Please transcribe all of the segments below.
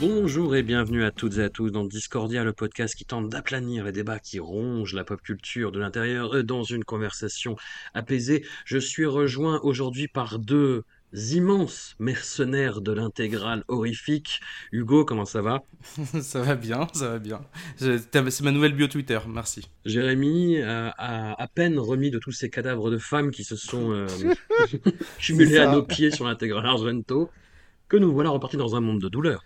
Bonjour et bienvenue à toutes et à tous dans Discordia, le podcast qui tente d'aplanir les débats qui rongent la pop culture de l'intérieur dans une conversation apaisée. Je suis rejoint aujourd'hui par deux immenses mercenaires de l'intégrale horrifique. Hugo, comment ça va? Ça va bien, ça va bien. C'est ma nouvelle bio Twitter, merci. Jérémy euh, a à peine remis de tous ces cadavres de femmes qui se sont euh, cumulés à nos pieds sur l'intégrale Argento, que nous voilà repartis dans un monde de douleur.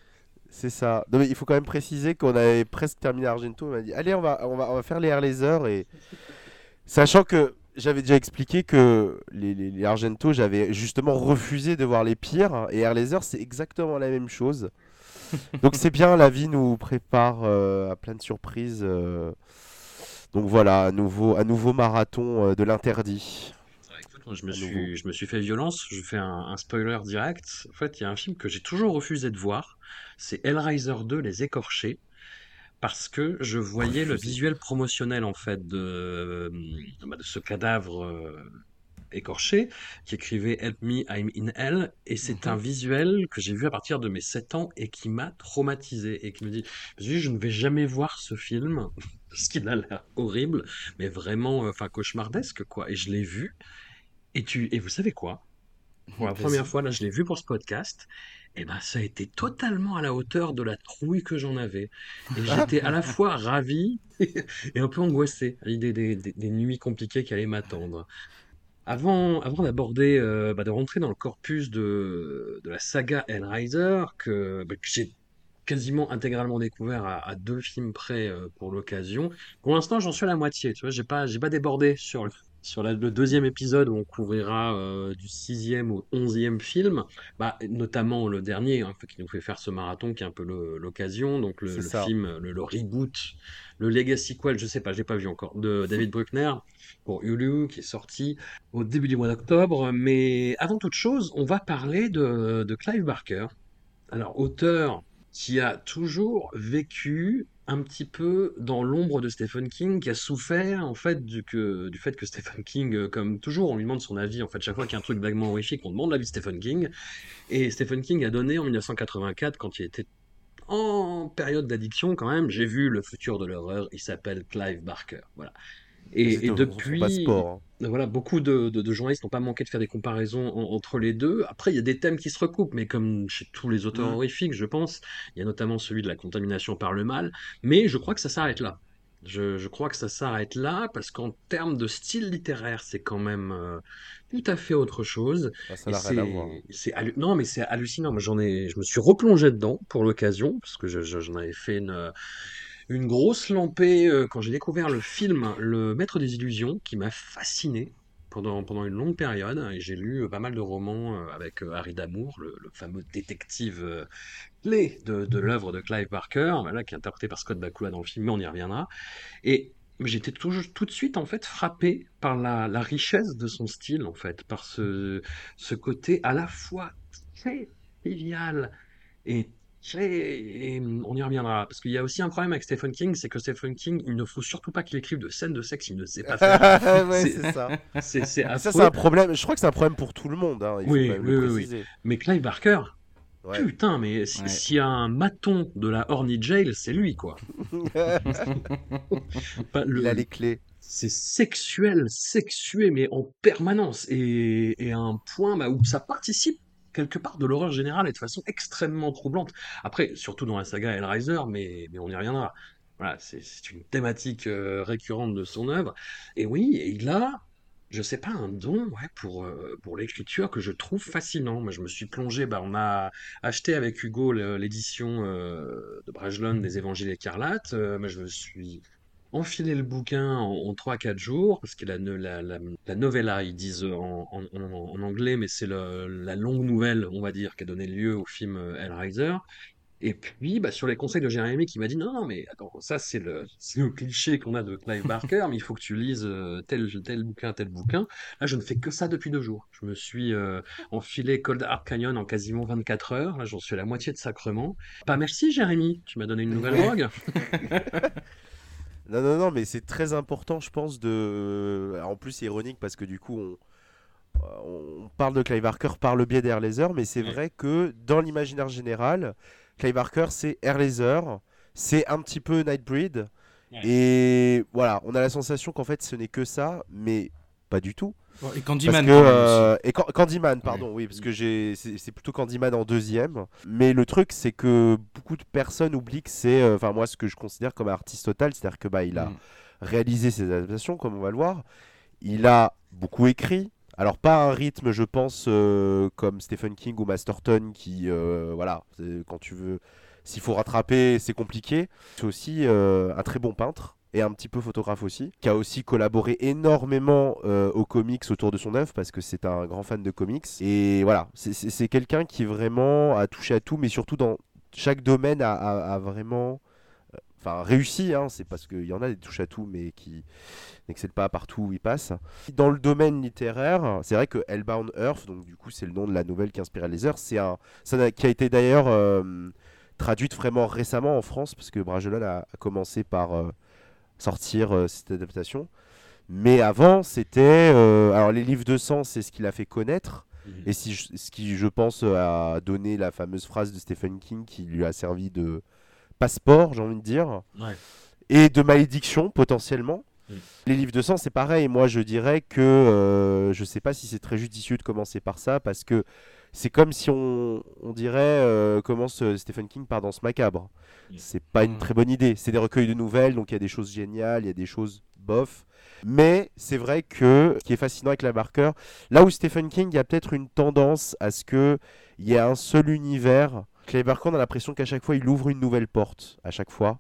C'est ça. Non, mais il faut quand même préciser qu'on avait presque terminé Argento. On m'a dit Allez, on va, on va, on va faire les air lasers. Et... Sachant que j'avais déjà expliqué que les, les, les Argento, j'avais justement refusé de voir les pires. Et air laser, c'est exactement la même chose. Donc c'est bien, la vie nous prépare euh, à plein de surprises. euh. Donc voilà, à nouveau, à nouveau marathon euh, de l'interdit. Écoute, moi, je me À suis, je me suis fait violence, je fais un, un spoiler direct. En fait, il y a un film que j'ai toujours refusé de voir, c'est Hellraiser 2, Les Écorchés, parce que je voyais le visuel promotionnel, en fait, de, euh, de ce cadavre euh, écorché, qui écrivait Help me, I'm in hell, et c'est un visuel que j'ai vu à partir de mes 7 ans et qui m'a traumatisé, et qui me dit, je ne vais jamais voir ce film, parce qu'il a l'air horrible, mais vraiment, euh, enfin, cauchemardesque, quoi, et je l'ai vu, et tu, et vous savez quoi? Pour la première fois, là, je l'ai vu pour ce podcast. Et ben, ça a été totalement à la hauteur de la trouille que j'en avais. Et j'étais à la fois ravi et un peu angoissé à l'idée des, des- des nuits compliquées qui allaient m'attendre. Avant, avant d'aborder, euh, bah, de rentrer dans le corpus de, de la saga Hellraiser, que, bah, que j'ai quasiment intégralement découvert à, à deux films près euh, pour l'occasion. Pour l'instant, j'en suis à la moitié. Tu vois, j'ai pas, j'ai pas débordé sur le, sur la- le deuxième épisode où on couvrira euh, du sixième au onzième film, bah, notamment le dernier hein, qui nous fait faire ce marathon qui est un peu l'occasion. Donc le, film, le, le reboot, le legacy quel, je sais pas, j'ai pas vu encore, de David Bruckner pour Hulu qui est sorti au début du mois d'octobre. Mais avant toute chose, on va parler de, de Clive Barker. Alors, auteur qui a toujours vécu un petit peu dans l'ombre de Stephen King, qui a souffert en fait du, fait que Stephen King, euh, comme toujours, on lui demande son avis. En fait, chaque fois qu'il y a un truc vaguement horrifique, on demande l'avis de Stephen King. Et Stephen King a donné en 1984, quand il était en période d'addiction quand même, j'ai vu le futur de l'horreur, il s'appelle Clive Barker. Voilà. Et, depuis, passeport, hein. voilà, beaucoup de, de- de journalistes n'ont pas manqué de faire des comparaisons en- entre les deux. Après, il y a des thèmes qui se recoupent, mais comme chez tous les auteurs horrifiques, je pense, il y a notamment celui de la contamination par le mal. Mais je crois que ça s'arrête là. Je, je crois que ça s'arrête là parce qu'en termes de style littéraire, c'est quand même euh, tout à fait autre chose. Ah, ça c'est, non, mais c'est hallucinant. J'en ai, je me suis replongé dedans pour l'occasion parce que je- je- j'en avais fait une, une grosse lampée euh, quand j'ai découvert le film Le Maître des Illusions qui m'a fasciné pendant, pendant une longue période et j'ai lu euh, pas mal de romans euh, avec Harry Damour, le, fameux détective clé de, l'œuvre de Clive Barker, voilà, qui est interprété par Scott Bakula dans le film, mais on y reviendra. Et j'étais tout, tout de suite en fait frappé par la, richesse de son style en fait, par ce, ce côté à la fois très trivial et et on y reviendra parce qu'il y a aussi un problème avec Stephen King, c'est que Stephen King, il ne faut surtout pas qu'il écrive de scènes de sexe, il ne sait pas faire. ouais, C'est- c'est ça. C'est ça, c'est un problème. Je crois que c'est un problème pour tout le monde. hein, Il Oui, oui, le oui. Mais Clive Barker, Ouais. putain, mais si- Ouais. s'il y a un maton de la Horny Jail, c'est lui quoi. Le- Il a les clés. c'est sexuel, sexué, mais en permanence, et, et à un point bah, où ça participe quelque part de l'horreur générale et de façon extrêmement troublante. Après, surtout dans la saga Hellraiser, mais, mais on y reviendra. Voilà, c'est une thématique euh, récurrente de son œuvre. Et oui, et il a je sais pas, un don pour, euh, pour l'écriture que je trouve fascinant. Moi, je me suis plongé, bah, on a acheté avec Hugo l'édition euh, de Bragelonne des Évangiles écarlates. Moi, je me suis enfilé le bouquin en, en 3-4 jours, parce que la, la, la, la novella, ils disent en, en, en- en anglais, mais c'est la longue nouvelle, on va dire, qui a donné lieu au film Hellraiser. Et puis, bah, sur les conseils de Jérémy qui m'a dit non, non, mais attends, ça c'est le, le cliché qu'on a de Clive Barker, mais il faut que tu lises euh, tel, tel bouquin, tel bouquin. Là, je ne fais que ça depuis deux jours. Je me suis euh, enfilé Cold Hard Canyon en quasiment 24 heures. Là, j'en suis à la moitié de sacrement. Pas merci, Jérémy, tu m'as donné une nouvelle drogue. Non, non, non, mais c'est très important, je pense, de. Alors, en plus, c'est ironique parce que du coup, on, on parle de Clive Barker par le biais d'Air Laser, mais c'est vrai que dans l'imaginaire général, Clive Barker, c'est Air Laser, c'est un petit peu Nightbreed. Et voilà, on a la sensation qu'en fait, ce n'est que ça, mais pas du tout. Et Candyman, que, euh, et Can- Candyman, pardon, oui, parce que j'ai, c'est plutôt Candyman en deuxième. Mais le truc, c'est que beaucoup de personnes oublient que c'est, euh, enfin moi, ce que je considère comme un artiste total, c'est-à-dire que bah, il a Mm. réalisé ses adaptations, comme on va le voir. Il a beaucoup écrit. Alors pas un rythme, je pense, euh, comme Stephen King ou Masterton, qui, voilà, quand tu veux, s'il faut rattraper, c'est compliqué. C'est aussi un très bon peintre et un petit peu photographe aussi, qui a aussi collaboré énormément euh, aux comics autour de son œuvre parce que c'est un grand fan de comics. Et voilà, c'est- quelqu'un qui vraiment a touché à tout, mais surtout dans chaque domaine a, vraiment, euh, réussi. Hein, c'est parce qu'il y en a des touches à tout, mais qui n'excellent pas partout où il passe. Dans le domaine littéraire, c'est vrai que Hellbound Earth, donc du coup c'est le nom de la nouvelle qui inspire les heures, c'est un, ça qui a été d'ailleurs euh, traduite vraiment récemment en France parce que Bragelonne a, commencé par sortir euh, cette adaptation. Mais avant, c'était. euh, alors, les livres de sang, c'est ce qui l'a fait connaître. Et si je- ce qui, je pense, euh, a donné la fameuse phrase de Stephen King qui lui a servi de passeport, j'ai envie de dire. Ouais. Et de malédiction, potentiellement. Les livres de sang, c'est pareil. Moi, je dirais que je sais pas si c'est très judicieux de commencer par ça parce que c'est comme si on, on dirait euh, commence Stephen King par Danse Macabre. Mm. C'est pas une Mm. très bonne idée. C'est des recueils de nouvelles, donc il y a des choses géniales, il y a des choses bof. Mais c'est vrai que ce qui est fascinant avec la Barker, là où Stephen King, il y a peut-être une tendance à ce que il y ait un seul univers. Clay Barker, on a l'impression qu'à chaque fois, il ouvre une nouvelle porte, à chaque fois.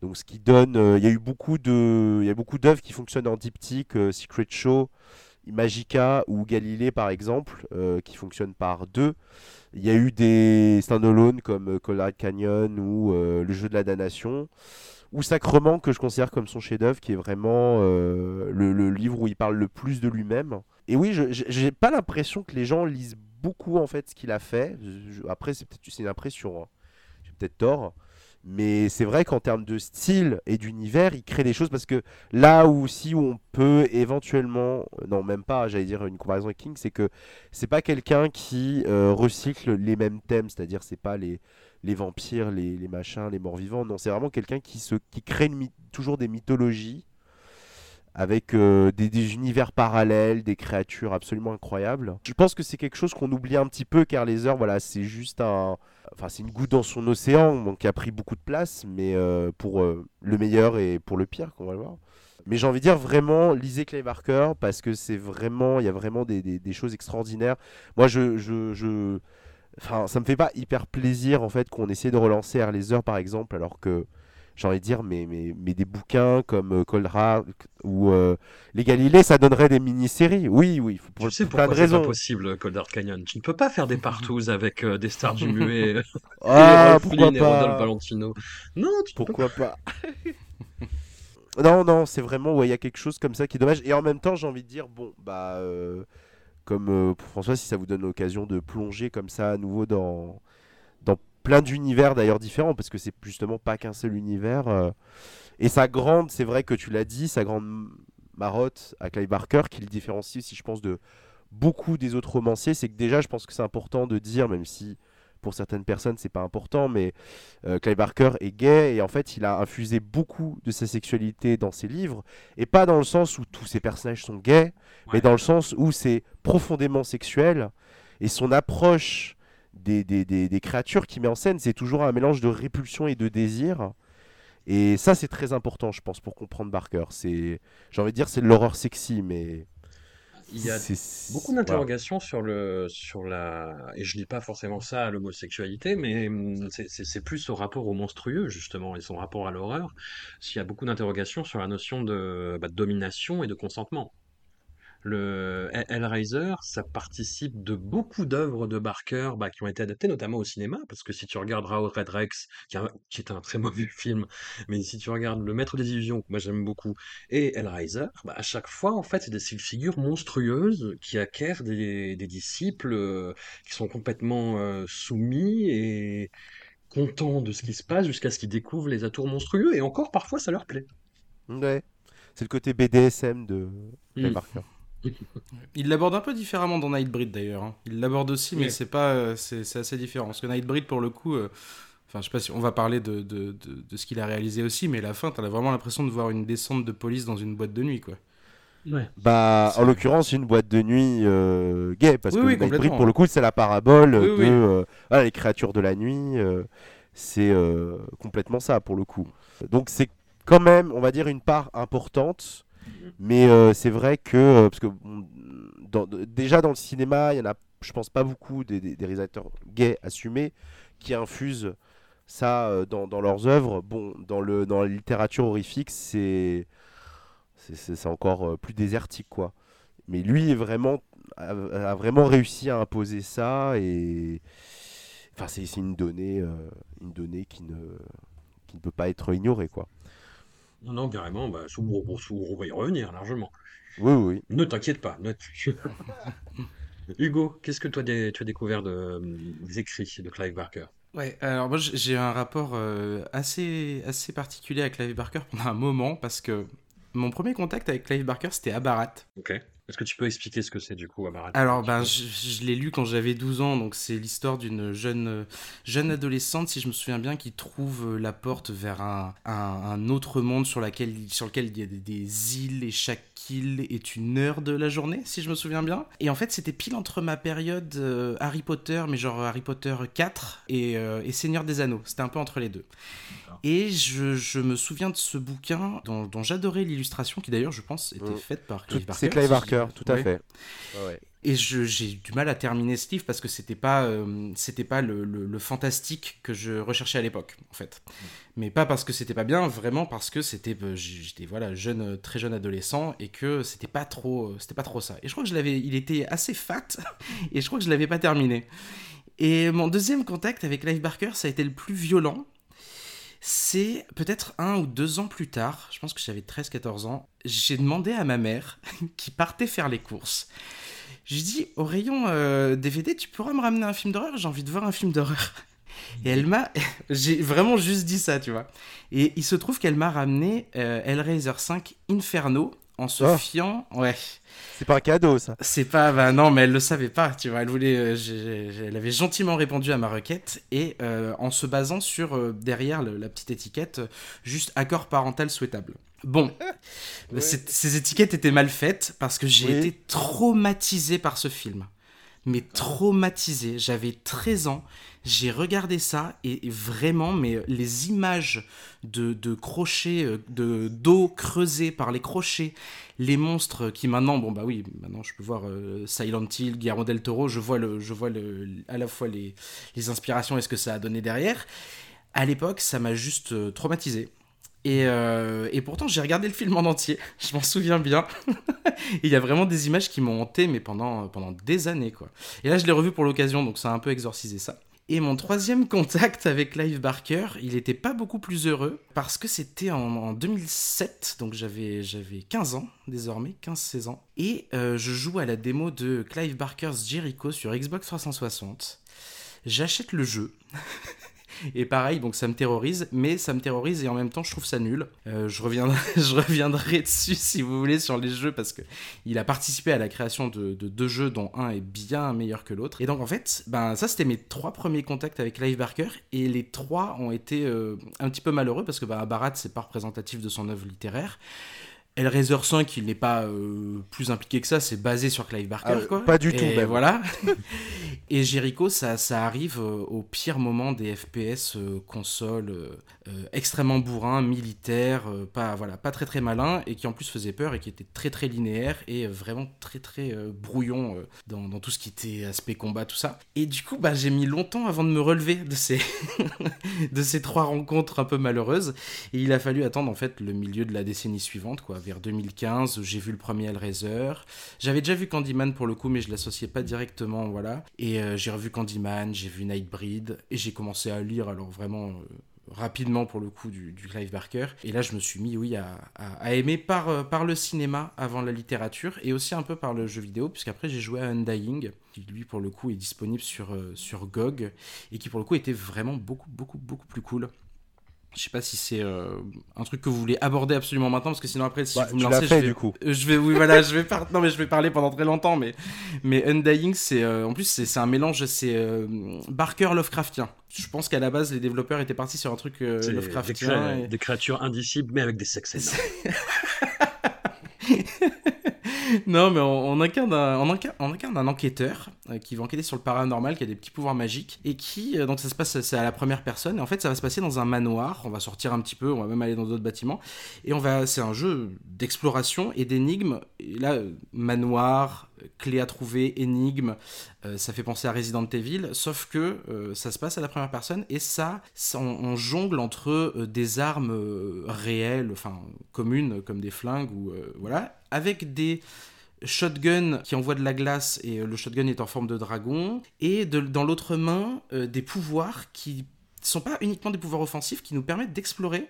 Donc, ce qui donne, euh, il y a eu beaucoup de, il y a beaucoup d'œuvres qui fonctionnent en diptyque, euh, Secret Show, Magica ou Galilée par exemple, euh, qui fonctionnent par deux. Il y a eu des stand-alone comme euh, Colorado Canyon ou euh, Le Jeu de la Damnation, ou Sacrement que je considère comme son chef-d'œuvre, qui est vraiment le, livre où il parle le plus de lui-même. Et oui, j'ai pas l'impression que les gens lisent beaucoup en fait ce qu'il a fait. Après, c'est peut-être une impression, hein. j'ai peut-être tort. Mais c'est vrai qu'en termes de style et d'univers, il crée des choses parce que là où aussi on peut éventuellement, euh, non même pas, j'allais dire une comparaison avec King, c'est que c'est pas quelqu'un qui euh, recycle les mêmes thèmes, c'est-à-dire c'est pas les, les vampires, les, les machins, les morts vivants, non, c'est vraiment quelqu'un qui, se, qui crée toujours des mythologies avec euh, des, des univers parallèles, des créatures absolument incroyables. Je pense que c'est quelque chose qu'on oublie un petit peu car les heures, voilà, c'est juste un, enfin c'est une goutte dans son océan, donc qui a pris beaucoup de place, mais euh, pour euh, le meilleur et pour le pire, qu'on va le voir. Mais j'ai envie de dire vraiment, lisez Clay Barker parce que c'est vraiment, il y a vraiment des, des- choses extraordinaires. Moi, je, je, je- enfin, ça me fait pas hyper plaisir en fait qu'on essaie de relancer Air Laser par exemple, alors que j'ai envie de dire, mais, mais, mais des bouquins comme euh, Cold Heart ou euh, Les Galilées, ça donnerait des mini-séries. Oui, oui, pour, Tu sais pour plein pourquoi de c'est pas raisons. possible, Cold Hard Canyon? Tu ne peux pas faire des partous avec euh, des stars du muet, et Ah, pourquoi Lynn et Rodolphe pas Valentino. Non, tu peux Pourquoi pas Non, non, c'est vraiment, ouais, il y a quelque chose comme ça qui est dommage. Et en même temps, j'ai envie de dire, bon, bah, euh, comme pour François, si ça vous donne l'occasion de plonger comme ça à nouveau dans, dans plein d'univers d'ailleurs différents, parce que c'est justement pas qu'un seul univers. euh, et sa grande, c'est vrai que tu l'as dit, sa grande marotte à Clive Barker, qui le différencie aussi, je pense, de beaucoup des autres romanciers, c'est que déjà, je pense que c'est important de dire, même si pour certaines personnes c'est pas important, mais euh, Clive Barker est gay et en fait il a infusé beaucoup de sa sexualité dans ses livres et pas dans le sens où tous ses personnages sont gays, mais dans le sens où c'est profondément sexuel et son approche des, des, des- des créatures qu'il met en scène c'est toujours un mélange de répulsion et de désir et ça c'est très important je pense pour comprendre Barker c'est j'ai envie de dire c'est de l'horreur sexy mais Il y a beaucoup voilà. d'interrogations sur le sur la et je dis pas forcément ça à l'homosexualité, mais hum, c'est plus au rapport au monstrueux justement et son rapport à l'horreur. S'il y a beaucoup d'interrogations sur la notion de, bah, de domination et de consentement. Le Hell- Hellraiser, ça participe de beaucoup d'œuvres de Barker bah, qui ont été adaptées notamment au cinéma, parce que si tu regardes Raoul Red Rex, qui, est un- qui est un très mauvais film, mais si tu regardes Le Maître des Illusions, que moi j'aime beaucoup, et Hellraiser, bah, à chaque fois en fait c'est des figures monstrueuses qui acquièrent des, des disciples euh, qui sont complètement euh, soumis et contents de ce qui se passe jusqu'à ce qu'ils découvrent les atours monstrueux, et encore parfois ça leur plaît. Ouais. C'est le côté BDSM de Clive Mm. Barker. Il l'aborde un peu différemment dans Nightbreed d'ailleurs. hein. Il l'aborde aussi, mais c'est pas, euh, c'est c'est assez différent. Parce que Nightbreed, pour le coup, euh, enfin, je sais pas si on va parler de, de, de, de ce qu'il a réalisé aussi, mais la fin, t'as vraiment l'impression de voir une descente de police dans une boîte de nuit, quoi. Ouais. Bah, en l'occurrence, une boîte de nuit euh, gay, parce Oui, que oui, Nightbreed, pour le coup, c'est la parabole Oui, de oui. euh, voilà, les créatures de la nuit. euh, c'est euh, complètement ça, pour le coup. Donc, c'est quand même, on va dire, une part importante. Mais euh, c'est vrai que, euh, parce que déjà dans le cinéma, il y en a, je pense, pas beaucoup des, réalisateurs gays assumés qui infusent ça euh, dans, leurs œuvres. Bon, dans, le, dans la littérature horrifique, c'est c'est- encore plus désertique, quoi. Mais lui est vraiment, a, vraiment réussi à imposer ça et enfin c'est une donnée, une donnée qui ne, qui ne peut pas être ignorée, quoi. Non, non, carrément, bah, on, va y revenir largement. Oui, oui. Ne t'inquiète pas. ne Hugo, qu'est-ce que toi tu as découvert de, des écrits de Clive Barker? Ouais, alors moi j'ai j'ai un rapport euh, assez, assez particulier avec Clive Barker pendant un moment, parce que mon premier contact avec Clive Barker, c'était à Barat. Ok. Est-ce que tu peux expliquer ce que c'est du coup à Barat Alors, ben, je, je l'ai lu quand j'avais 12 ans, donc c'est l'histoire d'une jeune, jeune adolescente, si je me souviens bien, qui trouve euh, la porte vers un, un- un autre monde sur, laquelle, sur lequel il y a des, des îles et chaque île est une heure de la journée, si je me souviens bien. Et en fait, c'était pile entre ma période euh, Harry Potter, mais genre Harry Potter 4 et, euh, et Seigneur des Anneaux. C'était un peu entre les deux. Et je, je me souviens de ce bouquin dont, dont j'adorais l'illustration, qui d'ailleurs, je pense, était Mm. faite par Clive Barker. C'est Clive Barker, tout à fait. Ouais, ouais. Et j'ai du mal à terminer ce livre parce que c'était pas, euh, c'était pas le, le- le fantastique que je recherchais à l'époque, en fait. Mais pas parce que c'était pas bien, vraiment parce que c'était, euh, j'étais voilà jeune, euh, très jeune adolescent et que c'était pas trop, c'était pas trop ça. Et je crois que je l'avais, il était assez fat et je crois que je l'avais pas terminé. Et mon deuxième contact avec Clive Barker, ça a été le plus violent. C'est peut-être un ou deux ans plus tard, je pense que j'avais 13-14 ans, j'ai demandé à ma mère, qui partait faire les courses, j'ai dit au rayon euh, DVD, tu pourras me ramener un film d'horreur? J'ai envie de voir un film d'horreur. Et elle m'a. J'ai vraiment juste dit ça, tu vois. Et il se trouve qu'elle m'a ramené euh, Hellraiser 5 Inferno en se Oh. fiant. Ouais. C'est pas un cadeau, ça. C'est pas. Bah non, mais elle le savait pas, tu vois. Elle voulait. euh, elle avait gentiment répondu à ma requête et euh, en se basant sur euh, derrière le- la petite étiquette, euh, juste accord parental souhaitable. Bon, ces étiquettes étaient mal faites parce que j'ai Oui. été traumatisé par ce film. Mais traumatisé. J'avais 13 ans. J'ai regardé ça et vraiment, mais les images de, de crochets, euh, de d'eau creusée par les crochets, les monstres qui maintenant, bon bah oui, maintenant je peux voir euh, Silent Hill, Guillermo del Toro, je vois, le, je vois le, à la fois les, les inspirations et ce que ça a donné derrière. À l'époque, ça m'a juste euh, traumatisé. Et, euh, et pourtant, j'ai regardé le film en entier, je m'en souviens bien. Il y a vraiment des images qui m'ont hanté, mais pendant, pendant des années, quoi. Et là, je l'ai revu pour l'occasion, donc ça a un peu exorcisé ça. Et mon troisième contact avec Clive Barker, il était pas beaucoup plus heureux, parce que c'était en, en 2007, donc j'avais j'avais 15 ans, désormais, 15-16 ans. Et euh, je joue à la démo de Clive Barker's Jericho sur Xbox 360. J'achète le jeu. Et pareil, donc ça me terrorise, mais ça me terrorise et en même temps je trouve ça nul. Euh, je, reviendrai, je reviendrai dessus si vous voulez sur les jeux parce que il a participé à la création de, de deux jeux dont un est bien meilleur que l'autre. Et donc en fait, ben ça c'était mes trois premiers contacts avec Clive Barker et les trois ont été euh, un petit peu malheureux parce que ben, Barat c'est pas représentatif de son œuvre littéraire. Hellraiser 5, il n'est pas euh, plus impliqué que ça, c'est basé sur Clive Barker, Ah, quoi. pas du Et tout, même. voilà. et Jericho, ça, ça arrive euh, au pire moment des FPS euh, console, euh, extrêmement bourrin, militaire, pas, voilà, pas très très malin, et qui en plus faisait peur et qui était très très linéaire et vraiment très très brouillon dans, dans tout ce qui était aspect combat, tout ça. Et du coup, bah, j'ai mis longtemps avant de me relever de ces, de ces trois rencontres un peu malheureuses. Et il a fallu attendre en fait le milieu de la décennie suivante, quoi, vers 2015. J'ai vu le premier Hellraiser. J'avais déjà vu Candyman pour le coup, mais je l'associais pas directement, voilà. Et euh, j'ai revu Candyman, j'ai vu Nightbreed, et j'ai commencé à lire, alors vraiment. euh, rapidement pour le coup du, du Clive Barker et là je me suis mis oui à, aimer par, euh, par le cinéma avant la littérature et aussi un peu par le jeu vidéo puisqu'après j'ai joué à Undying qui lui pour le coup est disponible sur, sur GOG et qui pour le coup était vraiment beaucoup beaucoup beaucoup plus cool je sais pas si c'est euh, un truc que vous voulez aborder absolument maintenant parce que sinon après si Bah, vous me lancez fait, je vais, du coup. euh, je vais oui voilà je vais par... non mais je vais parler pendant très longtemps mais mais Undying c'est euh, en plus c'est c'est un mélange c'est euh, Barker Lovecraftien je pense qu'à la base les développeurs étaient partis sur un truc euh, des, Lovecraftien et- des créatures indicibles, mais avec des sexes énormes. non, mais on, incarne un, on incarne, enquêteur euh, qui va enquêter sur le paranormal, qui a des petits pouvoirs magiques, et qui, euh, donc ça se passe, c'est à la première personne, et en fait ça va se passer dans un manoir, on va sortir un petit peu, on va même aller dans d'autres bâtiments, et on va, c'est un jeu d'exploration et d'énigmes, et là, euh, manoir, clé à trouver, énigmes, euh, ça fait penser à Resident Evil, sauf que euh, ça se passe à la première personne, et ça, on, on jongle entre euh, des armes réelles, enfin communes, comme des flingues, ou voilà, avec des shotguns qui envoient de la glace et le shotgun est en forme de dragon et dans l'autre main des pouvoirs qui sont pas uniquement des pouvoirs offensifs qui nous permettent d'explorer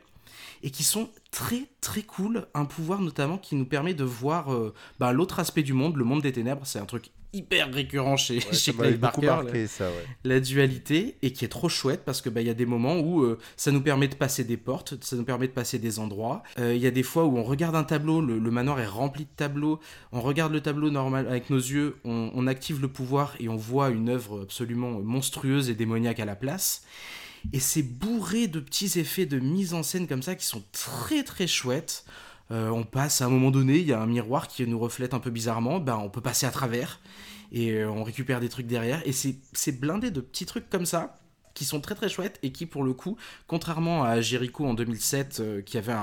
et qui sont très très cool un pouvoir notamment qui nous permet de voir euh, bah, l'autre aspect du monde le monde des ténèbres c'est un truc hyper récurrent chez, Ouais, chez Clive Barker marqué, ça, ouais. la dualité et qui est trop chouette parce que bah il y a des moments où euh, ça nous permet de passer des portes, ça nous permet de passer des endroits. Euh, Il y a des fois où on regarde un tableau, le, le manoir est rempli de tableaux, on regarde le tableau normal avec nos yeux, on, on active le pouvoir et on voit une œuvre absolument monstrueuse et démoniaque à la place. Et c'est bourré de petits effets de mise en scène comme ça qui sont très très chouettes. Euh, on passe à un moment donné, il y a un miroir qui nous reflète un peu bizarrement, ben on peut passer à travers et euh, on récupère des trucs derrière. Et c'est c'est blindé de petits trucs comme ça qui sont très très chouettes et qui pour le coup, contrairement à Jericho en 2007 euh, qui avait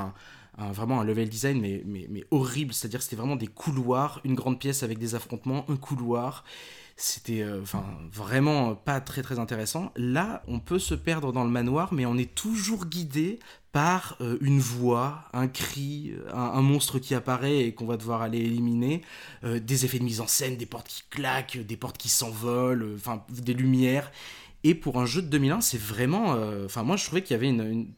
vraiment un level design mais, mais, mais horrible, c'est-à-dire c'était vraiment des couloirs, une grande pièce avec des affrontements, un couloir. C'était euh, vraiment pas très très intéressant. Là, on peut se perdre dans le manoir, mais on est toujours guidé par euh, une voix, un cri, un, monstre qui apparaît et qu'on va devoir aller éliminer, euh, des effets de mise en scène, des portes qui claquent, des portes qui s'envolent, euh, des lumières. Et pour un jeu de 2001, c'est vraiment. euh, Enfin, moi, je trouvais qu'il y avait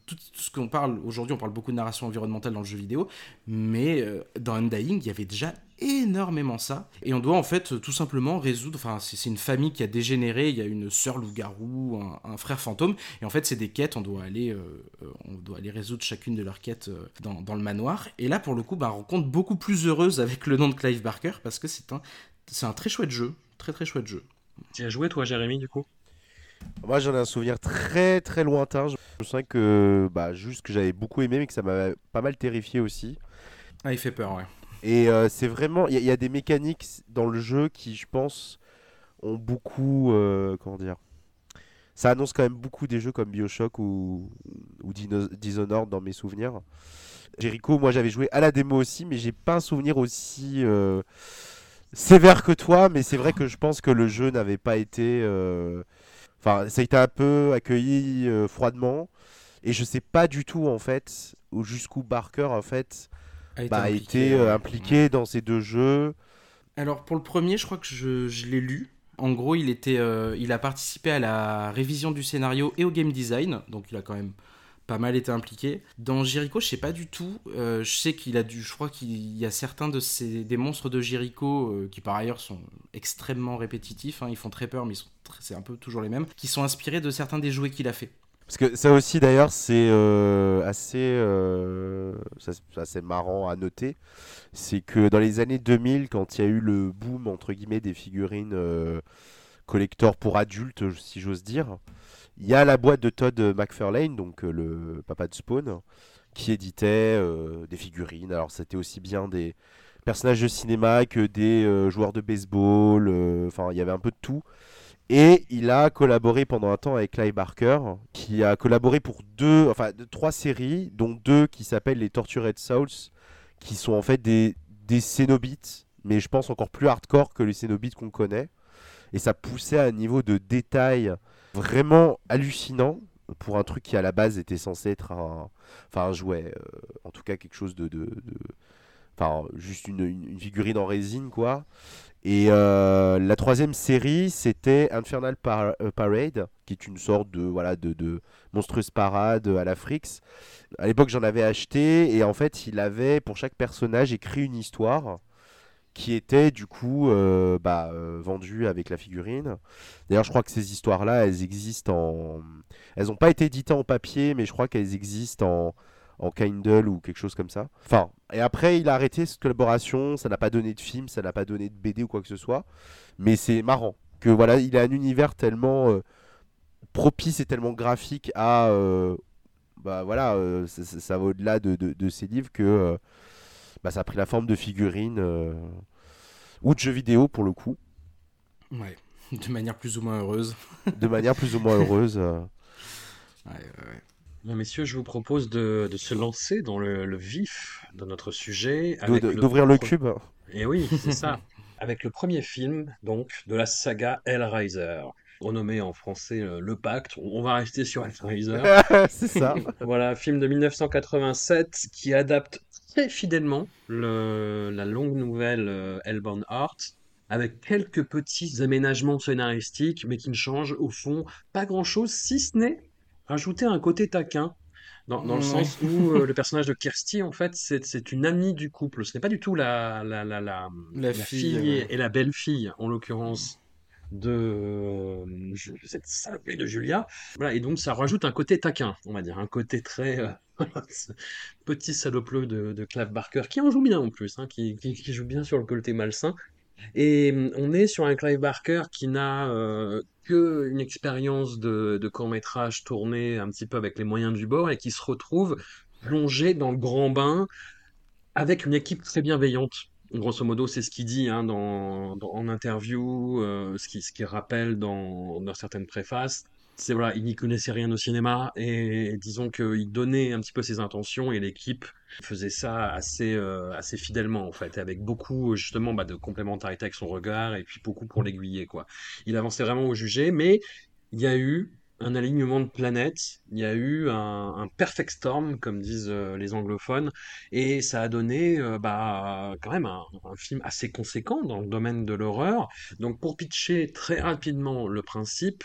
tout, ce qu'on parle aujourd'hui, on parle beaucoup de narration environnementale dans le jeu vidéo, mais euh, dans Undying, il y avait déjà énormément ça. Et on doit en fait tout simplement résoudre. Enfin, c'est une famille qui a dégénéré. Il y a une sœur loup-garou, un, un frère fantôme. Et en fait, c'est des quêtes. On doit aller, euh, euh, on doit aller résoudre chacune de leurs quêtes euh, dans, dans le manoir. Et là, pour le coup, bah, rencontre beaucoup plus heureuse avec le nom de Clive Barker parce que c'est un, c'est un très chouette jeu. Très très chouette jeu. Tu as joué, toi, Jérémy, du coup? Moi, j'en ai un souvenir très très lointain. Je me souviens que, bah, juste que j'avais beaucoup aimé, mais que ça m'a pas mal terrifié aussi. Ah, il fait peur, ouais. Et euh, c'est vraiment, il y, a- des mécaniques dans le jeu qui, je pense, ont beaucoup, euh, comment dire, ça annonce quand même beaucoup des jeux comme Bioshock ou, ou Dino- Dishonored dans mes souvenirs. Jericho, moi j'avais joué à la démo aussi, mais j'ai pas un souvenir aussi euh, sévère que toi. Mais c'est vrai que je pense que le jeu n'avait pas été, enfin, ça a été un peu accueilli froidement. Et je sais pas du tout en fait où jusqu'où Barker en fait A été bah, a été euh, impliqué dans ces deux jeux. Alors pour le premier, je crois que je, je l'ai lu. En gros, il, était, euh, il a participé à la révision du scénario et au game design, donc il a quand même pas mal été impliqué. Dans Jericho, je sais pas du tout. euh, je sais qu'il a dû, je crois qu'il y a certains de ces des monstres de Jericho euh, qui par ailleurs sont extrêmement répétitifs. hein, ils font très peur, mais c'est un peu toujours les mêmes, qui sont inspirés de certains des jouets qu'il a fait. Parce que ça aussi d'ailleurs c'est euh, assez, euh, assez marrant à noter. C'est que dans les années 2000, quand il y a eu le boom entre guillemets des figurines euh, collector pour adultes, si j'ose dire, il y a la boîte de Todd McFarlane, donc euh, le papa de Spawn, qui éditait des figurines. Alors c'était aussi bien des personnages de cinéma que des joueurs de baseball. Enfin, il y avait un peu de tout. Et il a collaboré pendant un temps avec Clive Barker, qui a collaboré pour deux, enfin trois séries, dont deux qui s'appellent les Tortured Souls, qui sont en fait des, des Cénobites, mais je pense encore plus hardcore que les Cénobites qu'on connaît. Et ça poussait à un niveau de détail vraiment hallucinant pour un truc qui à la base était censé être un, enfin un jouet, euh, en tout cas quelque chose de, enfin juste une- une figurine en résine quoi. Et euh, la troisième série, c'était Infernal euh, Parade, qui est une sorte de voilà de, monstrueuse parade à la Frix. À l'époque, j'en avais acheté et en fait, il avait pour chaque personnage écrit une histoire qui était du coup euh, bah, euh, vendue avec la figurine. D'ailleurs, je crois que ces histoires-là, elles existent en, elles n'ont pas été éditées en papier, mais je crois qu'elles existent en en Kindle ou quelque chose comme ça. Enfin, et après, il a arrêté cette collaboration, ça n'a pas donné de film, ça n'a pas donné de BD ou quoi que ce soit. Mais c'est marrant que voilà, il a un univers tellement euh, propice et tellement graphique à. euh, bah voilà, euh, ça, ça- ça va au-delà de, de, de ses livres que bah, ça a pris la forme de figurines ou de jeux vidéo pour le coup, Ouais. De manière plus ou moins heureuse. de manière plus ou moins heureuse. Ouais, ouais, ouais. Messieurs, je vous propose de, de se lancer dans le, le vif de notre sujet. D'ouvrir le cube. Et oui, c'est ça. Avec le premier film, donc, de la saga Hellraiser, renommé en français euh, Le Pacte. On va rester sur Hellraiser. c'est ça. Voilà, film de 1987 qui adapte très fidèlement le- la longue nouvelle euh, Hellbound Heart, avec quelques petits aménagements scénaristiques, mais qui ne changent au fond pas grand-chose, si ce n'est rajouter un côté taquin. Dans, dans le sens où euh, le personnage de Kirsty, en fait, c'est une amie du couple. Ce n'est pas du tout la, la, la, la, La fille, et la belle-fille, en l'occurrence, de euh, je- cette saloperie de Julia. Voilà, et donc ça rajoute un côté taquin, on va dire, un côté très euh, petit salopleux de, de Clive Barker, qui en joue bien en plus, hein, qui, qui, qui joue bien sur le côté malsain. Et hum, on est sur un Clive Barker qui n'a euh, que une expérience de, de court-métrage tourné un petit peu avec les moyens du bord et qui se retrouve plongé dans le grand bain avec une équipe très bienveillante. Grosso modo, c'est ce qu'il dit hein, dans, en interview, euh, ce qu'il ce qu'il rappelle dans, dans certaines préfaces. Voilà, il n'y connaissait rien au cinéma et disons qu'il donnait un petit peu ses intentions et l'équipe faisait ça assez, euh, assez fidèlement en fait, avec beaucoup justement bah, de complémentarité avec son regard et puis beaucoup pour l'aiguiller quoi. Il avançait vraiment au jugé, mais il y a eu un alignement de planètes, il y a eu un, perfect storm comme disent euh, les anglophones et ça a donné euh, bah, quand même un, film assez conséquent dans le domaine de l'horreur. Donc pour pitcher très rapidement le principe,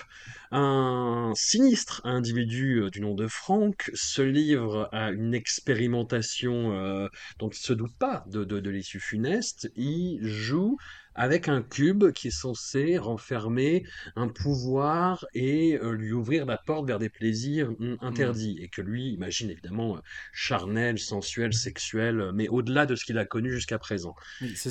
un sinistre individu euh, du nom de Frank se livre à une expérimentation dont il se doute pas de l'issue funeste. Il joue avec un cube qui est censé renfermer un pouvoir et euh, lui ouvrir la porte vers des plaisirs hum, interdits. Et que lui imagine évidemment euh, charnel, sensuel, sexuel, euh, mais au-delà de ce qu'il a connu jusqu'à présent.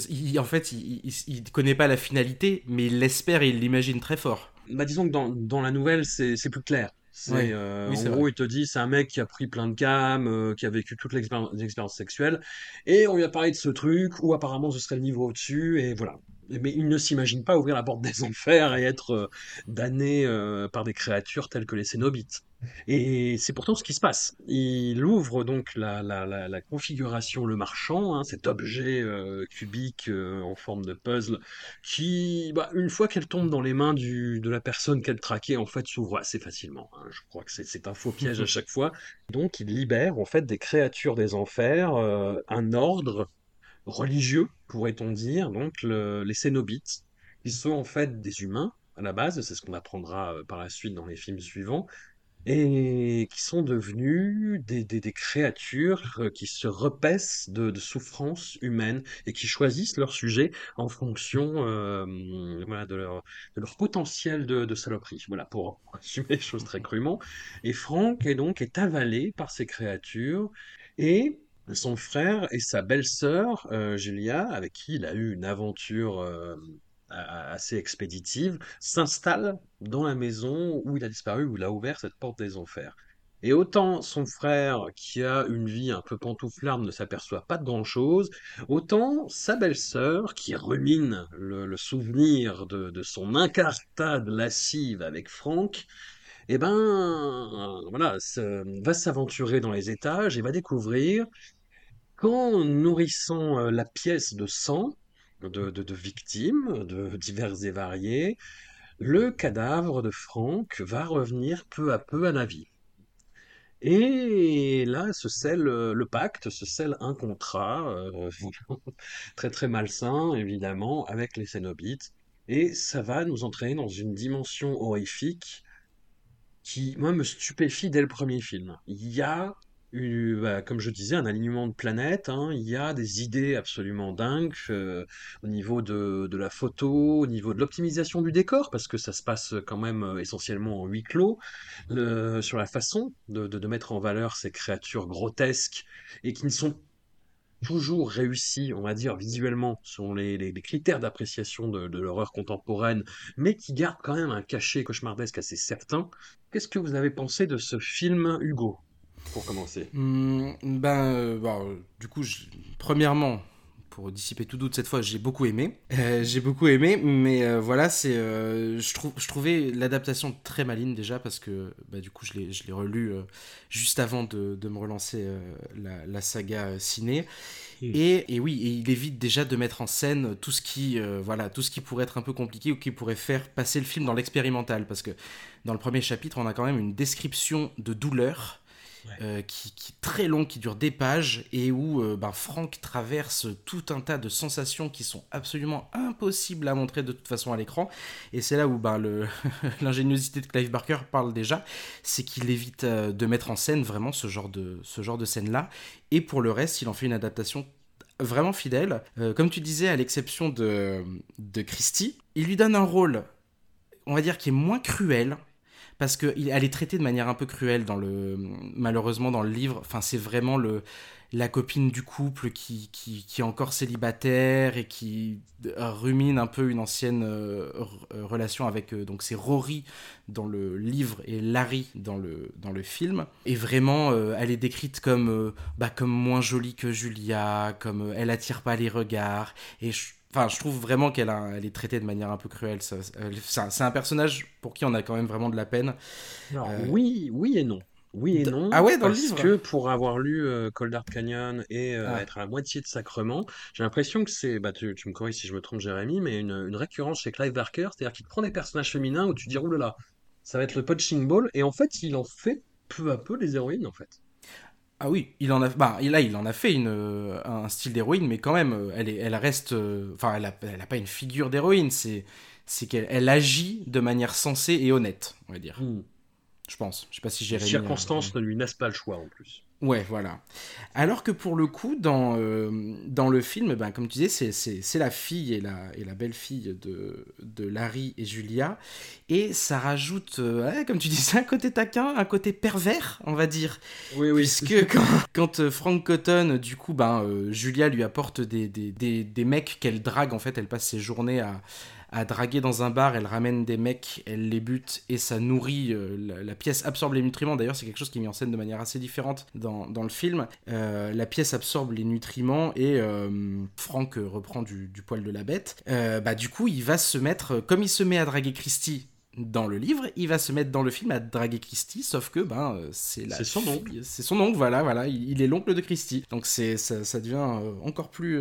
Il- en fait, il, il connaît pas la finalité, mais il l'espère et il l'imagine très fort. Bah, disons que dans, dans la nouvelle, c'est plus clair. C'est, Ouais. euh, Oui, en gros, vrai. il te dit, c'est un mec qui a pris plein de cam, euh, qui a vécu toute l'expérience sexuelle, et on lui a parlé de ce truc, où apparemment ce serait le niveau au-dessus, et voilà. Mais il ne s'imagine pas ouvrir la porte des enfers et être euh, damné euh, par des créatures telles que les Cénobites. Et c'est pourtant ce qui se passe. Il ouvre donc la, la, la, la configuration Le Marchand, hein, cet objet euh, cubique euh, en forme de puzzle, qui, bah, une fois qu'elle tombe dans les mains du, de la personne qu'elle traquait, en fait, s'ouvre assez facilement. hein. Je crois que c'est c'est un faux piège à chaque fois. Donc, il libère en fait des créatures des enfers, euh, un ordre religieux, pourrait-on dire, donc le- les Cénobites, qui sont en fait des humains à la base, c'est ce qu'on apprendra euh, par la suite dans les films suivants, et qui sont devenus des, créatures euh, qui se repaissent de, souffrances humaines et qui choisissent leur sujet en fonction euh, de, leur, potentiel de, de saloperie. Voilà, pour assumer les choses très crûment. Et Franck est donc est avalé par ces créatures et son frère et sa belle-sœur, euh, Julia, avec qui il a eu une aventure euh, assez expéditive, s'installent dans la maison où il a disparu, où il a ouvert cette porte des enfers. Et autant son frère, qui a une vie un peu pantouflarde, ne s'aperçoit pas de grand-chose, autant sa belle-sœur, qui rumine le, souvenir de, son incartade lascive avec Franck, eh ben, voilà, se- va s'aventurer dans les étages et va découvrir qu'en nourrissant euh, la pièce de sang de, victimes, diverses et variées, le cadavre de Franck va revenir peu à peu à la vie. Et là se scelle euh, le pacte, se scelle un contrat euh, très très malsain, évidemment, avec les Cénobites. Et ça va nous entraîner dans une dimension horrifique qui, moi, me stupéfie dès le premier film. Il y a, bah, comme je disais, un alignement de planètes, hein, il y a des idées absolument dingues euh, au niveau de, la photo, au niveau de l'optimisation du décor, parce que ça se passe quand même euh, essentiellement en huis clos, sur la façon de, mettre en valeur ces créatures grotesques et qui ne sont toujours réussies, on va dire, visuellement, selon les, critères d'appréciation de l'horreur contemporaine, mais qui gardent quand même un cachet cauchemardesque assez certain. Qu'est-ce que vous avez pensé de ce film, Hugo, pour commencer? Hmm, ben, euh, bon, euh, du coup, je- premièrement, pour dissiper tout doute cette fois, j'ai beaucoup aimé. Euh, j'ai beaucoup aimé, mais euh, voilà, c'est, euh, je, trouve, je trouvais l'adaptation très maligne déjà parce que, bah, du coup, je l'ai, je l'ai relu euh, juste avant de, de me relancer euh, la, la saga euh, ciné. Et, et oui, et il évite déjà de mettre en scène tout ce qui, euh, voilà, tout ce qui pourrait être un peu compliqué ou qui pourrait faire passer le film dans l'expérimental, parce que dans le premier chapitre, on a quand même une description de douleur euh, qui, qui est très long, qui dure des pages, et où euh, ben, Frank traverse tout un tas de sensations qui sont absolument impossibles à montrer de toute façon à l'écran. Et c'est là où ben, l'ingéniosité de Clive Barker parle déjà, c'est qu'il évite euh, de mettre en scène vraiment ce genre de, ce genre de scène-là. Et pour le reste, il en fait une adaptation vraiment fidèle. Comme tu disais, à l'exception de, de Christie, il lui donne un rôle, on va dire, qui est moins cruel, parce qu'elle est traitée de manière un peu cruelle dans le malheureusement dans le livre. Enfin c'est vraiment le la copine du couple qui, qui, qui est encore célibataire et qui euh, rumine un peu une ancienne euh, euh, relation avec euh, donc c'est Rory dans le livre et Larry dans le, dans le film. Et vraiment elle est décrite comme bah, comme moins jolie que Julia comme elle attire pas les regards. Et je, Enfin, je trouve vraiment qu'elle elle est traitée de manière un peu cruelle. C'est un, personnage pour qui on a quand même vraiment de la peine. Alors, Euh, oui, oui et non. Oui et non. Ah ouais, dans le parce livre que pour avoir lu euh, Cold Dark Canyon et euh, Ah. être à la moitié de Sacrement, j'ai l'impression que c'est, bah tu, tu me corriges si je me trompe, Jérémy, mais une, une récurrence chez Clive Barker, c'est-à-dire qu'il prend des personnages féminins où tu dis, là là, ça va être le punching ball, et en fait, il en fait peu à peu des héroïnes, en fait. Ah oui, il en a, bah, là, il en a fait une, euh, un style d'héroïne, mais quand même, euh, elle, est, elle reste, euh, enfin, elle a, elle a pas une figure d'héroïne, c'est, c'est qu'elle elle agit de manière sensée et honnête, on va dire. Hmm. Je pense. Je sais pas si Les Jérémy. euh, circonstances ne lui laissent pas le choix, en plus. Ouais, voilà. Alors que pour le coup, dans, euh, dans le film, ben, comme tu disais, c'est, la fille et la, et la belle-fille de, de Larry et Julia. Et ça rajoute, euh, ouais, comme tu disais, un côté taquin, un côté pervers, on va dire. Oui, oui. Puisque quand, quand euh, Frank Cotton, du coup, ben, euh, Julia lui apporte des, des, des, des mecs qu'elle drague, en fait, elle passe ses journées à, à draguer dans un bar, elle ramène des mecs, elle les bute et ça nourrit, euh, la, la pièce absorbe les nutriments. D'ailleurs, c'est quelque chose qui est mis en scène de manière assez différente dans, dans le film. Euh, la pièce absorbe les nutriments et euh, Frank euh, reprend du, du poil de la bête. Bah, du coup, il va se mettre, comme il se met à draguer Christie dans le livre, il va se mettre dans le film à draguer Christie, sauf que ben c'est la C'est son oncle. c'est son oncle, voilà, voilà, il, il est l'oncle de Christie, donc c'est ça, ça devient encore plus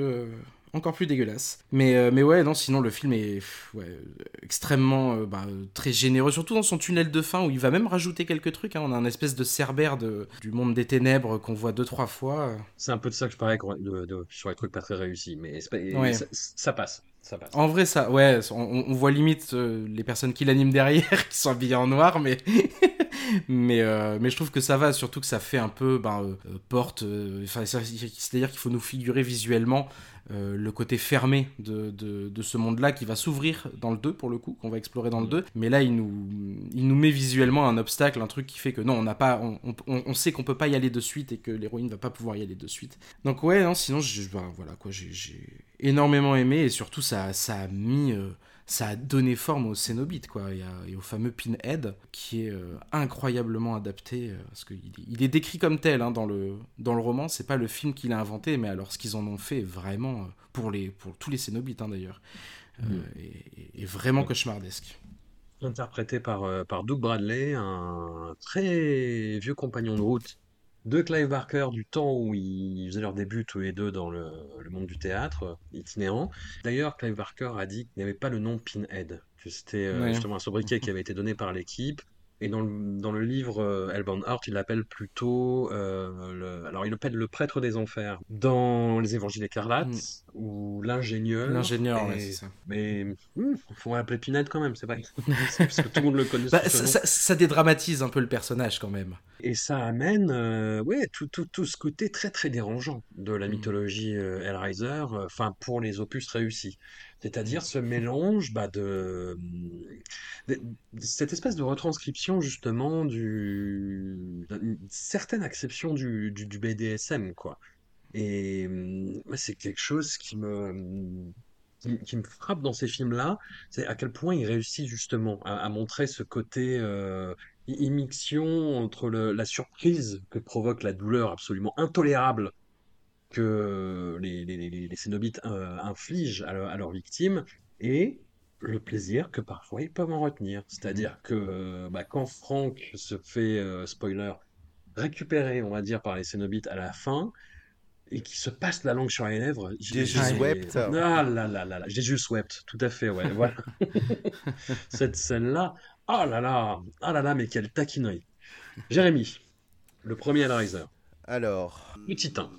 encore plus dégueulasse. Mais euh, mais ouais, non, sinon le film est pff, ouais, extrêmement euh, bah, très généreux, surtout dans son tunnel de fin où il va même rajouter quelques trucs. hein. On a un espèce de cerbère de, du monde des ténèbres qu'on voit deux trois fois. C'est un peu de ça que je parlais de, de- sur les trucs pas très réussis, mais Ouais. ça, ça passe. Ça passe. En vrai, ça, ouais, on, on voit limite euh, les personnes qui l'animent derrière, qui sont habillées en noir, mais, mais, euh, mais je trouve que ça va, surtout que ça fait un peu ben, euh, porte, enfin, c'est-à-dire qu'il faut nous figurer visuellement euh, le côté fermé de, de, ce monde-là qui va s'ouvrir dans le 2 pour le coup, qu'on va explorer dans le 2, mais là il nous, il nous met visuellement un obstacle, un truc qui fait que non, on n'a pas, on, on, on sait qu'on peut pas y aller de suite et que l'héroïne va pas pouvoir y aller de suite. Donc ouais, non, sinon, ben, voilà quoi, j'ai j'ai énormément aimé et surtout ça, ça a mis, euh, ça a donné forme au Cénobite, quoi, et, à- et au fameux Pinhead, qui est euh, incroyablement adapté, euh, parce qu'il il est décrit comme tel hein, dans, le, dans le roman, c'est pas le film qu'il a inventé, mais alors ce qu'ils en ont fait, vraiment, euh, pour, les, pour tous les Cénobites hein, d'ailleurs, euh, est, est vraiment cauchemardesque. interprété par, par Doug Bradley, un très vieux compagnon de route de Clive Barker du temps où ils faisaient leur début tous les deux dans le, le monde du théâtre itinérant. D'ailleurs, Clive Barker a dit qu'il n'y avait pas le nom Pinhead, que c'était euh, Ouais. justement un sobriquet qui avait été donné par l'équipe. Et dans le, dans le livre euh, Hellbound Heart, il l'appelle plutôt. euh, le, alors, il l'appelle le prêtre des enfers. Dans les évangiles écarlates, Mm. ou l'ingénieur. L'ingénieur, ouais, c'est ça. Mais hmm, faut l'appeler Pinhead quand même, c'est vrai. Parce que tout le monde le connaît. Bah, ça, nom. ça- ça dédramatise un peu le personnage quand même. Et ça amène euh, ouais, tout, tout, tout ce côté très très dérangeant de la Mm. mythologie euh, Hellraiser, enfin pour les opus réussis. C'est-à-dire ce mélange bah, de, cette espèce de retranscription justement du d'une certaine acception du, BDSM quoi. Et hum, c'est quelque chose qui me qui, me frappe dans ces films-là, c'est à quel point il réussit justement à, montrer ce côté euh, immixtion entre la surprise que provoque la douleur absolument intolérable que les, les, les, les Cénobites euh, infligent à, leur- à leurs victimes et le plaisir que parfois ils peuvent en retenir. C'est-à-dire que euh, bah, quand Frank se fait, euh, spoiler, récupérer, on va dire, par les Cénobites à la fin, et qui se passe la langue sur les lèvres. j'ai- j'ai- wept. Ah là là là là, Jesus wept, tout à fait, ouais, voilà. Cette scène-là, ah là là, ah là là, mais quelle taquinerie. Jérémy, le premier Hellraiser, Alors, le titan.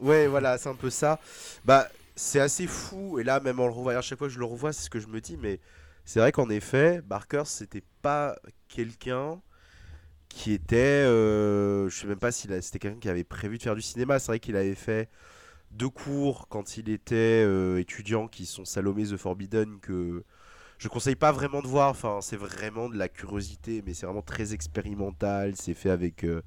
Ouais, voilà, c'est un peu ça. Bah, c'est assez fou. Et là, même en le revoyant, chaque fois que je le revois, c'est ce que je me dis. Mais c'est vrai qu'en effet, Barker, c'était pas quelqu'un qui était. euh, je sais même pas si c'était quelqu'un qui avait prévu de faire du cinéma. C'est vrai qu'il avait fait deux cours quand il était euh, étudiant qui sont Salomé the Forbidden que je conseille pas vraiment de voir. Enfin, c'est vraiment de la curiosité, mais c'est vraiment très expérimental. C'est fait avec euh,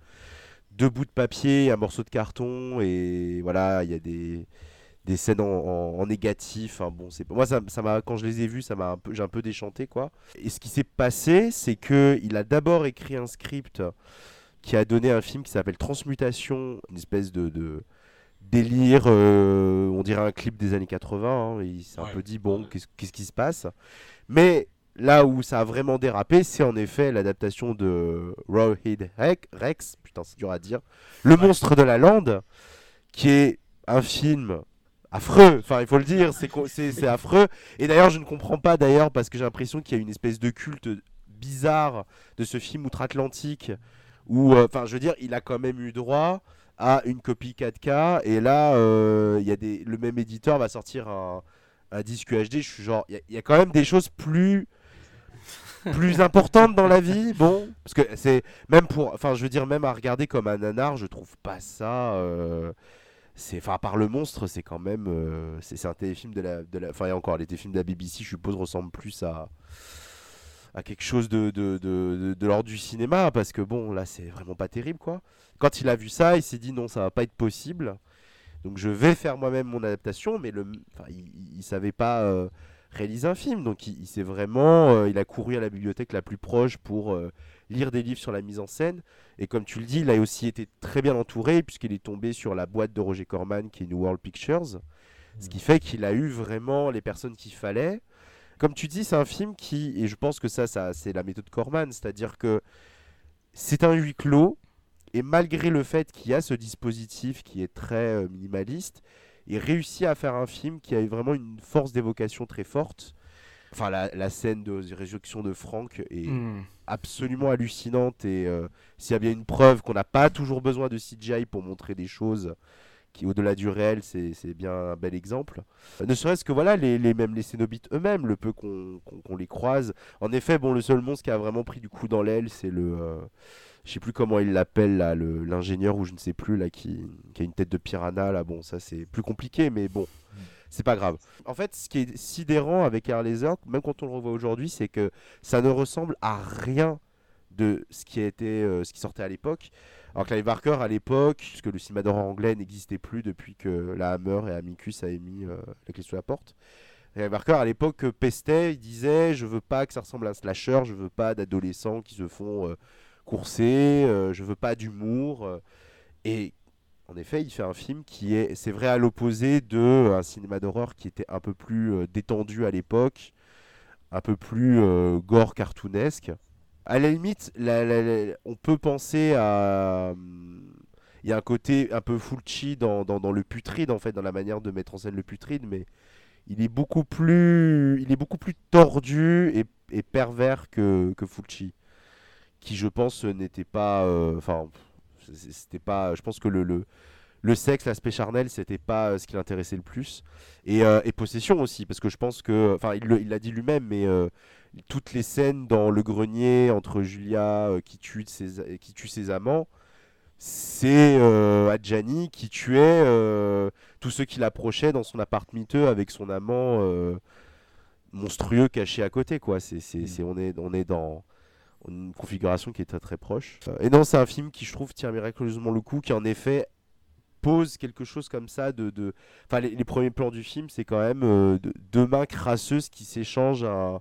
deux bouts de papier, un morceau de carton et voilà, il y a des des scènes en, en- en négatif. Enfin, bon, c'est moi ça quand je les ai vus, ça m'a un peu j'ai un peu déchanté quoi. Et ce qui s'est passé, c'est que il a d'abord écrit un script qui a donné un film qui s'appelle Transmutation, une espèce de, de délire, euh, on dirait un clip des années 80. hein. Il s'est un peu dit, bon, qu'est-ce qu'est-ce qui se passe? Mais là où ça a vraiment dérapé, c'est en effet l'adaptation de Rawhead Rec- Rex, putain, c'est dur à dire, Le monstre de la lande, qui est un film affreux, enfin il faut le dire, c'est co- c'est c'est affreux. Et d'ailleurs, je ne comprends pas d'ailleurs, parce que j'ai l'impression qu'il y a une espèce de culte bizarre de ce film outre-Atlantique, où, euh, enfin, je veux dire, il a quand même eu droit à une copie 4K, et là, euh, il y a des, le même éditeur va sortir un, un disque UHD. Je suis genre, il y a- il y, a quand même des choses plus plus importantes dans la vie, bon, parce que c'est même pour, enfin, je veux dire, même à regarder comme un nanar, je trouve pas ça. euh, c'est, enfin, à part le monstre, c'est quand même, euh, c'est un téléfilm de la, de la, enfin, et encore, les téléfilms de la BBC, je suppose, ressemblent plus à à quelque chose de, de, de, de- l'ordre du cinéma, parce que bon, là, c'est vraiment pas terrible, quoi. Quand il a vu ça, il s'est dit non, ça va pas être possible. Donc je vais faire moi-même mon adaptation, mais le, enfin, il- il savait pas euh, réaliser un film, donc il, il s'est vraiment, euh, il a couru à la bibliothèque la plus proche pour euh, lire des livres sur la mise en scène. Et comme tu le dis, il a aussi été très bien entouré puisqu'il est tombé sur la boîte de Roger Corman qui est New World Pictures, ce qui fait qu'il a eu vraiment les personnes qu'il fallait. Comme tu dis, c'est un film qui, et je pense que ça, ça c'est la méthode Corman, c'est-à-dire que c'est un huis clos, et malgré le fait qu'il y a ce dispositif qui est très euh, minimaliste, il réussit à faire un film qui a vraiment une force d'évocation très forte. Enfin, la, la scène de résurrection de Frank est Hmm. absolument hallucinante et euh, s'il y a bien une preuve qu'on n'a pas toujours besoin de CGI pour montrer des choses qui au-delà du réel c'est c'est bien un bel exemple Euh, ne serait-ce que voilà les, les même les Cénobites eux-mêmes le peu qu'on les croise en effet bon le seul monstre qui a vraiment pris du coup dans l'aile c'est le euh, je sais plus comment il l'appelle là l'ingénieur ou je ne sais plus là qui, qui a une tête de piranha là bon ça c'est plus compliqué mais bon c'est pas grave. En fait, ce qui est sidérant avec Air Laser, même quand on le revoit aujourd'hui, c'est que ça ne ressemble à rien de ce qui a été, euh, ce qui sortait à l'époque. Alors Clive Barker à l'époque, puisque le cinéma d'horreur anglais n'existait plus depuis que la Hammer et Amicus a mis euh, la clé sous la porte. Clive Barker à l'époque pestait, il disait je veux pas que ça ressemble à un slasher, je veux pas d'adolescents qui se font euh, courser, euh, je veux pas d'humour. euh. et en effet, il fait un film qui est, c'est vrai, à l'opposé de euh, un cinéma d'horreur qui était un peu plus détendu à l'époque, un peu plus gore cartoonesque. À la limite, on peut penser à. Il y a un côté un peu Fulci dans, dans, le putride, en fait, dans la manière de mettre en scène le putride, mais il est beaucoup plus, il est beaucoup plus tordu et, et pervers que, que Fulci, qui, je pense, n'était pas. euh, Enfin, c'était pas. Je pense que le, le, le sexe, l'aspect charnel, c'était pas euh, ce qui l'intéressait le plus. Et, euh, et possession aussi, parce que je pense que. Enfin, il l'a dit lui-même, mais. euh, toutes les scènes dans le grenier entre Julia euh, qui, tue ses, qui tue ses amants, c'est Adjani qui tuait tous ceux qui l'approchaient dans son appart miteux avec son amant monstrueux caché à côté. Quoi. C'est, c'est, c'est- on, est, on est dans une configuration qui est très très proche. Euh, Et non, c'est un film qui, je trouve, tient miraculeusement le coup, qui en effet pose quelque chose comme ça de... de... Enfin, les, premiers plans du film, c'est quand même euh, de- deux mains crasseuses qui s'échangent un,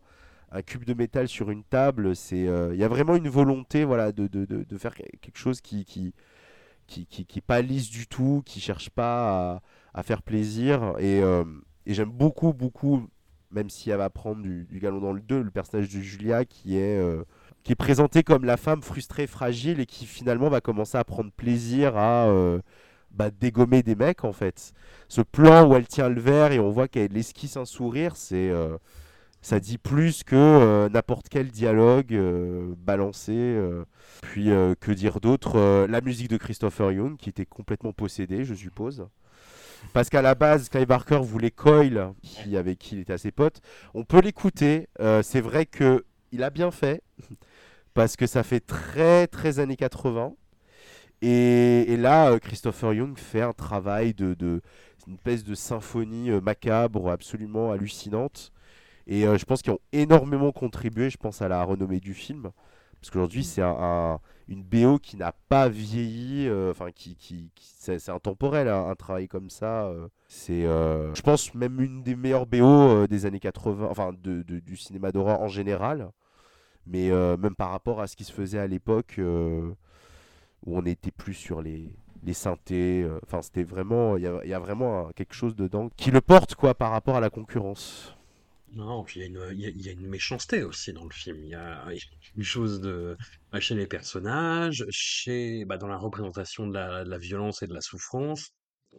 un cube de métal sur une table. Euh, il y a vraiment une volonté, voilà, de, de, de, faire quelque chose qui, qui, qui, qui, qui pas lisse du tout, qui cherche pas à, faire plaisir. Et, et j'aime beaucoup, beaucoup, même si elle va prendre du, galon dans le 2, le personnage de Julia qui est, qui est présenté comme la femme frustrée, fragile et qui finalement va commencer à prendre plaisir à euh, bah, dégommer des mecs en fait. Ce plan où elle tient le verre et on voit qu'elle esquisse un sourire, c'est. euh, ça dit plus que euh, n'importe quel dialogue balancé. Puis que dire d'autre La musique de Christopher Young qui était complètement possédée, je suppose. Parce qu'à la base, Clive Barker voulait Coyle, avec qui il était assez pote. On peut l'écouter. c'est vrai que il a bien fait parce que ça fait très très années 80. Et, là, euh, Christopher Young fait un travail de, de une espèce de symphonie euh, macabre absolument hallucinante. Et euh, je pense qu'ils ont énormément contribué, je pense, à la renommée du film. Parce qu'aujourd'hui, c'est un, un- une BO qui n'a pas vieilli, enfin, qui, qui, qui- c'est intemporel, hein, un travail comme ça. c'est, je pense, même une des meilleures BO des années 80, enfin, de- du cinéma d'horreur en général. Mais euh, même par rapport à ce qui se faisait à l'époque, euh, où on n'était plus sur les, les synthés, euh, enfin, c'était vraiment, il y y a vraiment quelque chose dedans qui le porte, quoi, par rapport à la concurrence. Non, il y y y a une méchanceté aussi dans le film. Il y a une chose de, chez les personnages, chez, bah, dans la représentation de la, violence et de la souffrance.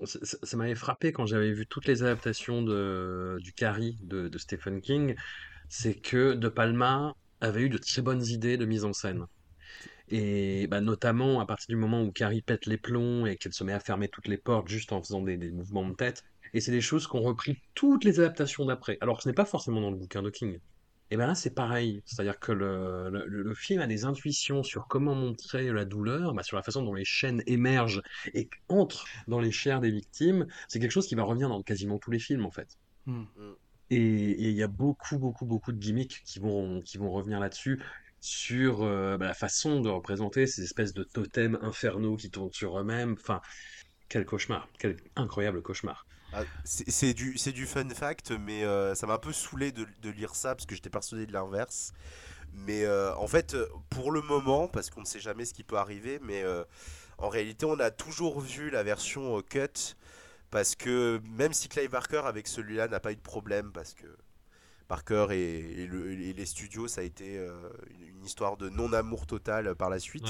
Ça, m'avait frappé quand j'avais vu toutes les adaptations de, du Carrie de Stephen King, c'est que De Palma avait eu de très bonnes idées de mise en scène. Et bah, notamment à partir du moment où Carrie pète les plombs et qu'elle se met à fermer toutes les portes juste en faisant des, des mouvements de tête. Et c'est des choses qu'ont repris toutes les adaptations d'après. Alors que ce n'est pas forcément dans le bouquin de King. Et ben là, c'est pareil. C'est-à-dire que le, le, le film a des intuitions sur comment montrer la douleur, bah, sur la façon dont les chaînes émergent et entrent dans les chairs des victimes. C'est quelque chose qui va revenir dans quasiment tous les films, en fait. Hmm. Et il y a beaucoup, beaucoup, beaucoup de gimmicks qui vont, qui vont revenir là-dessus, sur euh, bah, la façon de représenter ces espèces de totems infernaux qui tournent sur eux-mêmes. Enfin, quel cauchemar, quel incroyable cauchemar. Ah, C'est du, du fun fact, mais euh, ça m'a un peu saoulé de, de lire ça parce que j'étais persuadé de l'inverse. Mais euh, en fait, pour le moment, parce qu'on ne sait jamais ce qui peut arriver, mais en réalité, on a toujours vu la version cut parce que même si Clive Barker avec celui-là n'a pas eu de problème, parce que Barker et, et le- et les studios, ça a été euh, une, une histoire de non-amour total par la suite.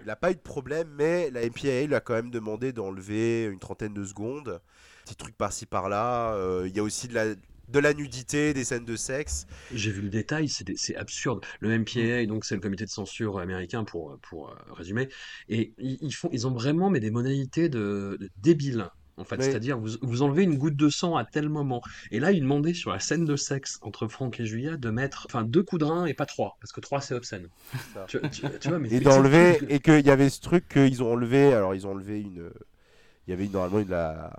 Il n'a pas eu de problème, mais la MPAA lui a quand même demandé d'enlever une trentaine de secondes. Petit truc par-ci par-là. Euh, Il y a aussi de la, de la nudité, des scènes de sexe. J'ai vu le détail, c'est des- c'est absurde. Le Mm. MPAA, donc c'est le comité de censure américain pour, pour euh, résumer, et ils, ils font, ils ont vraiment mais des modalités de, de débiles. En fait, Oui. c'est-à-dire vous, vous enlevez une goutte de sang à tel moment. Et là, ils demandaient sur la scène de sexe entre Franck et Julia de mettre enfin deux coups de rein et pas trois, parce que trois c'est obscène. Ça. Tu, tu- tu vois, mais Et d'enlever, et qu'il y avait ce truc qu'ils ont enlevé. Alors, ils ont enlevé une. Il y avait une- normalement une, la,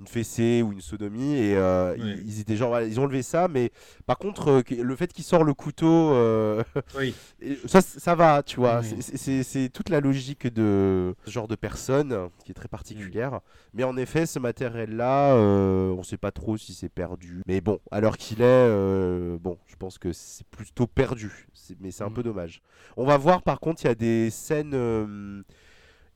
une fessée ou une sodomie et euh, ils, ils étaient genre voilà, ils ont enlevé ça mais par contre euh, le fait qu'il sort le couteau euh, Oui. ça ça va tu vois. Oui. C'est- toute la logique de ce genre de personne euh, qui est très particulière. Mais en effet ce matériel là on sait pas trop si c'est perdu. Mais bon alors qu'il est euh, bon je pense que c'est plutôt perdu. Mais c'est un Mm. peu dommage. On va voir par contre il y a des scènes euh,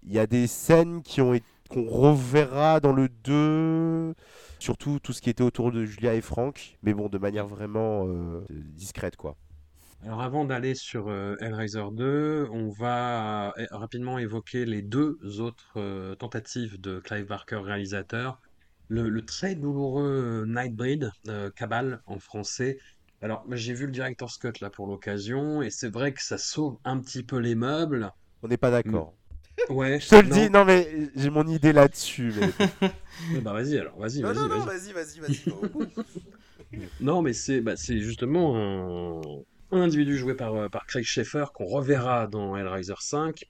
il y a des scènes qui ont été qu'on reverra dans le 2 surtout tout ce qui était autour de Julia et Franck mais bon de manière vraiment euh, discrète quoi Alors avant d'aller sur euh, Hellraiser 2, on va euh, rapidement évoquer les deux autres euh, tentatives de Clive Barker, réalisateur. Le, le très douloureux Nightbreed, Cabal en français. Alors j'ai vu le director's cut là pour l'occasion et c'est vrai que ça sauve un petit peu les meubles. on n'est pas d'accord Ouais, je te le dis non mais j'ai mon idée là-dessus mais Bah vas-y alors, vas-y, non vas-y, non non vas-y. vas-y Non, mais c'est bah, c'est justement un, un individu joué par, euh, par Craig Schaeffer qu'on reverra dans Hellraiser 5,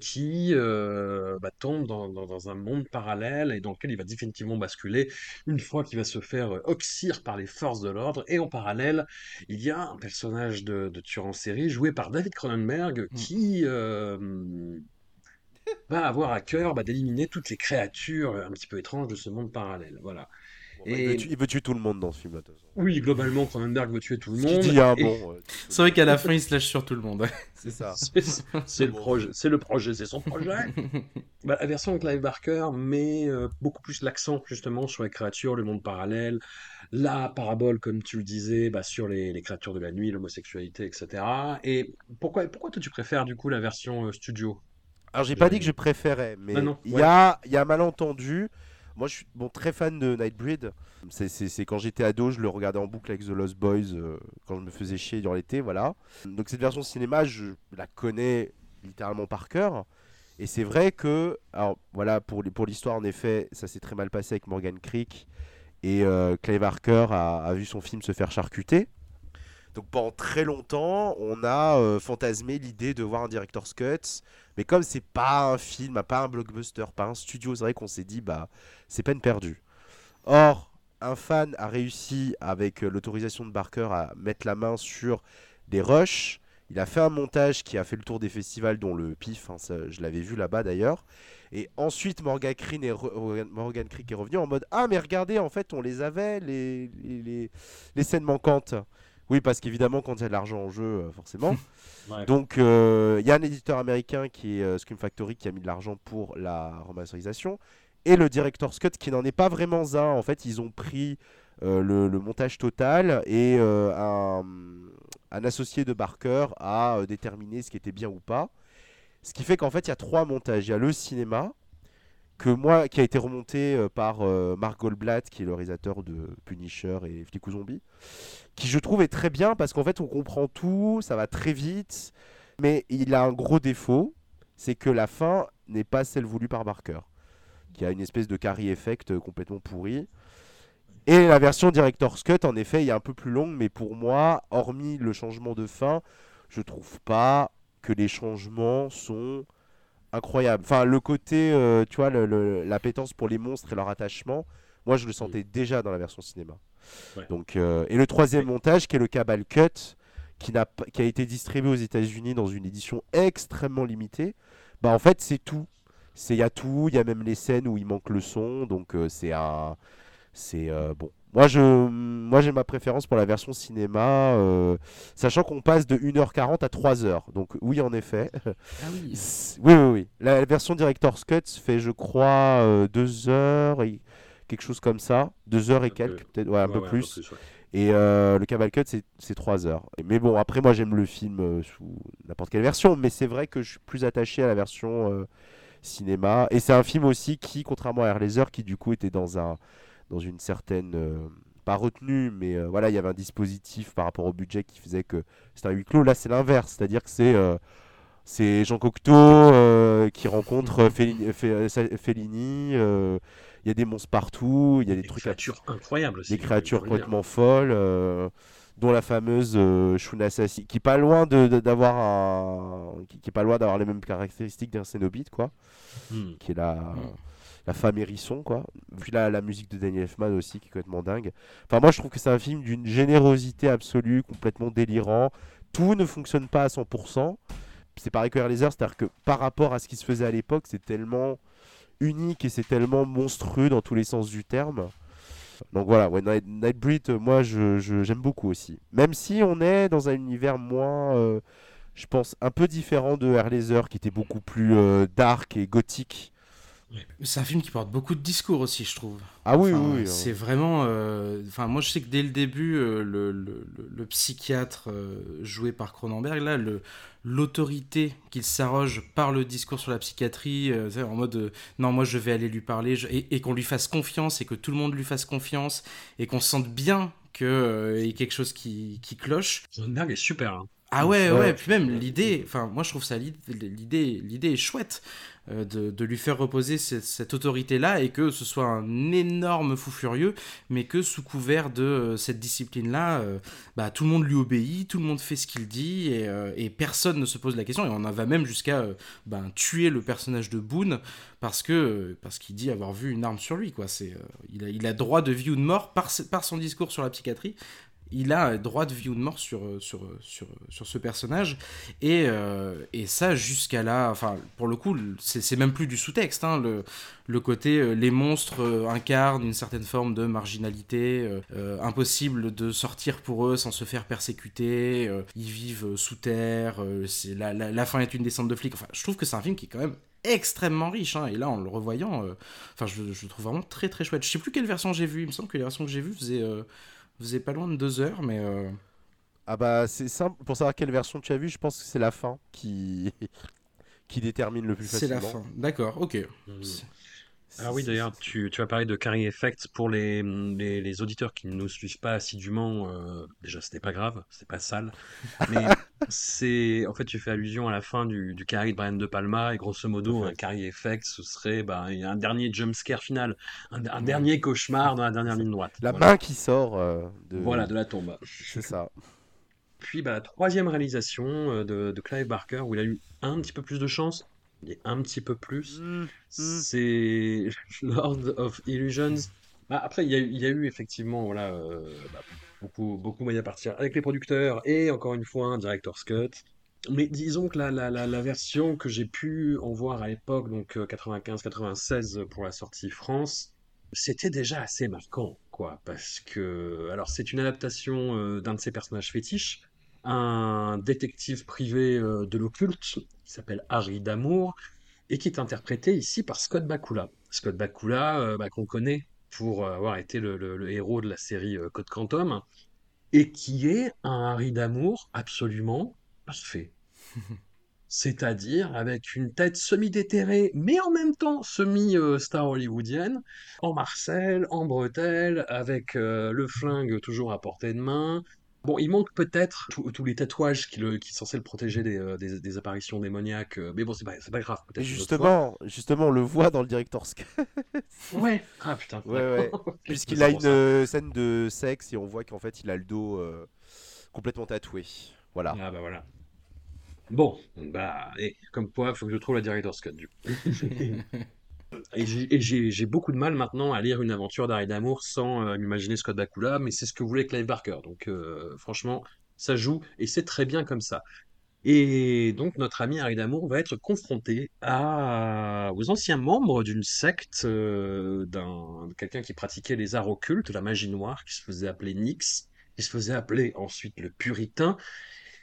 qui euh, bah, tombe dans, dans- dans un monde parallèle et dans lequel il va définitivement basculer une fois qu'il va se faire euh, oxyre par les forces de l'ordre. Et en parallèle, il y a un personnage de, de tueur en série joué par David Cronenberg qui euh, va avoir à cœur bah, d'éliminer toutes les créatures un petit peu étranges de ce monde parallèle. Voilà. il, Et- veut tuer, il veut tuer tout le monde dans ce film là de toute façon. Oui, globalement, Cronenberg veut tuer tout le monde. dit hein, et- bon euh, C'est vrai qu'à la fin, il se lâche sur tout le monde. c'est ça C'est c'est le projet, c'est le projet, c'est son projet. Bah, la version de Clive Barker met euh, beaucoup plus l'accent justement sur les créatures, le monde parallèle, la parabole, comme tu le disais, bah, sur les, les créatures de la nuit, l'homosexualité, etc. Et pourquoi, pourquoi toi tu préfères du coup la version euh, studio? Alors j'ai pas dit que je préférais, mais Ah non, il ouais. y, a, y a un malentendu. Moi je suis bon, très fan de Nightbreed. C'est- quand j'étais ado, je le regardais en boucle avec The Lost Boys euh, quand je me faisais chier durant l'été, voilà. Donc cette version cinéma, je la connais littéralement par cœur. Et c'est vrai que, alors voilà, pour, pour l'histoire en effet, ça s'est très mal passé avec Morgan Creek. Et euh, Clive Barker a, a vu son film se faire charcuter. Donc pendant très longtemps, on a euh, fantasmé l'idée de voir un director's cut. Mais comme c'est pas un film, pas un blockbuster, pas un studio, c'est vrai qu'on s'est dit, bah, c'est peine perdue. Or, un fan a réussi, avec euh, l'autorisation de Barker, à mettre la main sur des rushs. Il a fait un montage qui a fait le tour des festivals, dont le PIF, hein, ça, je l'avais vu là-bas d'ailleurs. Et ensuite, Morgan Creek, est Morgan est revenu en mode Ah, mais regardez, en fait, on les avait, les- les scènes manquantes. Oui, parce qu'évidemment, quand il y a de l'argent en jeu, euh, forcément. Donc, euh, il y a un éditeur américain qui est euh, Scream Factory qui a mis de l'argent pour la remasterisation. Et le Director's Cut qui n'en est pas vraiment un. En fait, ils ont pris euh, le, le montage total et euh, un, un associé de Barker a déterminé ce qui était bien ou pas. Ce qui fait qu'en fait, il y a trois montages. Il y a le cinéma, que moi, qui a été remonté euh, par euh, Mark Goldblatt, qui est le réalisateur de Punisher et Flic ou Zombie, qui je trouve est très bien parce qu'en fait, on comprend tout, ça va très vite, mais il a un gros défaut, c'est que la fin n'est pas celle voulue par Barker, qui a une espèce de carry effect euh, complètement pourri. Et la version Director's Cut, en effet, est un peu plus longue, mais pour moi, hormis le changement de fin, je trouve pas que les changements sont incroyables. Enfin, le côté, euh, tu vois, le- pour les monstres et leur attachement, moi, je le sentais déjà dans la version cinéma. Ouais. Donc, euh, et le troisième montage, qui est le Cabal Cut, qui, n'a pas- qui a été distribué aux États-Unis dans une édition extrêmement limitée, bah en fait, c'est tout. C'est il y a tout, il y a même les scènes où il manque le son, donc euh, c'est un, c'est bon. Moi, je, moi, j'ai ma préférence pour la version cinéma, euh, sachant qu'on passe de 1h40 à 3h. Donc oui, en effet. Ah oui. Oui, oui, oui. La version Director's Cut fait, je crois, 2 heures et quelque chose comme ça. 2 heures et Un peu. quelques, peut-être, ouais, un Ouais, peu ouais, plus. ouais. Et euh, le Cabal Cut, c'est- c'est 3 heures. Mais bon, après, moi, j'aime le film euh, sous n'importe quelle version. Mais c'est vrai que je suis plus attaché à la version euh, cinéma. Et c'est un film aussi qui, contrairement à Air Laser, qui du coup était dans, un, dans une certaine. euh, pas retenue, mais euh, voilà, il y avait un dispositif par rapport au budget qui faisait que c'était un huis clos. Là, c'est l'inverse. C'est-à-dire que c'est. euh, c'est Jean Cocteau euh, qui rencontre euh, Fellini. Fe- Fe- Fellini, Il y a des monstres partout. Il y a des, Des trucs à créatures incroyables aussi. des créatures le dire. complètement folles, dont la fameuse Shuna Sassi, qui est pas loin de, d'avoir un, qui, qui est pas loin d'avoir les mêmes caractéristiques d'un Cénobite, quoi, Hmm. qui est la, la femme hérisson, quoi. Puis là, la musique de Daniel Elfman aussi, qui est complètement dingue. Enfin, moi, je trouve que c'est un film d'une générosité absolue, complètement délirant. Tout ne fonctionne pas à 100%. C'est pareil que Air Laser, c'est-à-dire que par rapport à ce qui se faisait à l'époque, c'est tellement unique et c'est tellement monstrueux dans tous les sens du terme. Donc voilà, Nightbreed, euh, moi je, je- j'aime beaucoup aussi. Même si on est dans un univers moins, euh, je pense, un peu différent de Air Laser, qui était beaucoup plus euh, dark et gothique. C'est un film qui porte beaucoup de discours aussi, je trouve. Ah oui, Enfin, oui, oui. C'est vraiment. euh, Enfin, moi, je sais que dès le début, euh, le, le- le- le psychiatre euh, joué par Cronenberg, là, l'autorité qu'il s'arroge par le discours sur la psychiatrie, euh, en mode euh, non, moi, je vais aller lui parler, je- et, et qu'on lui fasse confiance, et que tout le monde lui fasse confiance, et qu'on sente bien qu'il y a quelque chose qui, qui cloche. Cronenberg est super. hein. Ah ouais, Ouais. ouais, puis même l'idée, enfin, moi je trouve ça l'idée, l'idée est chouette euh, de, de lui faire reposer cette, cette autorité-là et que ce soit un énorme fou furieux, mais que sous couvert de euh, cette discipline-là, euh, bah, tout le monde lui obéit, tout le monde fait ce qu'il dit et, et personne ne se pose la question. Et on en va même jusqu'à ben, tuer le personnage de Boone parce que parce qu'il dit avoir vu une arme sur lui, quoi. C'est, il, a, il a droit de vie ou de mort par, par son discours sur la psychiatrie il a droit de vie ou de mort sur, sur, sur, sur ce personnage. Et, euh, et ça, jusqu'à là, enfin, pour le coup, c'est même plus du sous-texte. hein, le, le côté, euh, les monstres euh, incarnent une certaine forme de marginalité, euh, euh, impossible de sortir pour eux sans se faire persécuter, euh, ils vivent euh, sous terre, euh, c'est la, la, la fin est une descente de flics. Enfin, je trouve que c'est un film qui est quand même extrêmement riche hein, et là en le revoyant euh, enfin je, je le trouve vraiment très très chouette je sais plus quelle version j'ai vue il me semble que les versions que j'ai vues faisaient faisaient pas loin de deux heures mais euh, Ah bah c'est simple, pour savoir quelle version tu as vu, je pense que c'est la fin qui, qui détermine le plus c'est facilement. la fin d'accord ok Mm. C'est- Ah oui, d'ailleurs, tu, tu as parlé de Carrie Effect pour les, les, les auditeurs qui ne nous suivent pas assidûment. euh, déjà, c'était pas grave, c'était pas sale. Mais c'est. En fait, tu fais allusion à la fin du, du Carrie de Brian De Palma, et grosso modo, un Carrie Effect, ce serait bah, un dernier jumpscare final, un, un dernier cauchemar dans la dernière ligne droite. La Voilà. main qui sort euh, de... Voilà, de la tombe. C'est ça. Puis bah, la troisième réalisation euh, de, de Clive Barker, où il a eu un petit peu plus de chance, et un petit peu plus, c'est Lord of Illusions. Bah, après, il y, a eu- il y a eu effectivement voilà, euh, bah, beaucoup, beaucoup moyen à partir avec les producteurs et encore une fois un director's cut. Mais disons que la, la, la, la version que j'ai pu en voir à l'époque, donc 95-96 pour la sortie France, c'était déjà assez marquant, quoi. Parce que, alors, c'est une adaptation euh, d'un de ses personnages fétiches, un détective privé euh, de l'occulte qui s'appelle Harry Damour et qui est interprété ici par Scott Bakula. Scott Bakula, euh, bah, qu'on connaît pour euh, avoir été le, le- le héros de la série Code Quantum, et qui est un Harry Damour absolument parfait. C'est-à-dire avec une tête semi-déterrée, mais en même temps semi-star hollywoodienne, en Marcel, en bretelle, avec euh, le flingue toujours à portée de main. Bon, il manque peut-être tous les tatouages qui, le, qui sont censés le protéger des, euh, des, des apparitions démoniaques, euh, mais bon, c'est pas, pas grave. Justement, justement, on le voit dans le director's cut. Ouais. Ah putain. Ouais, ouais. Puisqu'il a une ça. euh, scène de sexe et on voit qu'en fait il a le dos euh, complètement tatoué. Voilà. Ah bah voilà. Bon, bah, et comme quoi, faut que je trouve la director's cut du coup. Et j'ai- beaucoup de mal maintenant à lire une aventure d'Harry d'amour sans euh, m'imaginer Scott Bakula, mais c'est ce que voulait Clive Barker. Donc euh, franchement, ça joue et c'est très bien comme ça. Et donc notre ami Harry Damour va être confronté à, aux anciens membres d'une secte, euh, d'un quelqu'un qui pratiquait les arts occultes, la magie noire, qui se faisait appeler Nyx, qui se faisait appeler ensuite le Puritain,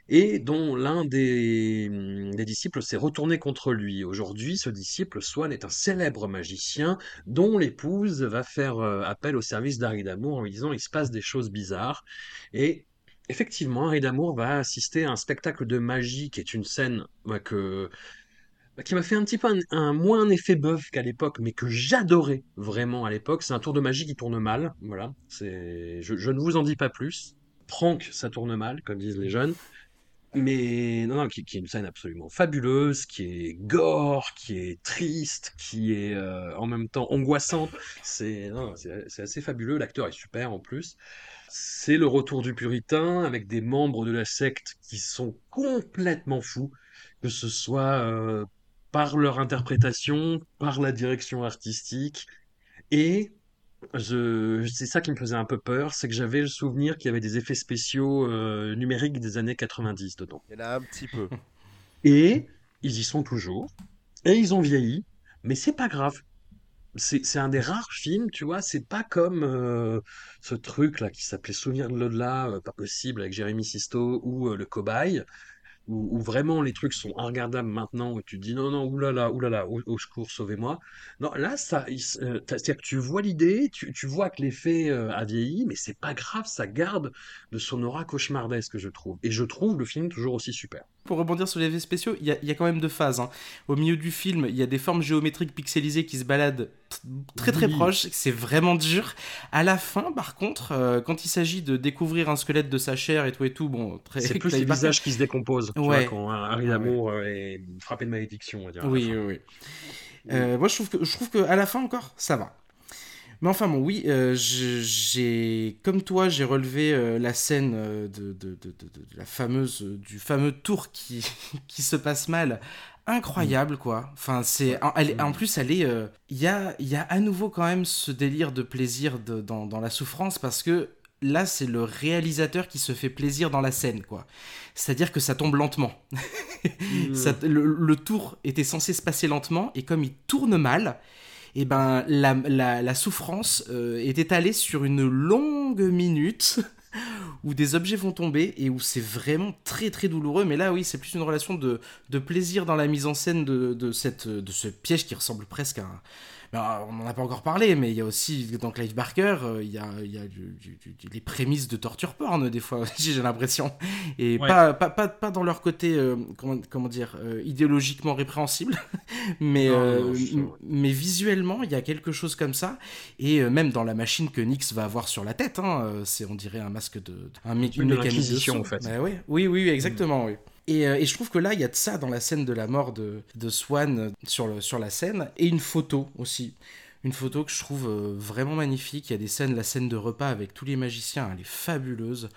et dont l'un des, des disciples s'est retourné contre lui. Aujourd'hui, ce disciple, Swan, est un célèbre magicien dont l'épouse va faire euh, appel au service d'Harry Damour en lui disant il se passe des choses bizarres. Et effectivement, Harry Damour va assister à un spectacle de magie qui est une scène bah, que, bah, qui m'a fait un petit peu un, moins un effet bœuf qu'à l'époque, mais que j'adorais vraiment à l'époque. C'est un tour de magie qui tourne mal. Voilà, je, je ne vous en dis pas plus. Prank, ça tourne mal, comme disent les jeunes. Mais non, non, qui, qui est une scène absolument fabuleuse, qui est gore, qui est triste, qui est euh, en même temps angoissante. C'est assez fabuleux. L'acteur est super en plus. C'est le retour du puritain avec des membres de la secte qui sont complètement fous, que ce soit euh, par leur interprétation, par la direction artistique. Et je, c'est ça qui me faisait un peu peur, c'est que j'avais le souvenir qu'il y avait des effets spéciaux euh, numériques des années 90 dedans. Il y en a un petit peu. Et ils y sont toujours. Et ils ont vieilli. Mais c'est pas grave. C'est un des rares films, tu vois. C'est pas comme euh, ce truc là qui s'appelait Souvenir de l'au-delà, euh, pas possible, avec Jérémy Sisto ou euh, Le Cobaye où, où vraiment les trucs sont regardables maintenant, où tu dis non, non, oulala, oulala, au, au secours, sauvez-moi. Non, là, ça, euh, c'est-à-dire que tu vois l'idée, tu, tu vois que l'effet euh, a vieilli, mais c'est pas grave, ça garde de son aura cauchemardesque, je trouve. Et je trouve le film toujours aussi super. Pour rebondir sur les effets spéciaux, il y, a- il y a quand même deux phases. hein. Au milieu du film, il y a des formes géométriques pixelisées qui se baladent très très Oui. proches. C'est vraiment dur. À la fin, par contre, euh, quand il s'agit de découvrir un squelette de sa chair et tout et tout, bon, très. C'est plus les visages qui se décomposent, tu Ouais. vois, quand Harry Ouais, Lamour euh, est frappé de malédiction, on va dire. Oui, oui, oui. Euh, moi, je trouve que je trouve que à la fin encore, ça va. Mais enfin bon, oui, euh, j'ai comme toi, j'ai relevé euh, la scène euh, de, de- de- de- la fameuse du fameux tour qui qui se passe mal. Incroyable quoi. Enfin c'est en, en plus elle est euh, il y a il y a à nouveau quand même ce délire de plaisir de- dans, dans la souffrance parce que là c'est le réalisateur qui se fait plaisir dans la scène quoi. C'est-à-dire que ça tombe lentement. Ça- le, le tour était censé se passer lentement et comme il tourne mal, et ben la, souffrance euh, est étalée sur une longue minute où des objets vont tomber et où c'est vraiment très très douloureux. Mais là, oui, c'est plus une relation de, plaisir dans la mise en scène de, de, cette, de ce piège qui ressemble presque à un. Ben, on n'en a pas encore parlé, mais il y a aussi dans Clive Barker, euh, il y a, il y a du- du- du- les prémices de torture porn, des fois, j'ai l'impression. Et Ouais. pas, pas, pas, pas dans leur côté, euh, comment, comment dire, euh, idéologiquement répréhensible, mais, Non, euh, non, mais visuellement, il y a quelque chose comme ça. Et euh, même dans la machine que Nix va avoir sur la tête, hein, euh, c'est, on dirait, un masque de. Un, mé- truc une son. en fait. Bah ouais. Oui, oui, oui, exactement, oui. Et, euh, et je trouve que là, il y a de ça dans la scène de la mort de, de Swan euh, sur, le, sur la scène, et une photo aussi. Une photo que je trouve euh, vraiment magnifique. Il y a des scènes, la scène de repas avec tous les magiciens, elle est fabuleuse.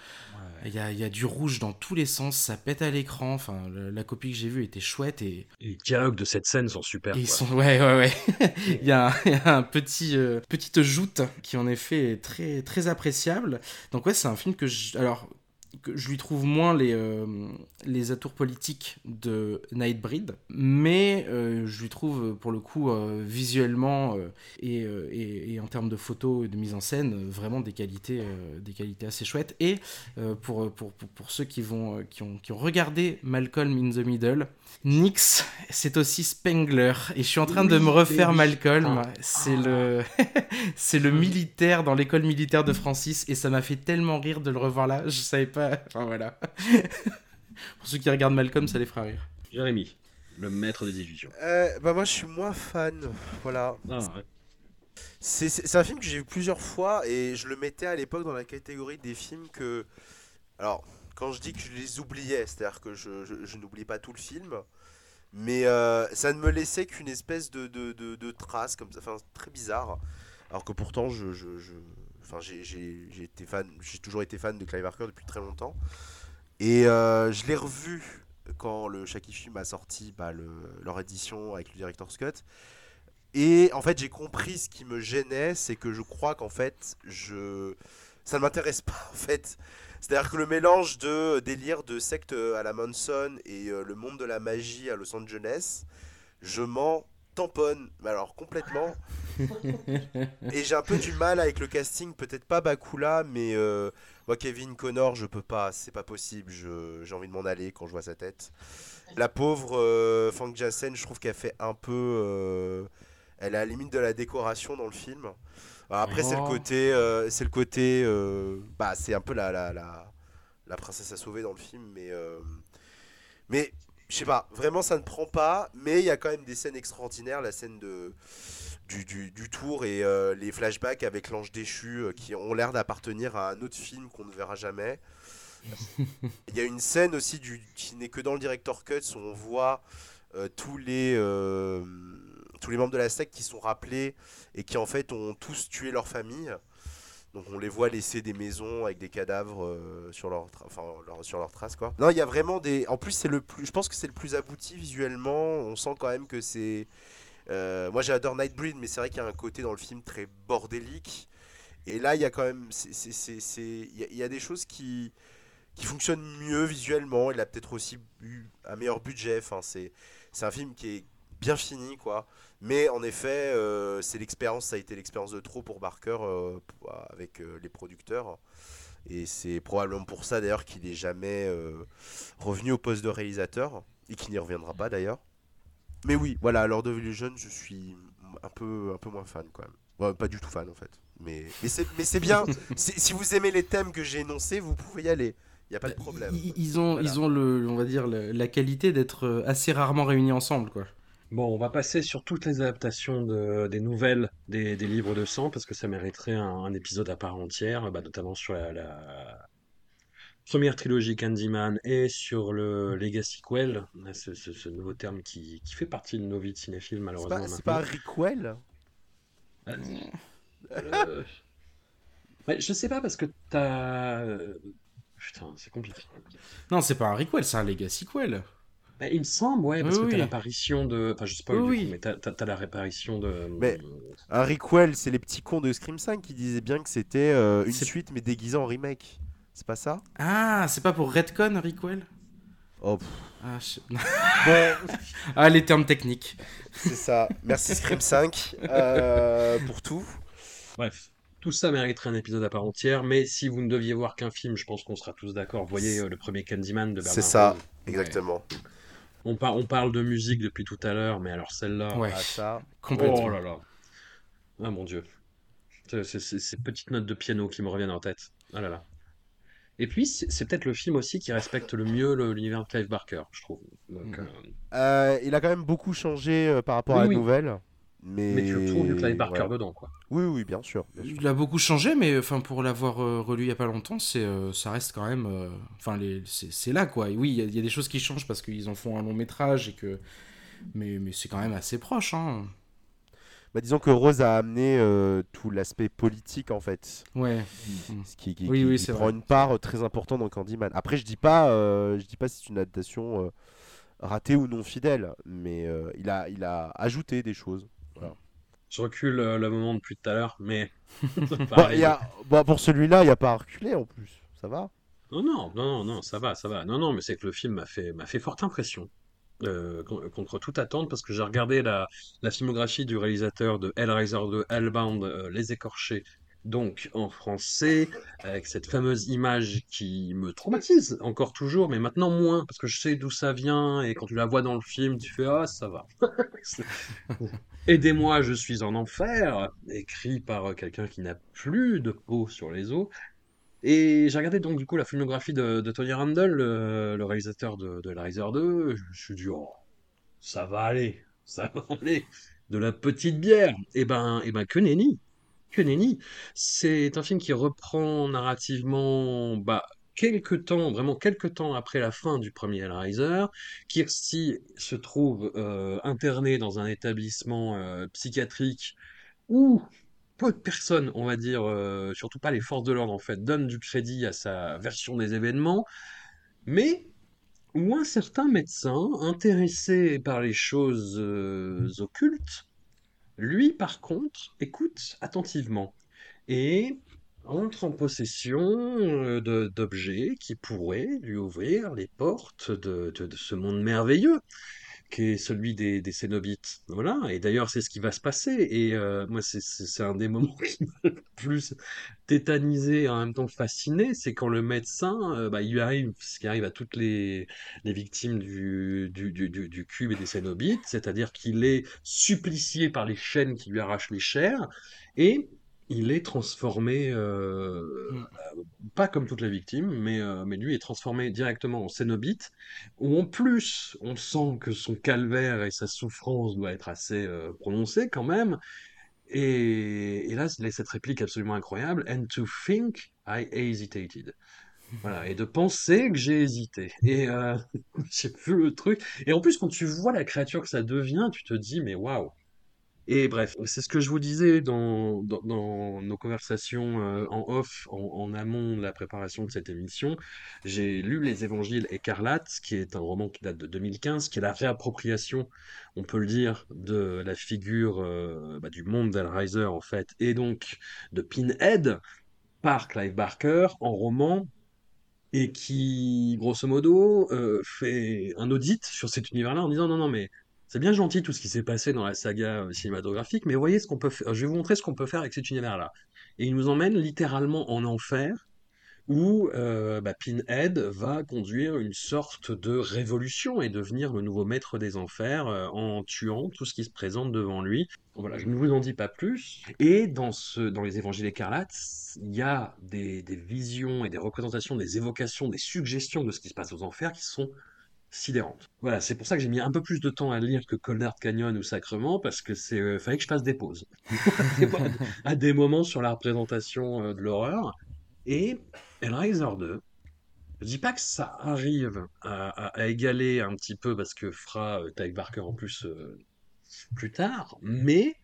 Il y, a, il y a du rouge dans tous les sens, ça pète à l'écran. Enfin, le- la copie que j'ai vue était chouette et, Et les dialogues de cette scène sont super. et ils quoi. sont ouais ouais ouais. il, y a un, il y a un petit euh, petite joute qui en effet est très très appréciable. Donc ouais, c'est un film que je, alors que je lui trouve moins les euh, les atours politiques de Nightbreed, mais euh, je lui trouve pour le coup euh, visuellement euh, et, et, et en termes de photos et de mise en scène vraiment des qualités des qualités assez chouettes. Et pour, pour, pour, pour ceux qui vont qui ont, qui ont regardé Malcolm in the Middle, Nix, c'est aussi Spengler. Et je suis en train de me refaire. Malcolm. Ah. C'est le, c'est le militaire dans l'école militaire de Francis. Et ça m'a fait tellement rire de le revoir là. Je savais pas. Enfin voilà. Pour ceux qui regardent Malcolm, ça les fera rire. Jérémy, le maître des illusions. Euh, bah moi je suis moins fan. Voilà. Ah, ouais. C'est un film que j'ai vu plusieurs fois et je le mettais à l'époque dans la catégorie des films que. Alors, quand je dis que je les oubliais, c'est-à-dire que je, je- je n'oublie pas tout le film, mais euh, ça ne me laissait qu'une espèce de, de, de, de trace comme ça, enfin très bizarre. Alors que pourtant, je, je, je- enfin, j'ai- toujours été fan de Clive Barker depuis très longtemps. Et euh, je l'ai revu quand le Shaki Film a sorti bah, le- leur édition avec le Director's Cut. Et en fait, j'ai compris ce qui me gênait, c'est que je crois qu'en fait, je... ça ne m'intéresse pas en fait. C'est-à-dire que le mélange de délire de secte à la Manson et euh, le monde de la magie à Los Angeles, je m'en tamponne, mais alors complètement. et j'ai un peu du mal avec le casting, peut-être pas Bakula, mais euh, moi Kevin Connor, je peux pas, c'est pas possible, j'ai envie de m'en aller quand je vois sa tête. La pauvre euh, Fang Jansen, je trouve qu'elle fait un peu... euh, elle est à la limite de la décoration dans le film. Alors après, c'est le Oh. côté, euh, c'est le côté, bah, c'est un peu la, la, la, la princesse à sauver dans le film, mais, mais je sais pas, vraiment ça ne prend pas, mais il y a quand même des scènes extraordinaires, la scène de du, du, du tour et euh, les flashbacks avec l'ange déchu euh, qui ont l'air d'appartenir à un autre film qu'on ne verra jamais. Il y a une scène aussi du, qui n'est que dans le director cut où on voit euh, tous les tous les membres de la secte qui sont rappelés et qui en fait ont tous tué leur famille. Donc on les voit laisser des maisons avec des cadavres sur leur, enfin, leur- sur leurs traces quoi. Non, il y a vraiment des. En plus c'est le plus. Je pense que c'est le plus abouti visuellement. On sent quand même que c'est. Euh, Moi j'adore Nightbreed, mais c'est vrai qu'il y a un côté dans le film très bordélique. Et là il y a quand même. Il y, a- des choses qui qui fonctionnent mieux visuellement. Il a peut-être aussi eu un meilleur budget. Enfin c'est un film qui est bien fini quoi. Mais en effet, euh, c'est l'expérience, ça a été l'expérience de trop pour Barker euh, avec les producteurs. Et c'est probablement pour ça d'ailleurs qu'il n'est jamais revenu au poste de réalisateur et qu'il n'y reviendra pas d'ailleurs. Mais oui, voilà, Lord of Illusion, je suis un peu, un peu moins fan quand même. Ouais, pas du tout fan en fait. Mais, mais c'est mais c'est bien. Si vous aimez les thèmes que j'ai énoncés, vous pouvez y aller. Il n'y a pas de problème. Ils, ils ont, Voilà. ils ont le, on va dire, la, la qualité d'être euh, assez rarement réunis ensemble, quoi. Bon, on va passer sur toutes les adaptations de- des nouvelles des, des livres de sang, parce que ça mériterait un, un épisode à part entière, bah, notamment sur la, la première trilogie Candyman et sur le Legacy Quell, ce, ce- ce nouveau terme qui, qui fait partie de nos vies de cinéphiles, malheureusement. pas, c'est maintenant. pas Rickwell Euh, ouais, je sais pas, parce que t'as... euh, Putain, c'est compliqué. Non, c'est pas un requel, c'est un legacy quel. Bah, il me semble, ouais, parce Oui, que t'as oui. l'apparition de... Enfin, je spoil Oui, du coup, oui. mais t'as, la réparation de... Mais- Un Rickwell, c'est les petits cons de Scream 5 qui disaient bien que c'était euh, une suite mais déguisée en remake. C'est pas ça Ah, c'est pas pour Redcon, requel Oh, pff. ah, je- Bon, ah, les termes techniques. c'est ça. Merci Scream 5 euh, pour tout. Bref, tout ça mériterait un épisode à part entière, mais si vous ne deviez voir qu'un film, je pense qu'on sera tous d'accord. Voyez euh, le premier Candyman de Bernard C'est ça, Rose. exactement. On, par- on parle de musique depuis tout à l'heure, mais alors celle-là... Ouais, Ah, ça. complètement. Oh là là. Ah mon dieu. C'est- Ces petites notes de piano qui me reviennent en tête. Ah là là. Et puis, c'est peut-être le film aussi qui respecte le mieux l'univers de Clive Barker, je trouve. Donc, euh, Euh, il a quand même beaucoup changé euh, par rapport Oui, à la oui. nouvelle. Mais, Mais tu retrouves du Clive Barker ouais. dedans, quoi. Oui, oui, bien sûr. bien sûr. Il a beaucoup changé, mais enfin pour l'avoir euh, relu il y a pas longtemps, c'est euh, ça reste quand même, enfin c'est, là quoi. Et oui, il y, a- il y a des choses qui changent parce qu'ils en font un long métrage et que, mais mais c'est quand même assez proche. Hein. Bah, disons que Rose a amené euh, tout l'aspect politique en fait. Ouais. Ce qui, qui- Oui, qui- oui, qui c'est prend vrai. une part euh, très importante dans Candyman. Après, je dis pas, euh, je dis pas si c'est une adaptation euh, ratée ou non fidèle, mais euh, il a, il a ajouté des choses. Je recule euh, le moment depuis tout à l'heure, mais... Y a, pour celui-là, il n'y a pas à reculer en plus. Ça va? Non, non, non, non, non, ça va, ça va. Non, non, mais c'est que le film m'a fait, m'a fait forte impression. Euh, con- contre toute attente, parce que j'ai regardé la, la filmographie du réalisateur de Hellraiser 2, Hellbound, euh, Les Écorchés, donc en français, avec cette fameuse image qui me traumatise encore toujours, mais maintenant moins, parce que je sais d'où ça vient, et quand tu la vois dans le film, tu fais Ah, ça va. Aidez-moi, je suis en enfer, écrit par euh, quelqu'un qui n'a plus de peau sur les os. Et j'ai regardé donc du coup la filmographie de, Tony Randall, le, réalisateur de, de Hellraiser 2. Je me suis dit, oh, ça va aller, ça va aller. De la petite bière. Et ben, et ben que nenni. Que nenni. C'est un film qui reprend narrativement bah, quelques temps, vraiment quelques temps après la fin du premier Hellraiser. Kirsty se trouve euh, internée dans un établissement euh, psychiatrique où peu de personnes, on va dire, euh, surtout pas les forces de l'ordre en fait, donnent du crédit à sa version des événements, mais où un certain médecin, intéressé par les choses euh, occultes, lui par contre écoute attentivement et entre en possession euh, d'objets qui pourraient lui ouvrir les portes de ce monde merveilleux qui est celui des, des Cénobites. Voilà, et d'ailleurs c'est ce qui va se passer, et euh, moi c'est- un des moments qui m'a le plus tétanisé et en même temps fasciné, c'est quand le médecin, euh, bah, il lui arrive ce qui arrive à toutes les, les victimes du, du, du- du cube et des Cénobites, c'est-à-dire qu'il est supplicié par les chaînes qui lui arrachent les chairs, et il est transformé, euh, Mm. euh, pas comme toutes les victimes, mais, euh, mais lui est transformé directement en Cénobite, où en plus on sent que son calvaire et sa souffrance doit être assez euh, prononcée quand même. Et, et là, il a cette réplique absolument incroyable, and to think I hesitated. Voilà, et de penser que j'ai hésité. Et euh, j'ai vu le truc. Et en plus, quand tu vois la créature que ça devient, tu te dis, mais waouh, Et bref, c'est ce que je vous disais dans, nos conversations euh, en off, en, en amont de la préparation de cette émission. J'ai lu Les Évangiles écarlates, qui est un roman qui date de 2015, qui est la réappropriation, on peut le dire, de la figure euh, bah, du monde d'Hellraiser, en fait, et donc de Pinhead, par Clive Barker, en roman, et qui, grosso modo, euh, fait un audit sur cet univers-là en disant non, non, mais c'est bien gentil tout ce qui s'est passé dans la saga euh, cinématographique, mais voyez ce qu'on peut faire. Je vais vous montrer ce qu'on peut faire avec cet univers-là. Et il nous emmène littéralement en enfer, où euh, bah, Pinhead va conduire une sorte de révolution et devenir le nouveau maître des enfers euh, en tuant tout ce qui se présente devant lui. Voilà, je ne vous en dis pas plus. Et dans, ce, dans les évangiles écarlates, il y a des, des visions et des représentations, des évocations, des suggestions de ce qui se passe aux enfers qui sont sidérantes. Voilà, c'est pour ça que j'ai mis un peu plus de temps à lire que Cold Canyon ou Sacrement, parce que c'est euh, fallait que je fasse des pauses à des moments sur la représentation euh, de l'horreur. Et Hellraiser 2, je dis pas que ça arrive à, égaler un petit peu parce que fera euh, Clive Barker en plus euh, plus tard, mais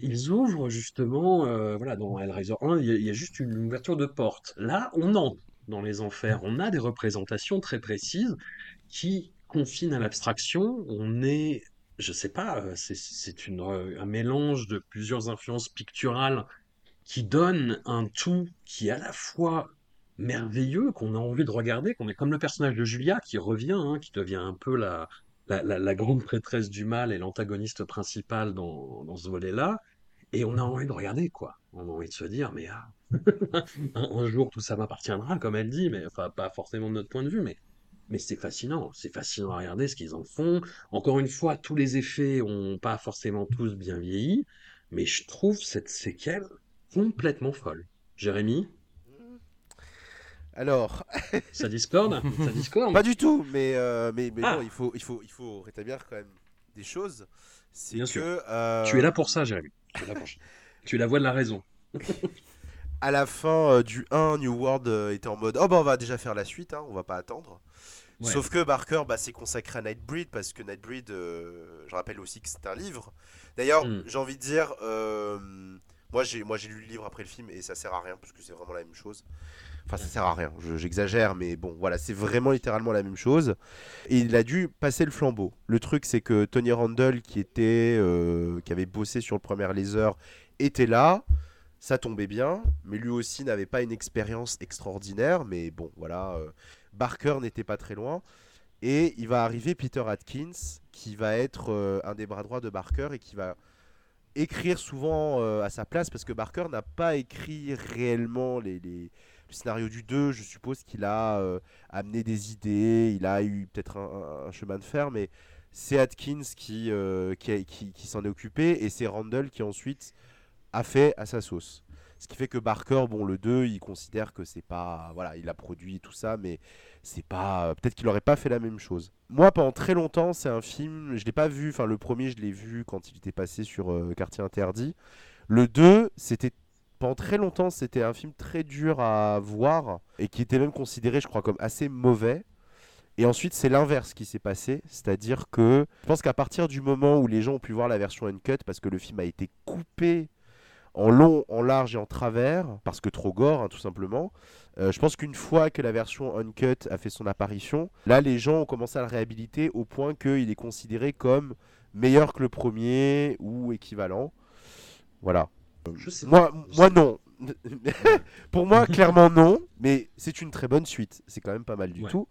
ils ouvrent justement, voilà, dans Hellraiser 1, il y, y a juste une ouverture de porte. Là, on entre dans les enfers, on a des représentations très précises qui confinent à l'abstraction. On est, je sais pas, euh, c'est euh, un mélange de plusieurs influences picturales qui donne un tout qui est à la fois merveilleux, qu'on a envie de regarder, qu'on est comme le personnage de Julia qui revient, hein, qui devient un peu la- la grande prêtresse du mal et l'antagoniste principal dans, dans ce volet-là. Et on a envie de regarder, quoi. On a envie de se dire, mais ah, un, jour tout ça m'appartiendra, comme elle dit, mais enfin pas forcément de notre point de vue, mais, mais c'est fascinant. C'est fascinant à regarder ce qu'ils en font. Encore une fois, tous les effets ont pas forcément tous bien vieilli, mais je trouve cette séquelle complètement folle. Jérémy, Alors, ça discorde? Ça discorde? Pas du tout, mais, euh, mais, mais Ah. non, il faut, il, faut, il faut rétablir quand même des choses. C'est Bien que, sûr. euh, Tu es là pour ça, Jérémy. Tu es pour. Tu es la voix de la raison. à la fin euh, du 1, New World euh, était en mode Oh bah on va déjà faire la suite, hein, on va pas attendre. Ouais. Sauf que Barker bah, s'est consacré à Nightbreed parce que Nightbreed, euh, je rappelle aussi que c'est un livre. D'ailleurs, Mm. j'ai envie de dire, euh, moi j'ai moi j'ai lu le livre après le film et ça sert à rien parce que c'est vraiment la même chose. Enfin, ça sert à rien, je- j'exagère, mais bon, voilà, c'est vraiment littéralement la même chose. Et il a dû passer le flambeau. Le truc, c'est que Tony Randall, qui était, euh, qui avait bossé sur le premier laser, était là. Ça tombait bien, mais lui aussi n'avait pas une expérience extraordinaire. Mais bon, voilà, euh, Barker n'était pas très loin. Et il va arriver Peter Atkins, qui va être euh, un des bras droits de Barker et qui va écrire souvent euh, à sa place, parce que Barker n'a pas écrit réellement les, les- le scénario du 2. Je suppose qu'il a amené des idées, il a eu peut-être un, chemin de fer, mais c'est Atkins qui- qui s'en est occupé et c'est Randall qui ensuite a fait à sa sauce. Ce qui fait que Barker, bon, le 2, il considère que c'est pas. Voilà, il a produit tout ça, mais c'est pas. Peut-être qu'il aurait pas fait la même chose. Moi, pendant très longtemps, c'est un film. Je l'ai pas vu. Enfin, le premier, je l'ai vu quand il était passé sur euh, Quartier Interdit. Le 2, c'était. Pendant très longtemps, c'était un film très dur à voir et qui était même considéré, je crois, comme assez mauvais. Et ensuite, c'est l'inverse qui s'est passé, c'est-à-dire que je pense qu'à partir du moment où les gens ont pu voir la version uncut, parce que le film a été coupé en long, en large et en travers, parce que trop gore, hein, tout simplement. Euh, je pense qu'une fois que la version uncut a fait son apparition, là, les gens ont commencé à le réhabiliter au point qu'il est considéré comme meilleur que le premier ou équivalent. Voilà. Je sais Moi, pas. moi non. Pour moi, clairement non, mais c'est une très bonne suite. C'est quand même pas mal du Ouais. tout.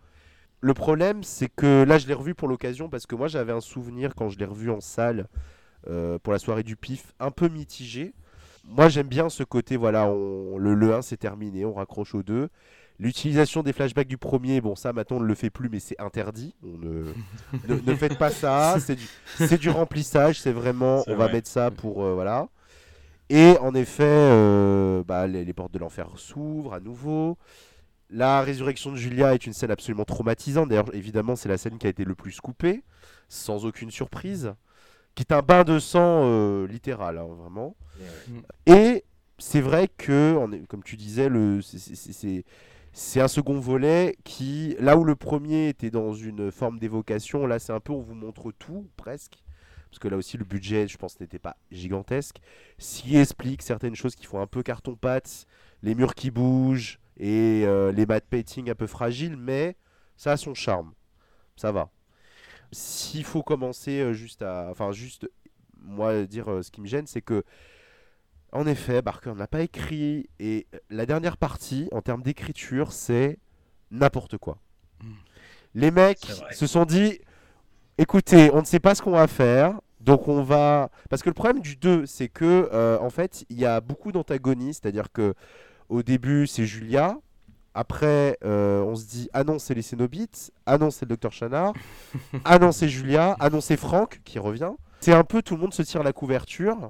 Le problème, c'est que là, je l'ai revu pour l'occasion parce que moi, j'avais un souvenir quand je l'ai revu en salle euh, pour la soirée du pif, un peu mitigé. Moi, j'aime bien ce côté, voilà, on- le, le 1 c'est terminé, on raccroche au 2. L'utilisation des flashbacks du premier, bon, ça maintenant on ne le fait plus, mais c'est interdit. On ne, ne, ne faites pas ça, c'est du, remplissage, c'est vraiment, on va mettre ça pour. euh, voilà. Et en effet, euh, bah, les, les portes de l'enfer s'ouvrent à nouveau. La résurrection de Julia est une scène absolument traumatisante. D'ailleurs, évidemment, c'est la scène qui a été le plus coupée, sans aucune surprise. Qui est un bain de sang euh, littéral, hein, vraiment. Et c'est vrai que, comme tu disais, le, c'est- un second volet qui, là où le premier était dans une forme d'évocation, là c'est un peu on vous montre tout, presque. parce que là aussi le budget, je pense, n'était pas gigantesque, qui explique certaines choses qui font un peu carton-pâte, les murs qui bougent et euh, les matte painting un peu fragiles, mais ça a son charme, ça va. S'il faut commencer euh, juste à, enfin juste, moi dire euh, ce qui me gêne, c'est que en effet, Barker n'a pas écrit et la dernière partie en termes d'écriture, c'est n'importe quoi. Mm. Les mecs se sont dit écoutez, on ne sait pas ce qu'on va faire, donc on va. Parce que le problème du 2, c'est que, euh, en fait, il y a beaucoup d'antagonistes, c'est-à-dire que au début, c'est Julia. Après, euh, on se dit ah non, c'est les Cénobites, ah non, c'est le docteur Chanard, ah non, c'est Julia, ah non, c'est Franck qui revient. C'est un peu tout le monde se tire la couverture.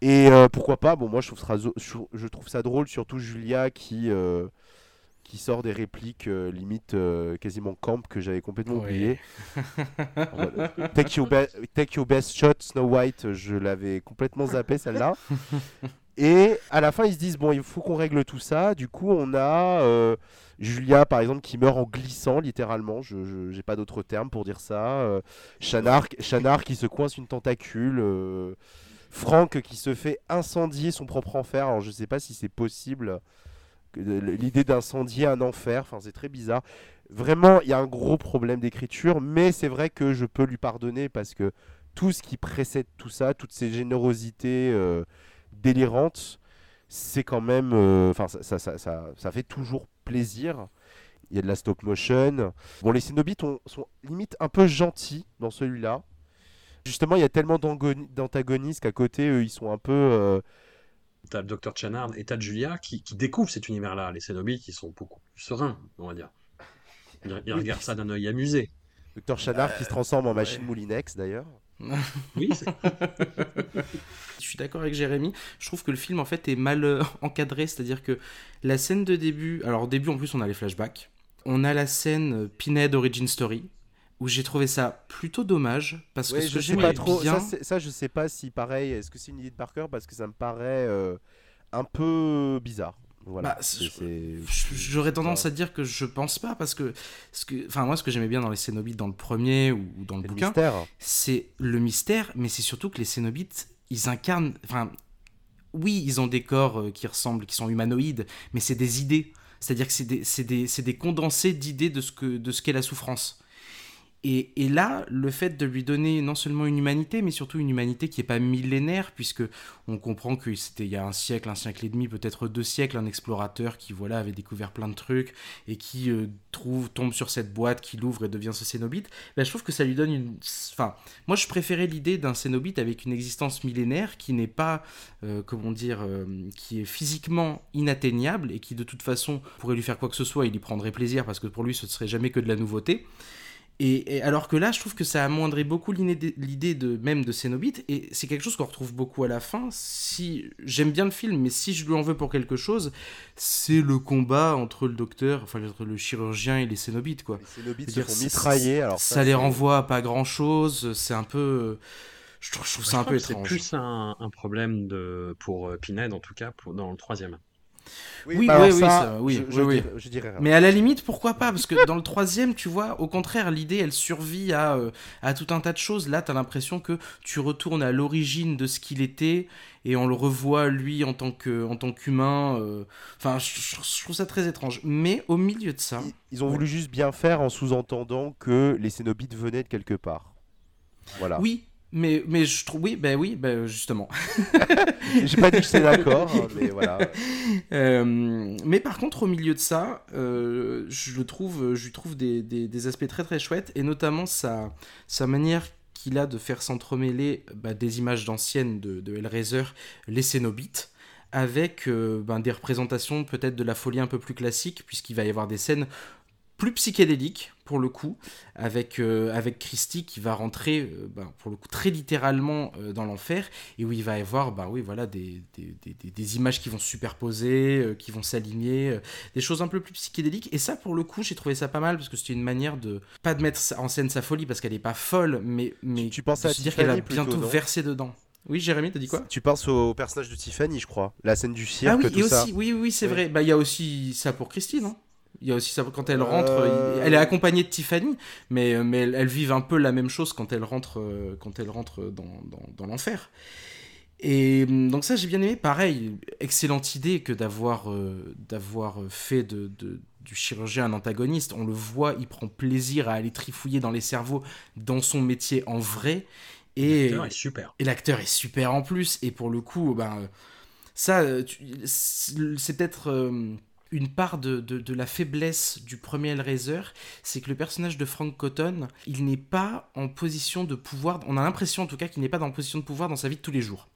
Et euh, pourquoi pas Bon, moi, je trouve, ça, je je trouve ça drôle, surtout Julia qui, euh, qui sort des répliques limite quasiment camp que j'avais complètement oublié. take, your be- take your best shot, Snow White, je l'avais complètement zappé celle-là. Et à la fin, ils se disent bon, il faut qu'on règle tout ça. Du coup, on a euh, Julia, par exemple, qui meurt en glissant, littéralement. Je n'ai pas d'autre terme pour dire ça. Euh, Chanard, qui se coince une tentacule. euh, Franck qui se fait incendier son propre enfer. Alors, je sais pas si c'est possible. L'idée d'incendier un enfer, enfin, c'est très bizarre. Vraiment, il y a un gros problème d'écriture, mais c'est vrai que je peux lui pardonner parce que tout ce qui précède tout ça, toutes ces générosités euh, délirantes, c'est quand même. euh, Enfin, ça, ça, ça, ça- ça fait toujours plaisir. Il y a de la stop motion. Bon, les Cénobites ont- sont limite un peu gentils dans celui-là. Justement, il y a tellement d'antagonistes qu'à côté, eux, ils sont un peu. euh, T'as le docteur Chanard et t'as Julia qui, qui découvrent cet univers-là. Les Cénobites, ils sont beaucoup plus sereins, on va dire. Ils, ils regardent ça d'un œil amusé. Docteur Chanard qui se transforme en machine Moulinex d'ailleurs. Oui, c'est- Je suis d'accord avec Jérémy. Je trouve que le film en fait est mal euh, encadré, c'est-à-dire que la scène de début, alors au début en plus on a les flashbacks, on a la scène euh, Pinhead Origin Story où j'ai trouvé ça plutôt dommage parce que ce je que sais pas trop. bien, Ça, ça, je sais pas si pareil. Est-ce que c'est une idée de Parker parce que ça me paraît euh, un peu bizarre. Voilà. Bah, J'aurais tendance à dire que je pense pas parce que, ce que enfin moi ce que j'aimais bien dans les Cénobites dans le premier ou dans le bouquin, c'est le mystère, mais c'est surtout que les Cénobites, ils incarnent, enfin, oui, ils ont des corps euh, qui ressemblent, qui sont humanoïdes, mais c'est des idées. C'est-à-dire que c'est des, des, c'est des condensés d'idées de ce que, de ce qu'est la souffrance. Et, là, le fait de lui donner non seulement une humanité, mais surtout une humanité qui n'est pas millénaire, puisque on comprend que c'était il y a un siècle, un siècle et demi, peut-être deux siècles, un explorateur qui voilà avait découvert plein de trucs et qui euh, trouve tombe sur cette boîte, qui l'ouvre et devient ce cénobite. Ben, je trouve que ça lui donne une, enfin, moi je préférais l'idée d'un cénobite avec une existence millénaire qui n'est pas, euh, comment dire, euh, qui est physiquement inatteignable et qui de toute façon pourrait lui faire quoi que ce soit, il y prendrait plaisir parce que pour lui ce ne serait jamais que de la nouveauté. Et, et alors que là, je trouve que ça amoindrait beaucoup l'idée de même de Cénobite, et c'est quelque chose qu'on retrouve beaucoup à la fin. Si j'aime bien le film, mais si je lui en veux pour quelque chose, c'est le combat entre le docteur, enfin entre le chirurgien et les Cénobites, quoi. Les Cénobites se dire, font mitrailler. Alors ça, ça, les renvoie à pas grand chose. C'est un peu, je trouve, je trouve Je ça un crois peu que c'est étrange. plus un, un problème de, pour euh, Pinhead, en tout cas, pour, dans le troisième. Oui, bah oui, alors oui, ça, ça, oui, je, oui, je oui. dirais- je dirais rien. Mais à la limite, pourquoi pas Parce que dans le troisième, tu vois, au contraire, l'idée, elle survit à, euh, à tout un tas de choses. Là, t'as l'impression que tu retournes à l'origine de ce qu'il était et on le revoit, lui, en tant que- en tant qu'humain. euh, Enfin, je, trouve ça très étrange. Mais au milieu de ça... Ils, ils ont voulu juste bien faire en sous-entendant que les Cénobites venaient de quelque part. Voilà. Oui, mais, mais je trouve... Oui, ben oui, ben justement. J'ai pas dit que j'étais d'accord, hein, mais voilà. Euh, mais par contre, au milieu de ça, euh, je le trouve, je lui trouve des, des- des aspects très très chouettes, et notamment sa, sa manière qu'il a de faire s'entremêler bah, des images d'anciennes de, de Hellraiser, les Cénobites, avec euh, ben, des représentations peut-être de la folie un peu plus classique, puisqu'il va y avoir des scènes plus psychédéliques pour le coup, avec, euh, avec Christy qui va rentrer euh, ben, pour le coup très littéralement euh, dans l'enfer et où il va y avoir ben, oui, voilà, des, des, des- des- images qui vont se superposer, euh, qui vont s'aligner, des choses un peu plus psychédéliques. Et ça, pour le coup, j'ai trouvé ça pas mal parce que c'était une manière de pas de mettre en scène sa folie parce qu'elle est pas folle, mais, mais tu pensais de à se dire qu'elle plutôt, bientôt verser dedans. Oui, Jérémy, t'as dit quoi? Tu penses au personnage de Tiffany, je crois. La scène du Ah cirque, oui, tout et ça. aussi, oui, oui, c'est Oui. vrai. Bah, il y a aussi ça pour Christy, non? Il y a aussi ça quand elle rentre, euh, elle est accompagnée de Tiffany, mais, mais elles, vivent un peu la même chose quand elle rentre, euh, quand elle rentre dans, dans, dans l'enfer. Et hum, donc ça j'ai bien aimé, pareil, excellente idée que d'avoir d'avoir fait de, de, du chirurgien un antagoniste. On le voit, il prend plaisir à aller trifouiller dans les cerveaux dans son métier en vrai. Et l'acteur est super. Et l'acteur est super en plus. Et pour le coup, ben, ça, c'est peut-être euh, une part de, de, la faiblesse du premier Hellraiser, c'est que le personnage de Frank Cotton, il n'est pas en position de pouvoir, on a l'impression en tout cas qu'il n'est pas en position de pouvoir dans sa vie de tous les jours.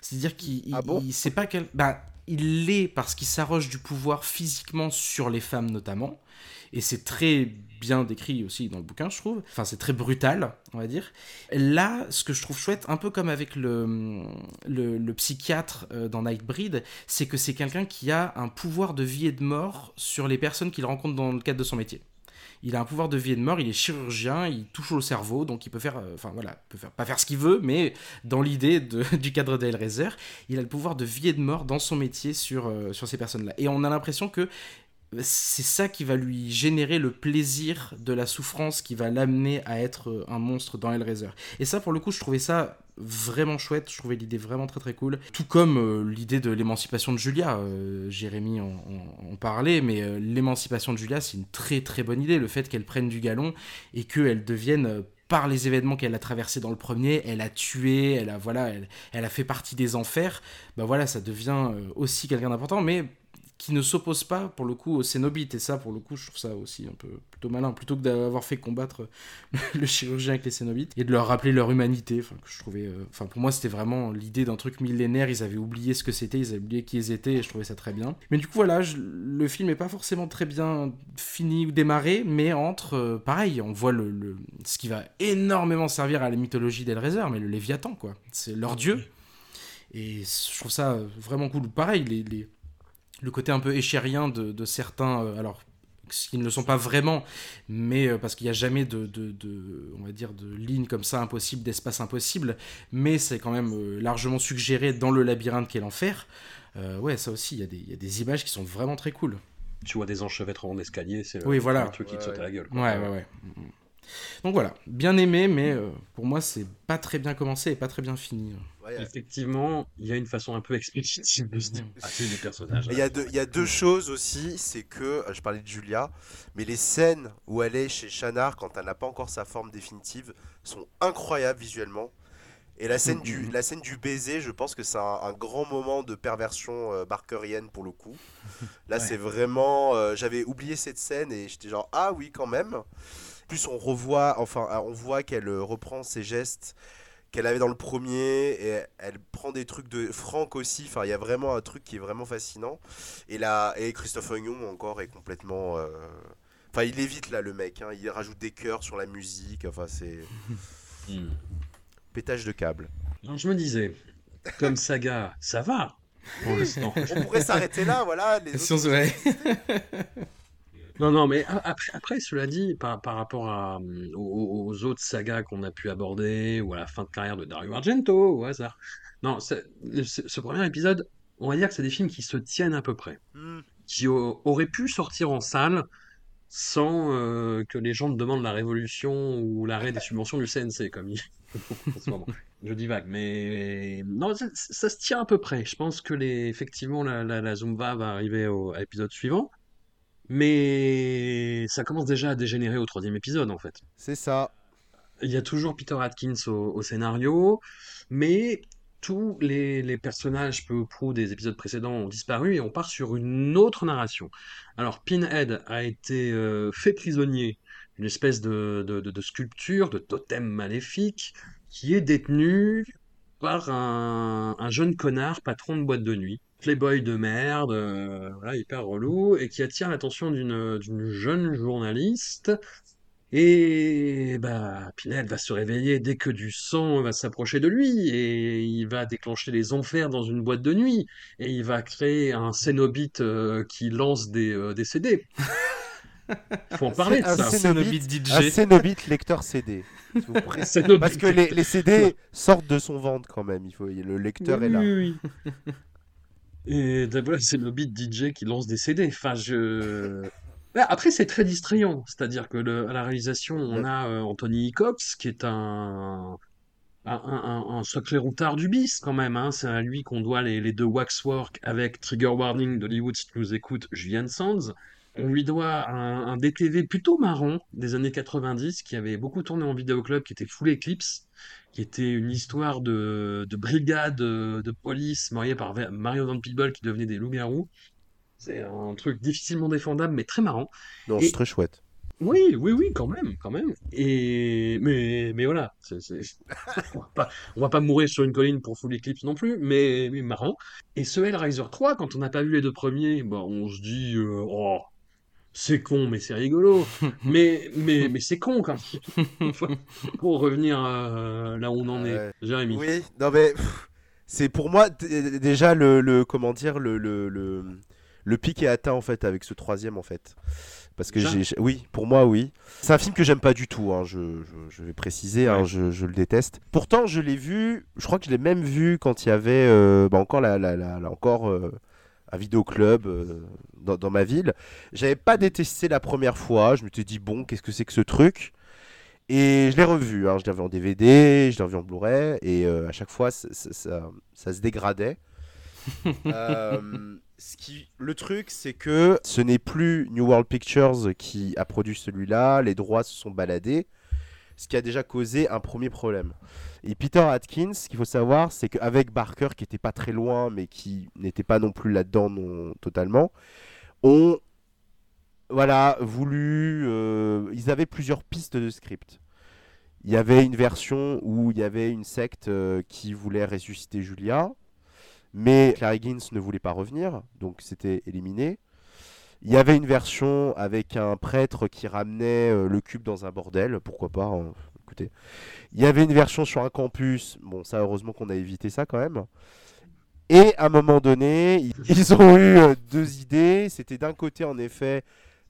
C'est-à-dire qu'il ah bon? sait pas quel... Ben, il l'est parce qu'il s'arroge du pouvoir physiquement sur les femmes notamment, et c'est très bien décrit aussi dans le bouquin, je trouve. Enfin, c'est très brutal, on va dire. Là, ce que je trouve chouette, un peu comme avec le, le, psychiatre euh, dans Nightbreed, c'est que c'est quelqu'un qui a un pouvoir de vie et de mort sur les personnes qu'il rencontre dans le cadre de son métier il a un pouvoir de vie et de mort, il est chirurgien, il touche au cerveau, donc il peut faire, euh, enfin voilà, peut faire, pas faire ce qu'il veut, mais dans l'idée du cadre d'Hellraiser, il a le pouvoir de vie et de mort dans son métier sur, euh, sur ces personnes-là. Et on a l'impression que c'est ça qui va lui générer le plaisir de la souffrance qui va l'amener à être euh, un monstre dans Hellraiser. Et ça, pour le coup, je trouvais ça vraiment chouette, je trouvais l'idée vraiment très très cool. Tout comme euh, l'idée de l'émancipation de Julia, euh, Jérémy en, parlait, mais l'émancipation de Julia, c'est une très très bonne idée, le fait qu'elle prenne du galon et qu'elle devienne par les événements qu'elle a traversés dans le premier, elle a tué, elle a voilà, elle, elle a fait partie des enfers. Bah voilà, ça devient aussi quelqu'un d'important, mais qui ne s'oppose pas pour le coup aux Cénobites. Et ça, pour le coup, je trouve ça aussi un peu plutôt malin, plutôt que d'avoir fait combattre le chirurgien avec les Cénobites et de leur rappeler leur humanité. Enfin, que je trouvais, euh, enfin pour moi, c'était vraiment l'idée d'un truc millénaire. Ils avaient oublié ce que c'était, ils avaient oublié qui ils étaient, et je trouvais ça très bien. Mais du coup, voilà, le film est pas forcément très bien fini ou démarré, mais entre, euh, pareil, on voit le, ce qui va énormément servir à la mythologie d'Elraiser, mais le Léviathan, quoi. C'est leur dieu. Et je trouve ça vraiment cool. Pareil, les, les le côté un peu échérien de, certains, euh, alors qui ne le sont pas vraiment, mais euh, parce qu'il n'y a jamais de, de, on va dire, de ligne comme ça impossible, d'espace impossible, mais c'est quand même euh, largement suggéré dans le labyrinthe qu'est l'enfer. ouais, ça aussi, il y, a des images qui sont vraiment très cool. Tu vois des enchevêtrements d'escalier, c'est oui, voilà. un truc qui te saute à la gueule. Ouais, ouais, ouais. Donc voilà, bien aimé, mais pour moi, c'est pas très bien commencé et pas très bien fini. Effectivement, il y a une façon un peu expéditive de se débarrasser des personnages. Il y, a deux, il y a deux choses aussi, c'est que, je parlais de Julia, mais les scènes où elle est chez Shannar quand elle n'a pas encore sa forme définitive sont incroyables visuellement. Et la scène, du, la scène du baiser, je pense que c'est un, grand moment de perversion euh, barkerienne pour le coup. Là, c'est vraiment. Euh, j'avais oublié cette scène et j'étais genre, ah oui, quand même. Plus on revoit, enfin, on voit qu'elle euh, reprend ses gestes qu'elle avait dans le premier et elle prend des trucs de Franck aussi. Enfin il y a vraiment un truc qui est vraiment fascinant. Et là et Christophe Young encore est complètement euh, enfin il évite là le mec hein. il rajoute des chœurs sur la musique. Enfin c'est hmm. pétage de câble. Je me disais comme saga ça va. Pour l'instant. On pourrait s'arrêter là voilà les Non, non, mais après, après cela dit, par, par rapport à, hum, aux, autres sagas qu'on a pu aborder, ou à la fin de carrière de Dario Argento, au hasard. Non, ce, premier épisode, on va dire que c'est des films qui se tiennent à peu près. Hmm. Qui auraient pu sortir en salle sans euh, que les gens demandent la révolution ou l'arrêt des subventions du CNC, comme il Je dis vague, mais non, ça, se tient à peu près. Je pense que les, effectivement, la, la, la Zumba va arriver au, à l'épisode suivant. Mais ça commence déjà à dégénérer au troisième épisode, en fait. C'est ça. Il y a toujours Peter Atkins au, scénario, mais tous les, personnages peu ou prou des épisodes précédents ont disparu et on part sur une autre narration. Alors, Pinhead a été euh, fait prisonnier d'une espèce de, de, sculpture, de totem maléfique, qui est détenu par un, un jeune connard patron de boîte de nuit playboy de merde, euh, voilà, hyper relou, et qui attire l'attention d'une jeune journaliste. Et bah, Pinel va se réveiller dès que du sang va s'approcher de lui, et il va déclencher les enfers dans une boîte de nuit, et il va créer un Cénobite euh, qui lance des, euh, des CD. Faut en parler de ça. Cénobite DJ. Un Cénobite lecteur CD. Parce que les, les, CD sortent de son ventre quand même. Il faut, le lecteur est là. Oui, oui. Et d'abord, c'est le beat DJ qui lance des CD. Enfin, je. Ouais, après, c'est très distrayant. C'est-à-dire que le- à la réalisation, on a euh, Anthony Cox, qui est un, un, un, un sacré routard du bis quand même. Hein. C'est à lui qu'on doit les, les deux Waxwork avec Trigger Warning d'Hollywood, si tu nous écoutes, Julian Sands. On lui doit un, un DTV plutôt marrant des années 90 qui avait beaucoup tourné en vidéoclub, qui était Full Eclipse, qui était une histoire de, de brigade euh, de police mariée par Mario Van Peebles qui devenait des loups-garous. C'est un truc difficilement défendable, mais très marrant. Non, c'est très chouette. Oui, oui, oui, quand même, quand même. Et mais, mais voilà, on va pas, on va pas mourir sur une colline pour Full Eclipse non plus, mais, mais marrant. Et ce Hellraiser 3, quand on n'a pas vu les deux premiers, bah, on se dit, euh, oh, c'est con, mais c'est rigolo. mais, mais, mais c'est con quand même. Pour revenir euh, là où on en est, Jérémy. Oui, non mais c'est pour moi déjà le, le- comment dire le, le, le, le pic est atteint en fait avec ce troisième en fait. Parce que j'ai, oui, pour moi oui. C'est un film que j'aime pas du tout. hein, je, je- je vais préciser, hein, je, je le déteste. Pourtant, je l'ai vu. Je crois que je l'ai même vu quand il y avait euh, bah, encore la, la, la- la- encore euh, un vidéoclub euh, dans, dans ma ville. J'avais pas détesté la première fois. Je m'étais dit bon, qu'est-ce que c'est que ce truc? Et je l'ai revu, hein, je l'ai revu en DVD, je l'ai revu en Blu-ray, et euh, à chaque fois, ça, ça- ça- ça se dégradait. Euh, ce qui, le truc, c'est que ce n'est plus New World Pictures qui a produit celui-là, les droits se sont baladés, ce qui a déjà causé un premier problème. Et Peter Atkins, ce qu'il faut savoir, c'est qu'avec Barker, qui était pas très loin, mais qui n'était pas non plus là-dedans non, totalement, ont voilà, voulu. euh, ils avaient plusieurs pistes de script. Il y avait une version où il y avait une secte euh, qui voulait ressusciter Julia, mais Clary Higgins ne voulait pas revenir, donc c'était éliminé. Il y avait une version avec un prêtre qui ramenait euh, le cube dans un bordel, pourquoi pas, hein, écoutez. Il y avait une version sur un campus, bon ça heureusement qu'on a évité ça quand même. Et à un moment donné, ils- ont eu euh, deux idées. C'était d'un côté en effet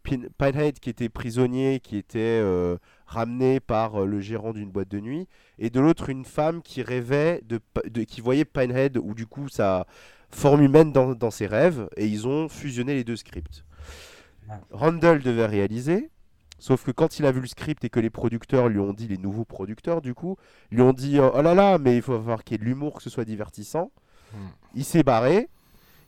Pin- Pinehead qui était prisonnier, qui était euh, ramené par euh, le gérant d'une boîte de nuit, et de l'autre une femme qui rêvait de, de- qui voyait Pinehead ou du coup sa forme humaine dans, dans ses rêves, et ils ont fusionné les deux scripts. Randall devait réaliser, sauf que quand il a vu le script et que les producteurs lui ont dit, les nouveaux producteurs du coup, lui ont dit oh là là, mais il faut avoir qu'il y ait de l'humour, que ce soit divertissant. Il s'est barré.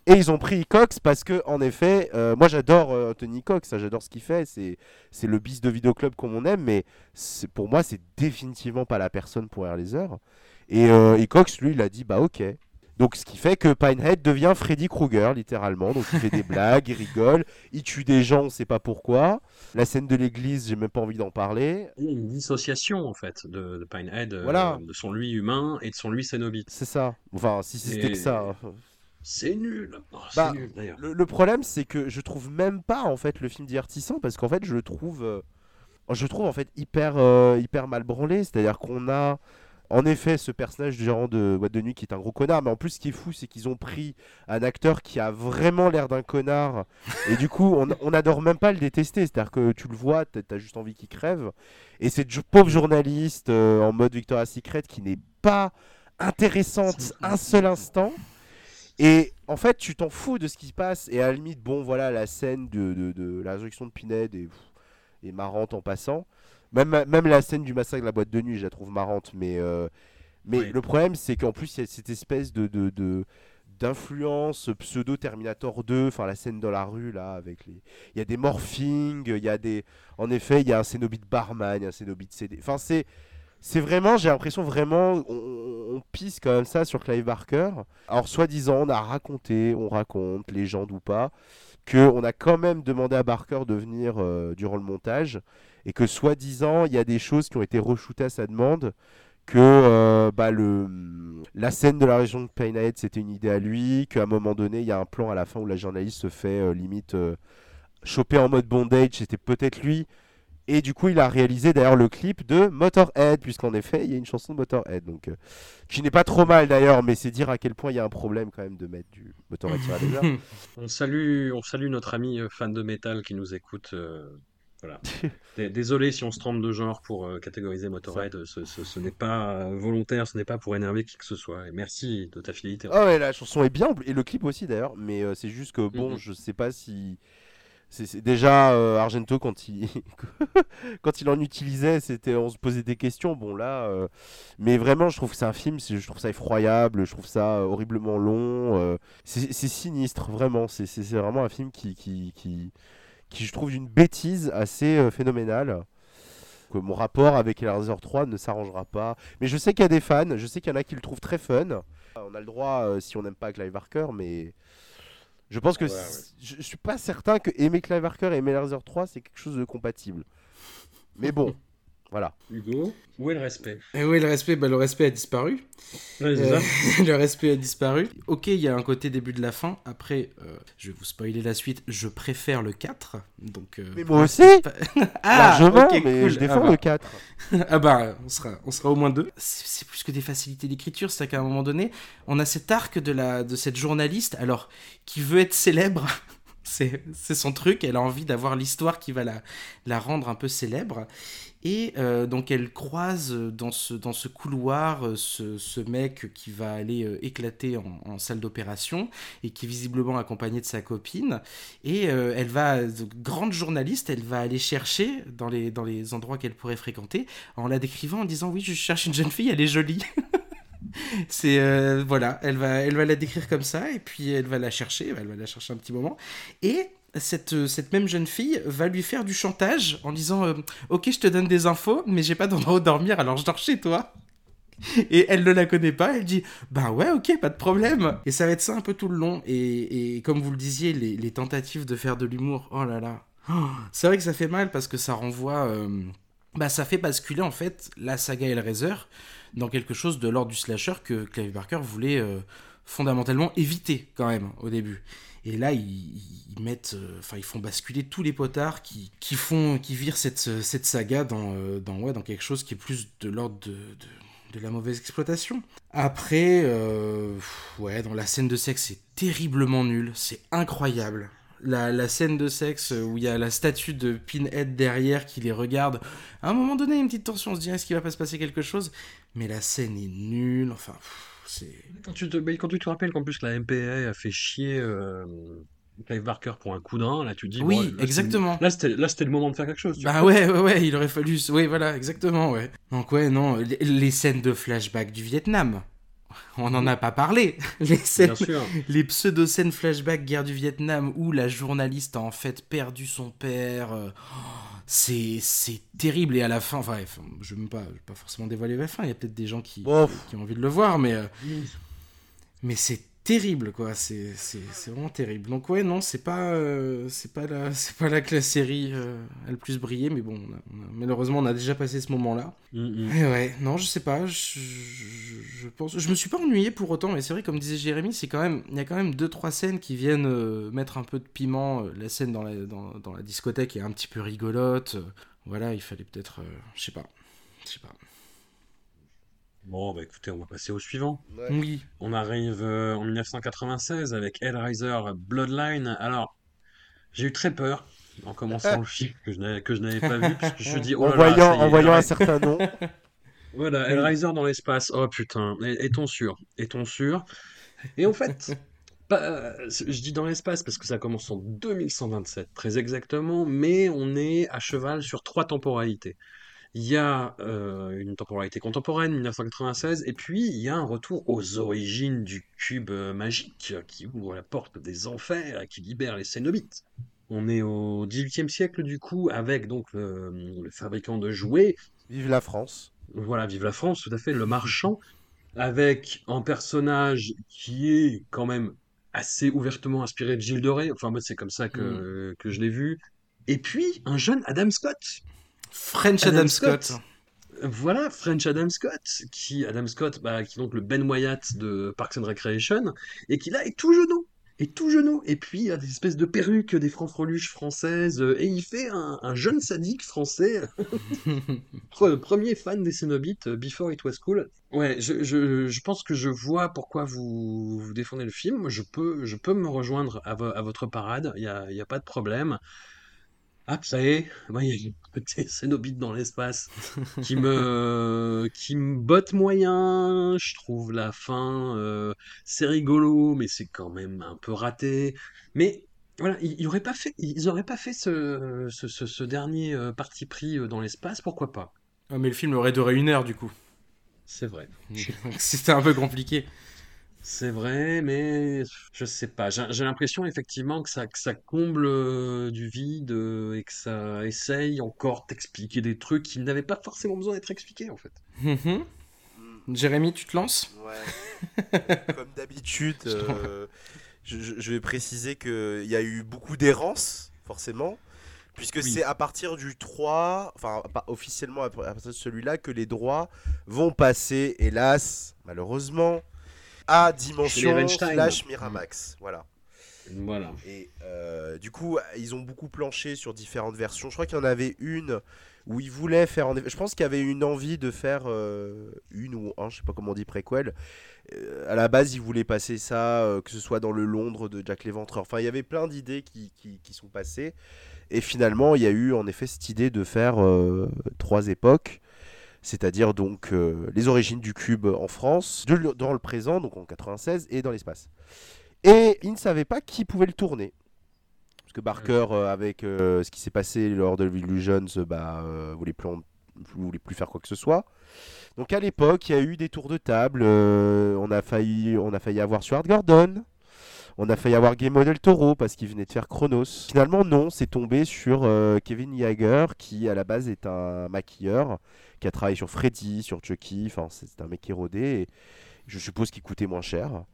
Et ils ont pris Cox parce que, en effet, euh, moi j'adore euh, Anthony Cox, j'adore ce qu'il fait, c'est, c'est le bis de vidéoclub comme on aime, mais c'est, pour moi c'est définitivement pas la personne pour Air Laser. Et, euh, et Cox, lui, il a dit bah ok. Donc ce qui fait que Pinehead devient Freddy Krueger, littéralement. Donc il fait des blagues, il rigole, il tue des gens, on sait pas pourquoi. La scène de l'église, j'ai même pas envie d'en parler. Il y a une dissociation en fait de, de Pinehead, euh, Voilà. de son lui humain et de son lui cénobite. C'est ça. Enfin, si c'était Et- que ça. hein. C'est nul. Oh, Bah, nul d'ailleurs. Le, le problème, c'est que je trouve même pas en fait le film divertissant parce qu'en fait, je le trouve, euh, je le trouve en fait hyper, euh, hyper mal branlé. C'est-à-dire qu'on a en effet ce personnage du gérant de boîte de nuit qui est un gros connard, mais en plus, ce qui est fou, c'est qu'ils ont pris un acteur qui a vraiment l'air d'un connard et du coup, on, on adore même pas le détester. C'est-à-dire que tu le vois, t'as as juste envie qu'il crève. Et cette pauvre journaliste euh, en mode Victoria's Secret qui n'est pas intéressante un seul instant. Et en fait, tu t'en fous de ce qui se passe. Et à la limite, bon, voilà, la scène de, de, de la résurrection de Pinhead est, est marrante en passant. Même, même la scène du massacre de la boîte de nuit, je la trouve marrante. Mais, euh, mais le problème, c'est qu'en plus, il y a cette espèce de. de, de- d'influence pseudo Terminator 2 enfin la scène dans la rue là avec les il y a des morphings il y a des en effet il y a un Cénobite barman il y a un Cénobite CD enfin c'est c'est vraiment, j'ai l'impression vraiment, on, on- on pisse quand même ça sur Clive Barker. Alors, soi-disant, on a raconté, on raconte, légende ou pas, qu'on a quand même demandé à Barker de venir euh, durant le montage, et que soi-disant, il y a des choses qui ont été reshootées à sa demande, que euh, bah, le, la scène de la région de Pinehead, c'était une idée à lui, qu'à un moment donné, il y a un plan à la fin où la journaliste se fait euh, limite euh, choper en mode bondage, c'était peut-être lui. Et du coup, il a réalisé d'ailleurs le clip de Motorhead, puisqu'en effet, il y a une chanson de Motorhead, donc euh, qui n'est pas trop mal d'ailleurs, mais c'est dire à quel point il y a un problème quand même de mettre du Motorhead sur la. On salue, on salue notre ami fan de métal qui nous écoute. Voilà. Désolé si on se trompe de genre pour euh, catégoriser Motorhead. Ce, ce- ce n'est pas euh, volontaire, ce n'est pas pour énerver qui que ce soit. Et merci de ta fidélité. Ah ouais, la chanson est bien, et le clip aussi d'ailleurs, mais euh, c'est juste que bon, Mhm. je sais pas si C'est déjà euh, Argento quand il quand il en utilisait, c'était on se posait des questions. Bon là, mais vraiment, je trouve que c'est un film, je trouve ça effroyable, je trouve ça horriblement long. c'est sinistre, vraiment. C'est vraiment un film qui qui, qui qui je trouve d'une bêtise assez euh, phénoménale. Que mon rapport avec Hellraiser 3 ne s'arrangera pas. Mais je sais qu'il y a des fans, je sais qu'il y en a qui le trouvent très fun. On a le droit euh, si on n'aime pas Clive Barker, mais je pense que Ouais, ouais. c- je, je suis pas certain que aimer Clive Barker et aimer Hellraiser 3 c'est quelque chose de compatible. Mais bon, voilà. Hugo, où est le respect? Et oui, le respect, bah, le respect a disparu. Ouais, c'est Euh, ça. le respect a disparu. Ok, il y a un côté début de la fin. Après, euh, je vais vous spoiler la suite. Je préfère le 4. Donc, euh, Mais moi aussi Ah, Largement, ok, mais cool. je défends Ah bah. le 4. ah bah, on sera, on sera au moins deux. C'est plus que des facilités d'écriture, c'est qu'à un moment donné, on a cet arc de, la, de cette journaliste, alors, qui veut être célèbre. C'est c'est son truc, elle a envie d'avoir l'histoire qui va la, la rendre un peu célèbre. Et euh, donc elle croise dans ce, dans ce couloir euh, ce, mec qui va aller euh, éclater en, salle d'opération et qui est visiblement accompagné de sa copine. Et euh, elle va, de- grande journaliste, elle va aller chercher dans les, endroits qu'elle pourrait fréquenter en la décrivant en disant oui je cherche une jeune fille, elle est jolie. Euh, voilà, elle va, elle va la décrire comme ça et puis elle va la chercher, elle va la chercher un petit moment et cette, euh, cette même jeune fille va lui faire du chantage en disant euh, ok je te donne des infos mais j'ai pas d'endroit où dormir alors je dors chez toi. Et elle ne la connaît pas, elle dit Bah ouais, ok, pas de problème. Et ça va être ça un peu tout le long. Et, et comme vous le disiez, les, tentatives de faire de l'humour, oh là là. C'est vrai que ça fait mal parce que ça renvoie. euh, bah, ça fait basculer en fait la saga Hellraiser dans quelque chose de l'ordre du slasher que Clive Barker voulait fondamentalement éviter quand même au début. Et là, ils, mettent, euh, enfin, font basculer tous les potards qui, qui font, qui virent cette, cette saga dans, euh, dans, ouais, dans quelque chose qui est plus de l'ordre de, de, la mauvaise exploitation. Après, euh, dans la scène de sexe, c'est terriblement nul, c'est incroyable. La, scène de sexe où il y a la statue de Pinhead derrière qui les regarde, à un moment donné, une petite tension, on se dit est-ce qu'il va pas se passer quelque chose? Mais la scène est nulle, enfin. Quand tu te, mais quand tu te rappelles qu'en plus la MPA a fait chier euh, Clive Barker pour un coup d'un, là tu te dis. Oui, bon, là, c'est- exactement. Là c'était là, c'était le moment de faire quelque chose. tu Bah ouais, ouais, ouais, il aurait fallu. Oui, voilà, exactement, ouais. Donc, ouais, non, les, les scènes de flashback du Vietnam. On n'en a pas parlé. Les scènes, Bien sûr. les pseudo-scènes flashback guerre du Vietnam où la journaliste a en fait perdu son père. euh, oh, c'est, c'est terrible. Et à la fin, enfin, bref, je ne vais pas, pas forcément dévoiler la fin. Il y a peut-être des gens qui, qui ont envie de le voir, mais, euh, mais c'est terrible, quoi. C'est, c'est, c'est vraiment terrible. Donc, ouais, non, c'est pas, euh, c'est pas, la, c'est pas là que la série euh, a le plus brillé, mais bon, on a- on a- malheureusement, on a déjà passé ce moment-là. Mm, mm. Et ouais, non, je sais pas, je, je, je pense, je me suis pas ennuyé pour autant, mais c'est vrai, comme disait Jérémy, c'est quand même, il y a quand même deux trois scènes qui viennent euh, mettre un peu de piment. Euh, La scène dans la, dans, dans la discothèque est un petit peu rigolote. Voilà, il fallait peut-être, je sais pas, je sais pas. Bon, bah écoutez, on va passer au suivant. ouais. Oui, On arrive euh, en 1996 avec Hellraiser Bloodline. Alors, j'ai eu très peur en commençant le film que je n'avais que je n'avais pas vu, puisque je me dis, oh en là voyant, ça y est, en voyant un certain nom. Voilà, Hellraiser dans l'espace. Oh putain, est- est-on sûr? Est-on sûr? Et en fait, pas- euh, je dis dans l'espace parce que ça commence en 2127, très exactement, mais on est à cheval sur trois temporalités. Il y a euh, une temporalité contemporaine, 1996, et puis il y a un retour aux origines du cube euh, magique qui ouvre la porte des enfers et qui libère les Cénobites. On est au XVIIIe siècle du coup, avec donc le, le fabricant de jouets Vive la France. voilà, vive la France, tout à fait, le marchand, avec un personnage qui est quand même assez ouvertement inspiré de Gilles Rais, enfin moi c'est comme ça que, que je l'ai vu, et puis un jeune Adam Scott. French Adam, Adam Scott. Scott. Voilà, French Adam Scott, qui Adam Scott, bah, qui est donc le Ben Wyatt de Parks and Recreation, et qui là est tout genou, est tout genou, et puis il a des espèces de perruques, des franfreluches françaises, euh, et il fait un, un jeune sadique français Pre- Premier fan des Cénobites, euh, Before It Was Cool. Ouais, je, je, je pense que je vois pourquoi vous, vous défendez le film. Je peux, je peux me rejoindre à, vo- à votre parade, il n'y a, y a pas de problème. Ah, ça y est, moi, il y a le côté Cénobite dans l'espace qui me, qui me botte moyen. Je trouve la fin, euh, c'est rigolo, mais c'est quand même un peu raté. Mais Voilà, ils, ils auraient pas fait, ils auraient pas fait ce, ce, ce- ce dernier euh, parti pris euh, dans l'espace, pourquoi pas? Ah, mais le film aurait duré une heure du coup. C'est vrai. C'était un peu compliqué. C'est vrai, mais je sais pas. J'ai j'ai l'impression effectivement que ça, que ça comble euh, du vide euh, et que ça essaye encore d'expliquer des trucs qui n'avaient pas forcément besoin d'être expliqués en fait. Mhm. Jérémy, tu te lances? Ouais. Comme d'habitude, euh, je, je- je vais préciser qu'il y a eu beaucoup d'errance, forcément, puisque Oui. c'est à partir du 3, enfin pas officiellement à partir de celui-là, que les droits vont passer, hélas, malheureusement, à Dimension slash Miramax. Voilà. Voilà. Et euh, du coup, ils ont beaucoup planché sur différentes versions. Je crois qu'il y en avait une où ils voulaient faire. En je pense qu'il y avait une envie de faire euh, une ou un, je sais pas comment on dit préquel. Euh, à la base, ils voulaient passer ça, que ce soit dans le Londres de Jack l'Éventreur. Enfin, il y avait plein d'idées qui, qui, qui sont passées. Et finalement, il y a eu en effet cette idée de faire trois époques. C'est-à-dire donc euh, les origines du cube en France, de- dans le présent, donc en 96, et dans l'espace. Et ils ne savaient pas qui pouvait le tourner. Parce que Barker, euh, avec euh, ce qui s'est passé lors de Illusions, euh, bah, voulait, plus voulait plus faire quoi que ce soit. Donc à l'époque, il y a eu des tours de table. on, a failli, on a failli avoir Stuart Gordon. On a failli avoir Guillermo del Toro parce qu'il venait de faire Chronos. Finalement, non, c'est tombé sur euh, Kevin Yeager, qui à la base est un maquilleur, qui a travaillé sur Freddy, sur Chucky. Enfin, c'est un mec qui est rodé. Et je suppose qu'il coûtait moins cher.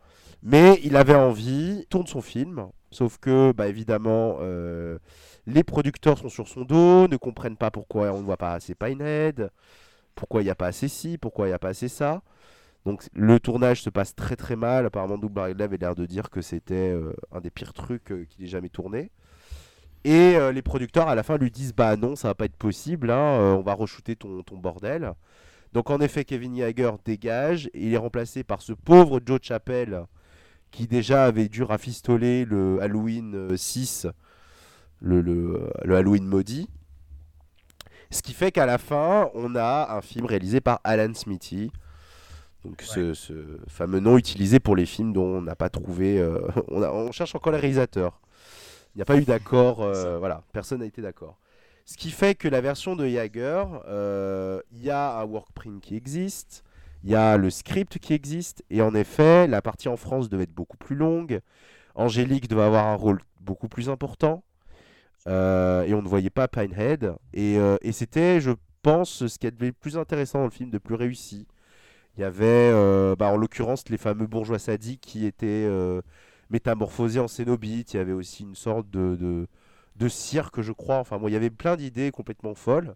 Mais il avait envie, tourne son film, sauf que, bah, évidemment, euh, les producteurs sont sur son dos, ne comprennent pas pourquoi on ne voit pas assez Pinehead, pourquoi il n'y a pas assez ci, pourquoi il n'y a pas assez ça. Donc le tournage se passe très très mal. Apparemment, Doug Bradley avait l'air de dire que c'était euh, un des pires trucs euh, qu'il ait jamais tourné. Et euh, les producteurs à la fin lui disent bah non, ça va pas être possible, hein, on va re-shooter ton, bordel. Donc en effet, Kevin Yeager dégage il est remplacé par ce pauvre Joe Chappelle qui déjà avait dû rafistoler le Halloween euh, 6, le, le, le Halloween maudit. Ce qui fait qu'à la fin, on a un film réalisé par Alan Smithy. Donc ce, ce fameux nom utilisé pour les films dont on n'a pas trouvé... euh, on, a- on cherche encore les réalisateurs. Il n'y a pas eu d'accord, euh, voilà, personne n'a été d'accord. Ce qui fait que la version de Jagger, euh, il y a un workprint qui existe, il y a le script qui existe, et en effet, la partie en France devait être beaucoup plus longue. Angélique devait avoir un rôle beaucoup plus important, et on ne voyait pas Pinehead. Et, et c'était, je pense, ce qui était le plus intéressant dans le film, de plus réussi. Il y avait, euh, bah, en l'occurrence, les fameux bourgeois sadiques qui étaient euh, métamorphosés en cénobites. Il y avait aussi une sorte de, de, de cirque, je crois. Enfin, bon, il y avait plein d'idées complètement folles.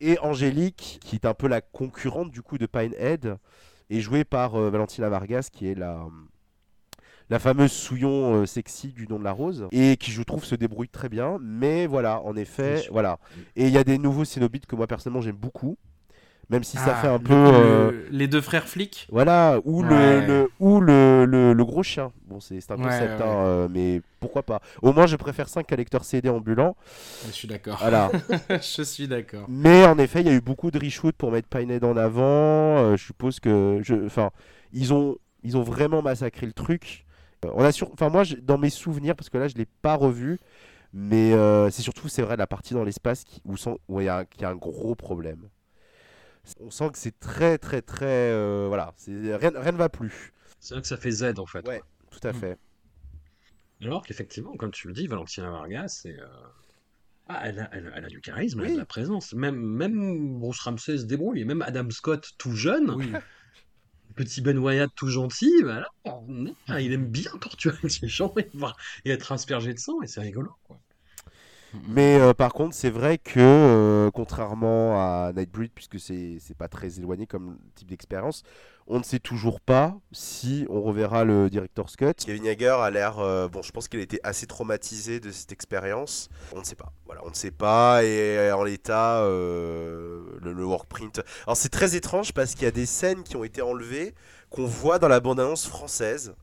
Et Angélique, qui est un peu la concurrente du coup de Pinehead, est jouée par euh, Valentina Vargas, qui est la, la fameuse souillon euh, sexy du nom de la rose, et qui je trouve se débrouille très bien. Mais voilà, en effet, voilà. Et il y a des nouveaux cénobites que moi personnellement j'aime beaucoup, même si ça Ah, fait un le- peu... euh, les deux frères flics. voilà, ou, le, Ouais. le, ou le, le, le gros chien. Bon, c'est un concept, ouais. hein, euh, mais pourquoi pas. Au moins, je préfère 5 collecteurs CD ambulants. Je suis d'accord. Voilà. je suis d'accord. mais en effet, il y a eu beaucoup de reshoot pour mettre Pinehead en avant. Euh, je suppose que. Je... Enfin, ils ont, ils ont vraiment massacré le truc. On a sur... Enfin, moi, dans mes souvenirs, parce que là, je ne l'ai pas revu, mais c'est surtout, c'est vrai, la partie dans l'espace qui... où il y, a un gros problème. On sent que c'est très, très, très. euh, voilà, c'est- rien, rien ne va plus. C'est vrai que ça fait Z en fait. Ouais. Tout à Mm. fait. Alors qu'effectivement, comme tu le dis, Valentina Vargas, c'est, euh, ah, elle, a, elle, a- elle a du charisme, elle a de la présence. Même, même Bruce Ramsey se débrouille, et même Adam Scott tout jeune, Oui. petit Ben Wyatt tout gentil, bah là, il aime bien torturer les gens et, voir- et être aspergé de sang, et c'est rigolo. Quoi. Mais euh, par contre, c'est vrai que, euh, contrairement à Nightbreed, puisque c'est pas très éloigné comme type d'expérience, on ne sait toujours pas si on reverra le director's cut. Kevin Yeager a l'air, euh, bon, je pense qu'il a été assez traumatisé de cette expérience. On ne sait pas. Voilà, on ne sait pas. Et en l'état, le workprint. Alors c'est très étrange parce qu'il y a des scènes qui ont été enlevées qu'on voit dans la bande-annonce française.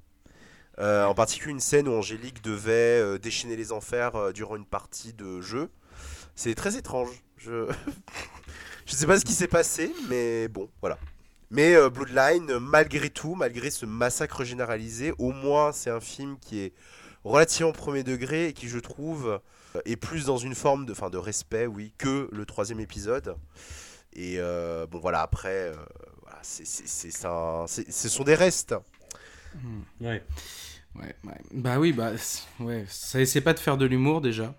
Euh, en particulier une scène où Angélique devait euh, déchaîner les enfers euh, durant une partie de jeu. C'est très étrange. Je je sais pas ce qui s'est passé, mais bon, voilà. Mais Bloodline, malgré tout, malgré ce massacre généralisé, au moins c'est un film qui est relativement premier degré et qui, je trouve, est plus dans une forme de, fin, de respect, oui, que le troisième épisode. Et bon, voilà, après, c'est, c'est, ça, ce sont des restes. Ouais. Ouais, ouais. Bah oui, bah ouais, ça essaie pas de faire de l'humour déjà.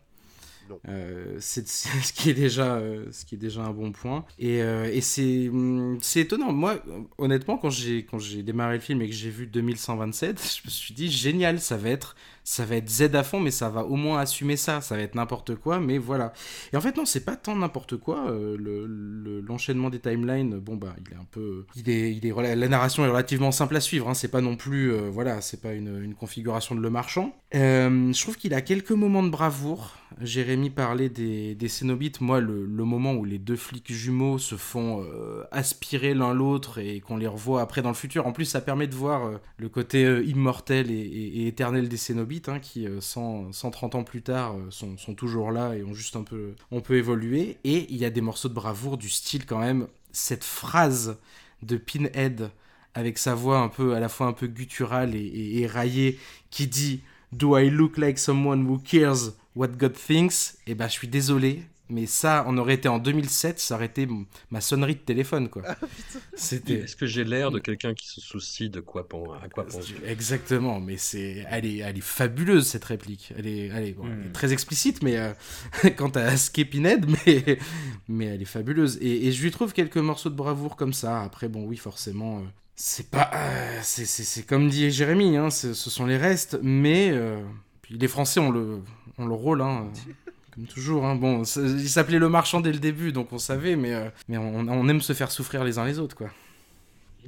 Non. Euh, c'est ce qui est déjà euh, ce qui est déjà un bon point et, euh, et c'est hum, c'est étonnant moi honnêtement quand j'ai quand j'ai démarré le film et que j'ai vu 2127 je me suis dit génial ça va être ça va être Z à fond mais ça va au moins assumer ça. Ça va être n'importe quoi mais voilà. Et en fait non c'est pas tant n'importe quoi euh, le- le- l'enchaînement des timelines. Bon bah il est un peu il est il est la narration est relativement simple à suivre hein, c'est pas non plus euh, voilà c'est pas une, configuration de le marchand. Euh, je trouve qu'il a quelques moments de bravoure. Jérémy parlait des, des Cénobites. Moi le, le moment où les deux flics jumeaux se font euh, aspirer l'un l'autre et qu'on les revoit après dans le futur. En plus ça permet de voir le côté immortel et- et éternel des Cénobites hein, qui euh, 100, 130 ans plus tard euh, sont, toujours là et ont juste un peu on peut évoluer. Et il y a des morceaux de bravoure du style quand même cette phrase de Pinhead avec sa voix un peu à la fois un peu gutturale et, et éraillée qui dit Do I look like someone who cares what God thinks? Eh ben je suis désolé mais ça on aurait été en 2007 ça aurait été ma sonnerie de téléphone quoi c'était Est-ce que j'ai l'air de quelqu'un qui se soucie de quoi pen- à quoi pense Exactement, mais c'est, elle est, elle est fabuleuse cette réplique. Elle est, elle est, bon, elle est Hmm. très explicite, mais euh, quant à Skepinhead, mais, mais elle est fabuleuse. Et, et je lui trouve quelques morceaux de bravoure comme ça. Après, bon, oui, forcément, euh, c'est pas, euh, c'est, c'est, c'est comme dit Jérémy, hein, ce sont les restes, mais euh, puis les Français ont le, ont le rôle, hein, euh, comme toujours. Hein. Bon, il s'appelait le marchand dès le début, donc on savait, mais, euh, mais on, on aime se faire souffrir les uns les autres, quoi.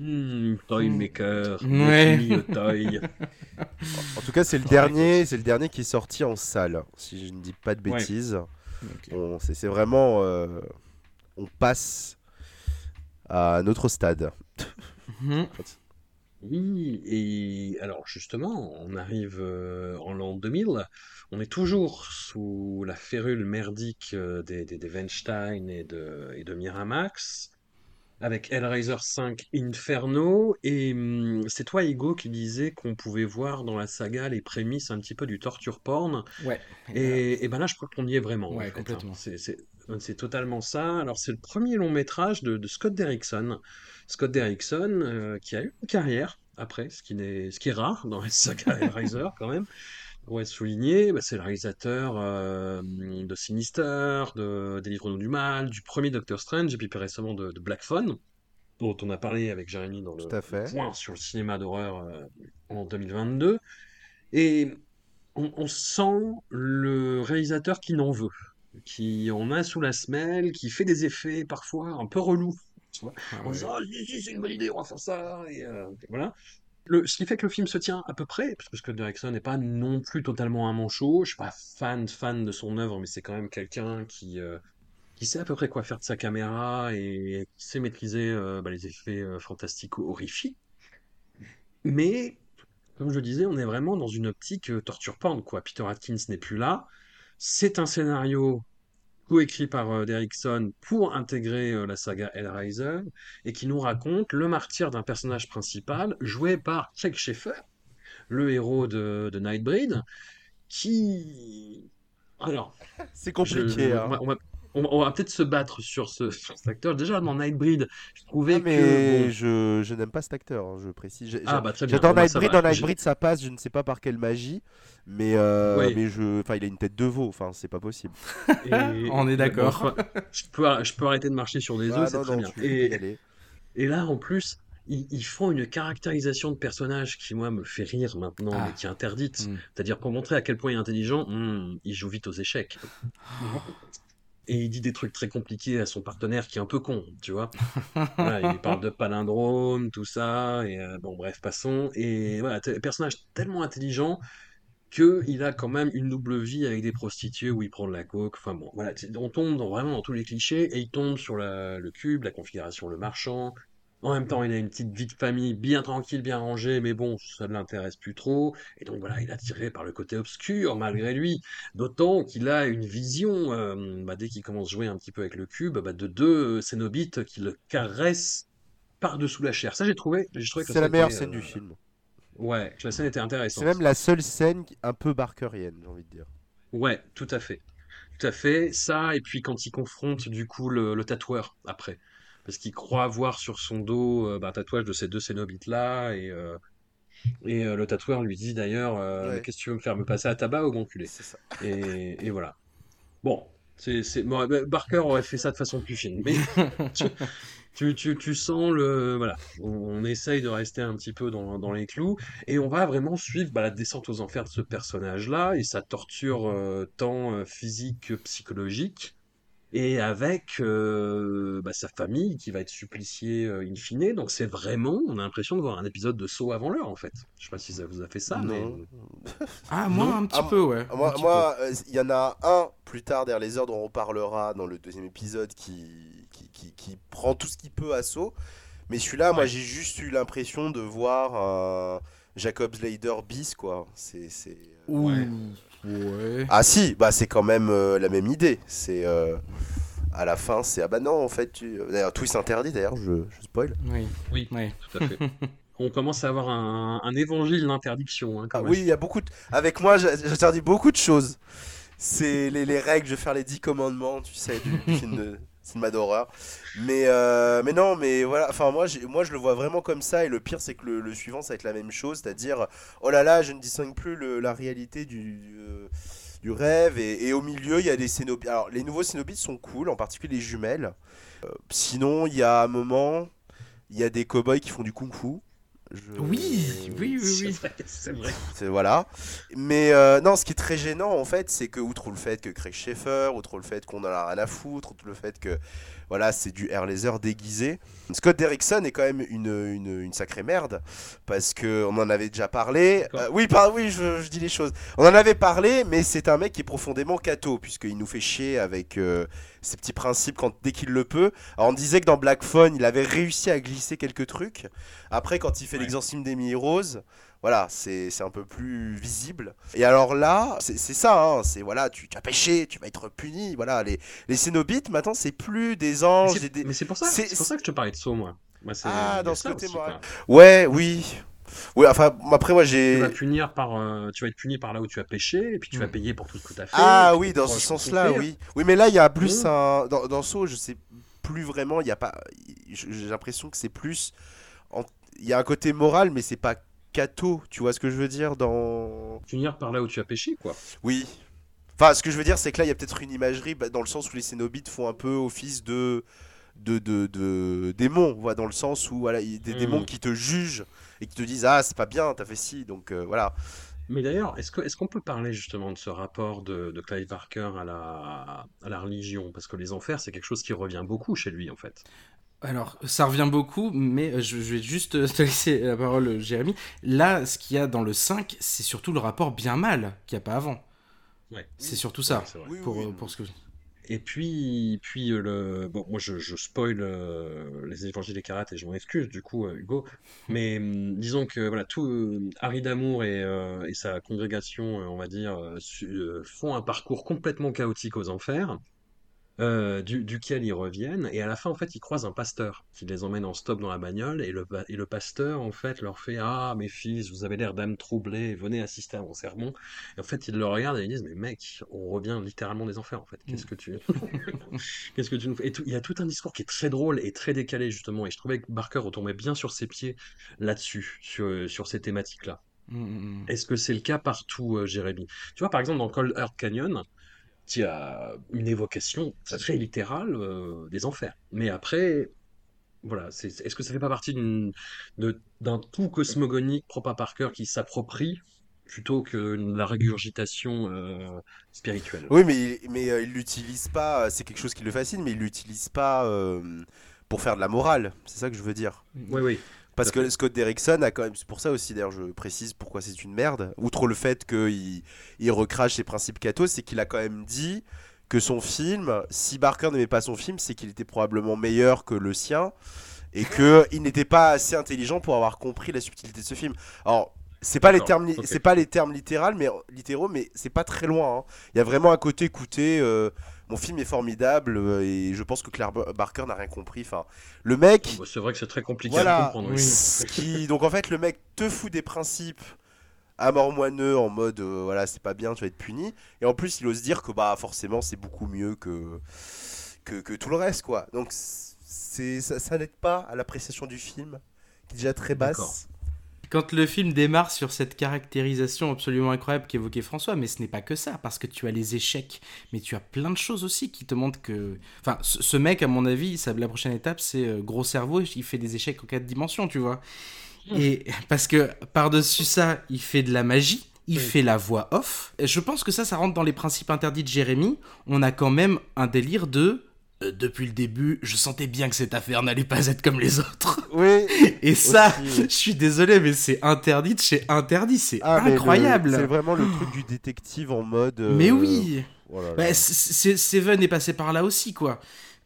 Hmm, Toy Maker, Ouais. toy. En tout cas, c'est le dernier, c'est le dernier qui est sorti en salle, si je ne dis pas de Ouais. bêtises. Ok. On- c'est, c'est vraiment, euh, on passe à un autre stade. Mhm. Oui, et alors justement, on arrive euh, en l'an 2000, on est toujours sous la férule merdique euh, des, des, des Weinstein et de, et de Miramax, avec Hellraiser 5 Inferno, et hum, c'est toi, Hugo, qui disais qu'on pouvait voir dans la saga les prémices un petit peu du torture porn, Ouais. et, et ben là, je crois qu'on y est vraiment. en Ouais, fait, hein. complètement. C'est totalement ça. Alors, c'est le premier long métrage de, de Scott Derrickson. Scott Derrickson, euh, qui a eu une carrière après, ce qui, n'est, ce qui est rare dans les sagas Hellraiser quand même. Pour être souligné, bah, c'est le réalisateur euh, de Sinister, de, des Livres du Mal, du premier Doctor Strange, et puis plus récemment de, de Black Phone, dont on a parlé avec Jérémy dans le Tout à fait. point sur le cinéma d'horreur euh, en 2022. Et on, on sent le réalisateur qui n'en veut, qui en a sous la semelle, qui fait des effets parfois un peu relous. Tu vois Ah en disant, si, c'est une bonne idée, on va faire ça. Et, euh, et voilà. Le, ce qui fait que le film se tient à peu près, parce que Scott Derrickson n'est pas non plus totalement un manchot. Je suis pas fan, fan de son œuvre, mais c'est quand même quelqu'un qui, euh, qui sait à peu près quoi faire de sa caméra et qui sait maîtriser euh, bah, les effets euh, fantastiques horrifiques. Mais, comme je le disais, on est vraiment dans une optique torture porn, quoi. Peter Atkins n'est plus là. C'est un scénario coécrit par euh, Derrickson pour intégrer euh, la saga Hellraiser et qui nous raconte le martyr d'un personnage principal joué par Chuck Schaeffer, le héros de, de Nightbreed, qui... Alors, C'est compliqué. je- hein. on on on va- on va peut-être se battre sur, ce, sur cet acteur. Déjà, dans Nightbreed, je trouvais Ah, que... mais bon, je, je n'aime pas cet acteur, hein, je précise. J'ai- Ah, bah très bien. Bah, ça Nightbreed, dans Nightbreed ça passe, je ne sais pas par quelle magie, mais, euh, Oui. mais je, enfin, il a une tête de veau, enfin, c'est pas possible. et- On est d'accord. bon, je, peux, je peux arrêter de marcher sur des Ah, œufs, c'est non, très non, bien. Et, là, en plus, ils, ils font une caractérisation de personnage qui, moi, me fait rire maintenant, Ah. mais qui est interdite. Mm. C'est-à-dire, pour montrer à quel point il est intelligent, hmm, il joue vite aux échecs. Et il dit des trucs très compliqués à son partenaire qui est un peu con, tu vois. Voilà, il parle de palindrome, tout ça, et euh, bon, bref, passons. Et voilà, personnage tellement intelligent que il a quand même une double vie avec des prostituées où il prend de la coke. Enfin bon, voilà, on tombe dans- vraiment dans tous les clichés et il tombe sur la- le cube, la configuration, le marchand. En même temps, il a une petite vie de famille bien tranquille, bien rangée, mais bon, ça ne l'intéresse plus trop. Et donc voilà, il est attiré par le côté obscur malgré lui. D'autant qu'il a une vision, euh, bah, dès qu'il commence à jouer un petit peu avec le cube, bah, de deux Cénobites qui le caressent par-dessous la chair. Ça, j'ai trouvé, j'ai trouvé que C'est la meilleure euh, scène du film. Ouais, que la scène était intéressante. C'est même la seule scène un peu barkerienne, j'ai envie de dire. Ouais, tout à fait. Tout à fait. Ça, et puis quand il confronte du coup le, le tatoueur après. Parce qu'il croit voir sur son dos euh, bah, un tatouage de ces deux Cénobites-là. Et, euh, et euh, le tatoueur lui dit d'ailleurs Ouais. Qu'est-ce que tu veux me faire Me passer à tabac ou m'enculer C'est ça. et, et voilà. Bon, c'est, Barker aurait fait ça de façon plus fine. Mais tu, tu, tu, tu sens le. Voilà, on, on essaye de rester un petit peu dans, dans les clous. Et on va vraiment suivre bah, la descente aux enfers de ce personnage-là et sa torture euh, tant physique que psychologique. Et avec euh, bah, sa famille qui va être suppliciée euh, in fine. Donc c'est vraiment, on a l'impression de voir un épisode de saut avant l'heure en fait. Je sais pas si ça vous a fait ça, mais. Non. Ah, moi, Non. un petit Ah, peu, ouais. Ah, Moi, euh, il y en a un plus tard derrière les heures dont on reparlera dans le deuxième épisode qui, qui, qui, qui prend tout ce qu'il peut à saut. Mais celui-là, moi, j'ai juste eu l'impression de voir un Jacob Slater bis, quoi. C'est, c'est... peu. Ouh. Ouais. Ouais. Ah si, bah c'est quand même euh, la même idée. C'est euh, à la fin, c'est ah bah non, en fait, tu... d'ailleurs twist interdit. D'ailleurs, je, je spoil. Oui. Oui, Ouais. tout à fait. On commence à avoir un, un évangile d'interdiction. Hein, quand Ah même. oui, il y a beaucoup. De... Avec moi, j'interdis beaucoup de choses. C'est les, les règles, je vais faire les 10 commandements, tu sais, du, du film de cinéma d'horreur. Mais, euh, mais non, mais voilà, enfin, moi, moi je le vois vraiment comme ça. Et le pire, c'est que le, suivant, ça va être la même chose. C'est-à-dire, oh là là, je ne distingue plus la réalité du. du, euh, rêve et, au milieu il y a des cénobites alors les nouveaux cénobites sont cool en particulier les jumelles Euh, sinon il y a un moment il y a des cow-boys qui font du kung-fu Je- Oui, oui, oui, C'est oui. vrai, c'est vrai. c'est- voilà. Mais euh, non, ce qui est très gênant en fait, c'est que outre le fait que Craig Schaeffer, outre le fait qu'on en a rien à foutre, outre le fait que voilà, c'est du air laser déguisé, Scott Derrickson est quand même une, une, une sacrée merde parce que on en avait déjà parlé. Euh, oui, par, oui, je, je dis les choses. On en avait parlé, mais c'est un mec qui est profondément catho puisqu'il nous fait chier avec euh, ses petits principes quand dès qu'il le peut. Alors, on disait que dans Black Phone, il avait réussi à glisser quelques trucs. Après, quand il fait Ouais. l'exorcisme d'Emily Rose, voilà, c'est un peu plus visible. Et alors là, c'est ça, hein, c'est voilà, tu, tu as péché, tu vas être puni. Voilà, les, les Cénobites, maintenant, c'est plus des Mais anges c'est- et des. Mais c'est pour ça, pour que je te parlais de saut, moi. Ah, dans ce côté moral. Ouais, oui. Oui, enfin, après, moi, Tu j'ai. vas punir par, euh, tu vas être puni par là où tu as péché, et puis tu vas Mm. payer pour tout ce que tu as fait. Ah oui, tu dans ce sens-là, oui. Oui, mais là, il y a plus Mmh. un. Dans, dans Saw, je sais plus vraiment, il y a pas. J'ai l'impression que c'est plus. en- Il y a un côté moral, mais c'est pas catho, tu vois ce que je veux dire dans. Punir par là où tu as péché, quoi. Oui. Enfin, ce que je veux dire, c'est que là, il y a peut-être une imagerie bah, dans le sens où les Cénobites font un peu office de. De, de, de démons, voilà, dans le sens où voilà, il y a des Mm. démons qui te jugent et qui te disent Ah, c'est pas bien, t'as fait ci, donc euh, voilà. Mais d'ailleurs, est-ce qu'on peut parler justement de ce rapport de, de Clive Barker à la, à la religion? Parce que les enfers, c'est quelque chose qui revient beaucoup chez lui, en fait. Alors, ça revient beaucoup, mais euh, je, je vais juste euh, te laisser la parole, euh, Jérémy. Là, ce qu'il y a dans le 5, c'est surtout le rapport bien mal qu'il n'y a pas avant. Ouais. C'est surtout ça, Ouais, pour, oui, oui. pour ce que... Et puis, puis le... bon, moi je, je spoil euh, les évangiles des karates et je m'en excuse du coup, euh, Hugo. Mais hum, disons que voilà, tout euh, Harry Damour et, euh, et sa congrégation, euh, on va dire, font un parcours complètement chaotique aux enfers. Euh, du, duquel ils reviennent, et à la fin, en fait, ils croisent un pasteur qui les emmène en stop dans la bagnole, et le, et le pasteur, en fait, leur fait Ah, mes fils, vous avez l'air d'âmes troublées, venez assister à mon sermon. Et en fait, ils le regardent et ils disent Mais mec, on revient littéralement des enfers, en fait. Qu'est-ce que tu. Qu'est-ce que tu nous fais? Et il y a tout un discours qui est très drôle et très décalé, justement, et je trouvais que Barker retombait bien sur ses pieds là-dessus, sur, sur ces thématiques-là. Mm, mm, mm. Est-ce que c'est le cas partout, euh, Jérémy? Tu vois, par exemple, dans Cold Earth Canyon, y a une évocation très littérale euh, des enfers. Mais après, voilà, c'est- est-ce que ça fait pas partie d'une- de- d'un tout cosmogonique propre à Parker qui s'approprie plutôt que la régurgitation euh, spirituelle? Oui, mais, il- mais euh, il l'utilise pas, c'est quelque chose qui le fascine, mais il l'utilise pas pour faire de la morale. C'est ça que je veux dire. Oui, oui. Parce que Scott Derrickson a quand même, c'est pour ça aussi d'ailleurs je précise pourquoi c'est une merde, outre le fait qu'il il recrache ses principes cathos, c'est qu'il a quand même dit que son film, si Barker n'aimait pas son film, c'est qu'il était probablement meilleur que le sien, et qu'il n'était pas assez intelligent pour avoir compris la subtilité de ce film. Alors, c'est pas les termes, c'est pas les termes littéraux, mais littéraux, mais c'est pas très loin. hein. Il y a vraiment un côté, écoutez, euh, mon film est formidable euh, et je pense que Claire Bar- Barker n'a rien compris. Enfin, le mec, Bah, C'est vrai que c'est très compliqué Voilà. à comprendre. oui. ce qui, donc en fait, le mec te fout des principes à mort moineux en mode euh, voilà, c'est pas bien, tu vas être puni. Et en plus, il ose dire que bah forcément, c'est beaucoup mieux que, que, que tout le reste, quoi. Donc ça, ça n'aide pas à l'appréciation du film, qui est déjà très D'accord. basse. Quand le film démarre sur cette caractérisation absolument incroyable qu'évoquait François, mais ce n'est pas que ça, parce que tu as les échecs, mais tu as plein de choses aussi qui te montrent que... Enfin, ce, mec, à mon avis, ça, la prochaine étape, c'est euh, gros cerveau, il fait des échecs en quatre dimensions, tu vois. Et parce que par-dessus ça, il fait de la magie, il fait la voix off. Je pense que ça, ça rentre dans les principes interdits de Jérémy. On a quand même un délire de... euh, depuis le début, je sentais bien que cette affaire n'allait pas être comme les autres. Oui. Et ça, Aussi, je suis désolé, mais c'est interdit de chez interdit. C'est Ah, incroyable. C'est vraiment le truc du détective en mode. euh, Mais oui. oh là là. Bah, c- Seven est passé par là aussi, quoi.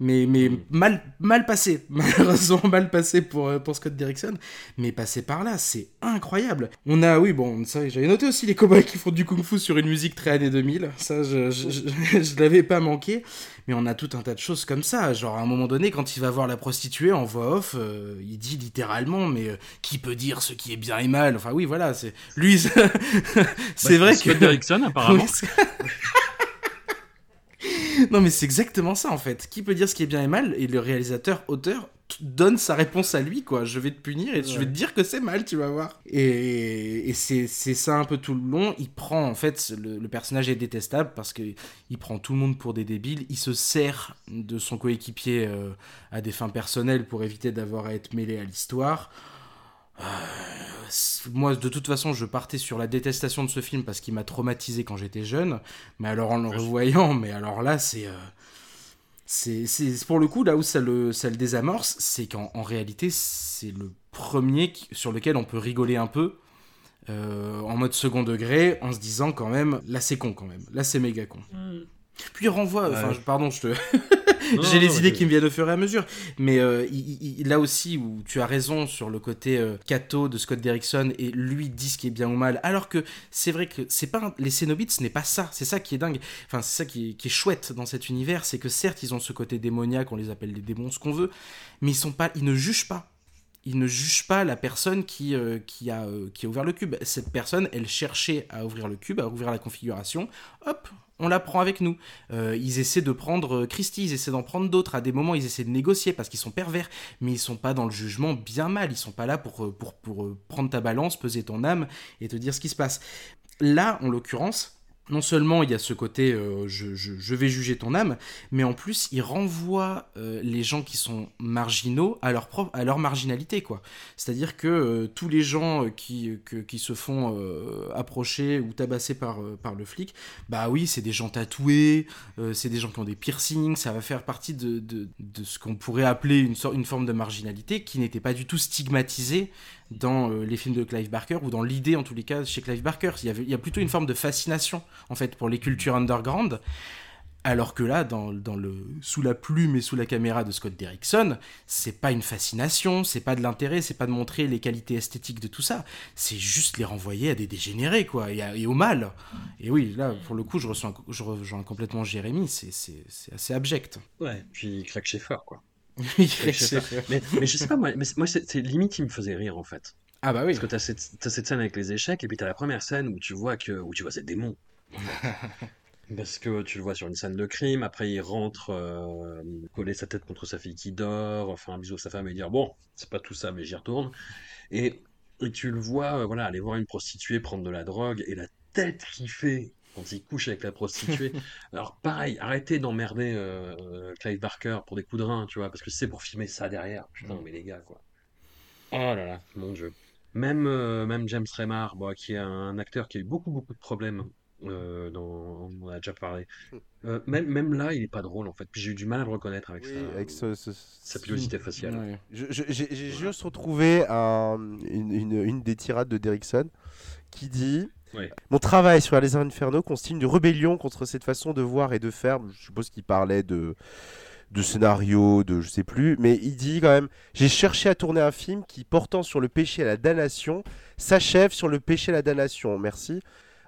Mais, mais Mm. mal, mal passé, malheureusement mal passé pour, euh, pour Scott Derrickson, mais passé par là, c'est incroyable. On a, oui, bon, ça, j'avais noté aussi les cowboys qui font du kung-fu sur une musique très années 2000, ça, je, je, je, je l'avais pas manqué, mais on a tout un tas de choses comme ça, genre à un moment donné, quand il va voir la prostituée en voix off, euh, il dit littéralement, mais euh, qui peut dire ce qui est bien et mal, enfin oui, voilà, c'est lui, c'est Bah, vrai Scott que... Derrickson, apparemment. Non, mais c'est exactement ça en fait. Qui peut dire ce qui est bien et mal? Et le réalisateur, auteur, donne sa réponse à lui, quoi. Je vais te punir et je vais te dire que c'est mal, tu vas voir. Et, et c'est ça un peu tout le long. Il prend, en fait, le, le personnage est détestable parce que il prend tout le monde pour des débiles. Il se sert de son coéquipier euh, à des fins personnelles pour éviter d'avoir à être mêlé à l'histoire. Euh, moi, de toute façon, je partais sur la détestation de ce film parce qu'il m'a traumatisé quand j'étais jeune. Mais alors, en le revoyant, mais alors là, c'est. euh, c'est c'est- pour le coup, là où ça le, ça le désamorce, c'est qu'en en réalité, c'est le premier qui- sur lequel on peut rigoler un peu. euh, en mode second degré, en se disant quand même, là c'est con quand même, là c'est méga con. Puis il renvoie, enfin, Ouais. pardon, je te, Non, j'ai les non, idées qui me viennent au fur et à mesure. Mais euh, il- il- il- là aussi, où tu as raison sur le côté euh, cato de Scott Derrickson et lui dit ce qui est bien ou mal. Alors que c'est vrai que c'est pas un- les Cénobites, ce n'est pas ça. C'est ça qui est dingue. Enfin, c'est ça qui est, qui est chouette dans cet univers. C'est que certes, ils ont ce côté démoniaque, on les appelle des démons, ce qu'on veut. Mais ils, sont pas, ils ne jugent pas. Ils ne jugent pas la personne qui, euh, qui, a, euh, qui a ouvert le cube. Cette personne, elle cherchait à ouvrir le cube, à ouvrir la configuration. Hop, on la prend avec nous. Euh, ils essaient de prendre Christie, ils essaient d'en prendre d'autres. À des moments, ils essaient de négocier parce qu'ils sont pervers, mais ils sont pas dans le jugement bien mal. Ils sont pas là pour, pour, pour prendre ta balance, peser ton âme et te dire ce qui se passe. Là, en l'occurrence, non seulement il y a ce côté euh, je, je- vais juger ton âme, mais en plus il renvoie euh, les gens qui sont marginaux à leur, à leur marginalité. quoi. C'est-à-dire que euh, tous les gens qui, qui se font approcher ou tabasser par, par le flic, bah oui, c'est des gens tatoués, c'est des gens qui ont des piercings, ça va faire partie de, de, de ce qu'on pourrait appeler une, une forme de marginalité qui n'était pas du tout stigmatisée dans euh, les films de Clive Barker ou dans l'idée en tous les cas chez Clive Barker. Il y, a plutôt une forme de fascination en fait pour les cultures underground. Alors que là, dans, le, sous la plume et sous la caméra de Scott Derrickson, c'est pas une fascination, c'est pas de l'intérêt, c'est pas de montrer les qualités esthétiques de tout ça, c'est juste les renvoyer à des dégénérés, quoi, et, au mal. Et oui, là, pour le coup, je, reçois, je rejoins complètement Jérémy, c'est- assez abject. Ouais, puis il claque Schaeffer, quoi. Mais, mais je sais pas, moi, mais moi c'est limite, il me faisait rire, en fait. ah bah oui. Parce que t'as cette, cette scène avec les échecs, et puis t'as la première scène où tu vois que où tu vois ces démons. Parce que tu le vois sur une scène de crime, après il rentre euh, coller sa tête contre sa fille qui dort, faire un bisou à sa femme et dire bon, c'est pas tout ça, mais j'y retourne. Et, et tu le vois, euh, voilà, aller voir une prostituée prendre de la drogue et la tête qu'il fait quand il couche avec la prostituée. Alors pareil, arrêtez d'emmerder euh, Clive Barker pour des coups de rein, tu vois, parce que c'est pour filmer ça derrière. Putain, mais les gars, quoi. Oh là là, mon dieu. Même, euh, même James Remar, bon, qui est un acteur qui a eu beaucoup, beaucoup de problèmes, euh, dans, on a déjà parlé. Euh, même, même là, il est pas drôle, en fait. Puis j'ai eu du mal à le reconnaître avec, Oui, sa, avec ce- ce- sa pilosité faciale. Ouais. Je- je- J'ai j'ai juste retrouvé un- une, une- une des tirades de Derrickson qui dit Mon travail sur Les Inferno constitue une rébellion contre cette façon de voir et de faire. Je suppose qu'il parlait de, de scénario, de je sais plus, mais il dit quand même J'ai cherché à tourner un film qui, portant sur le péché et la damnation, s'achève sur le péché et la damnation. Merci.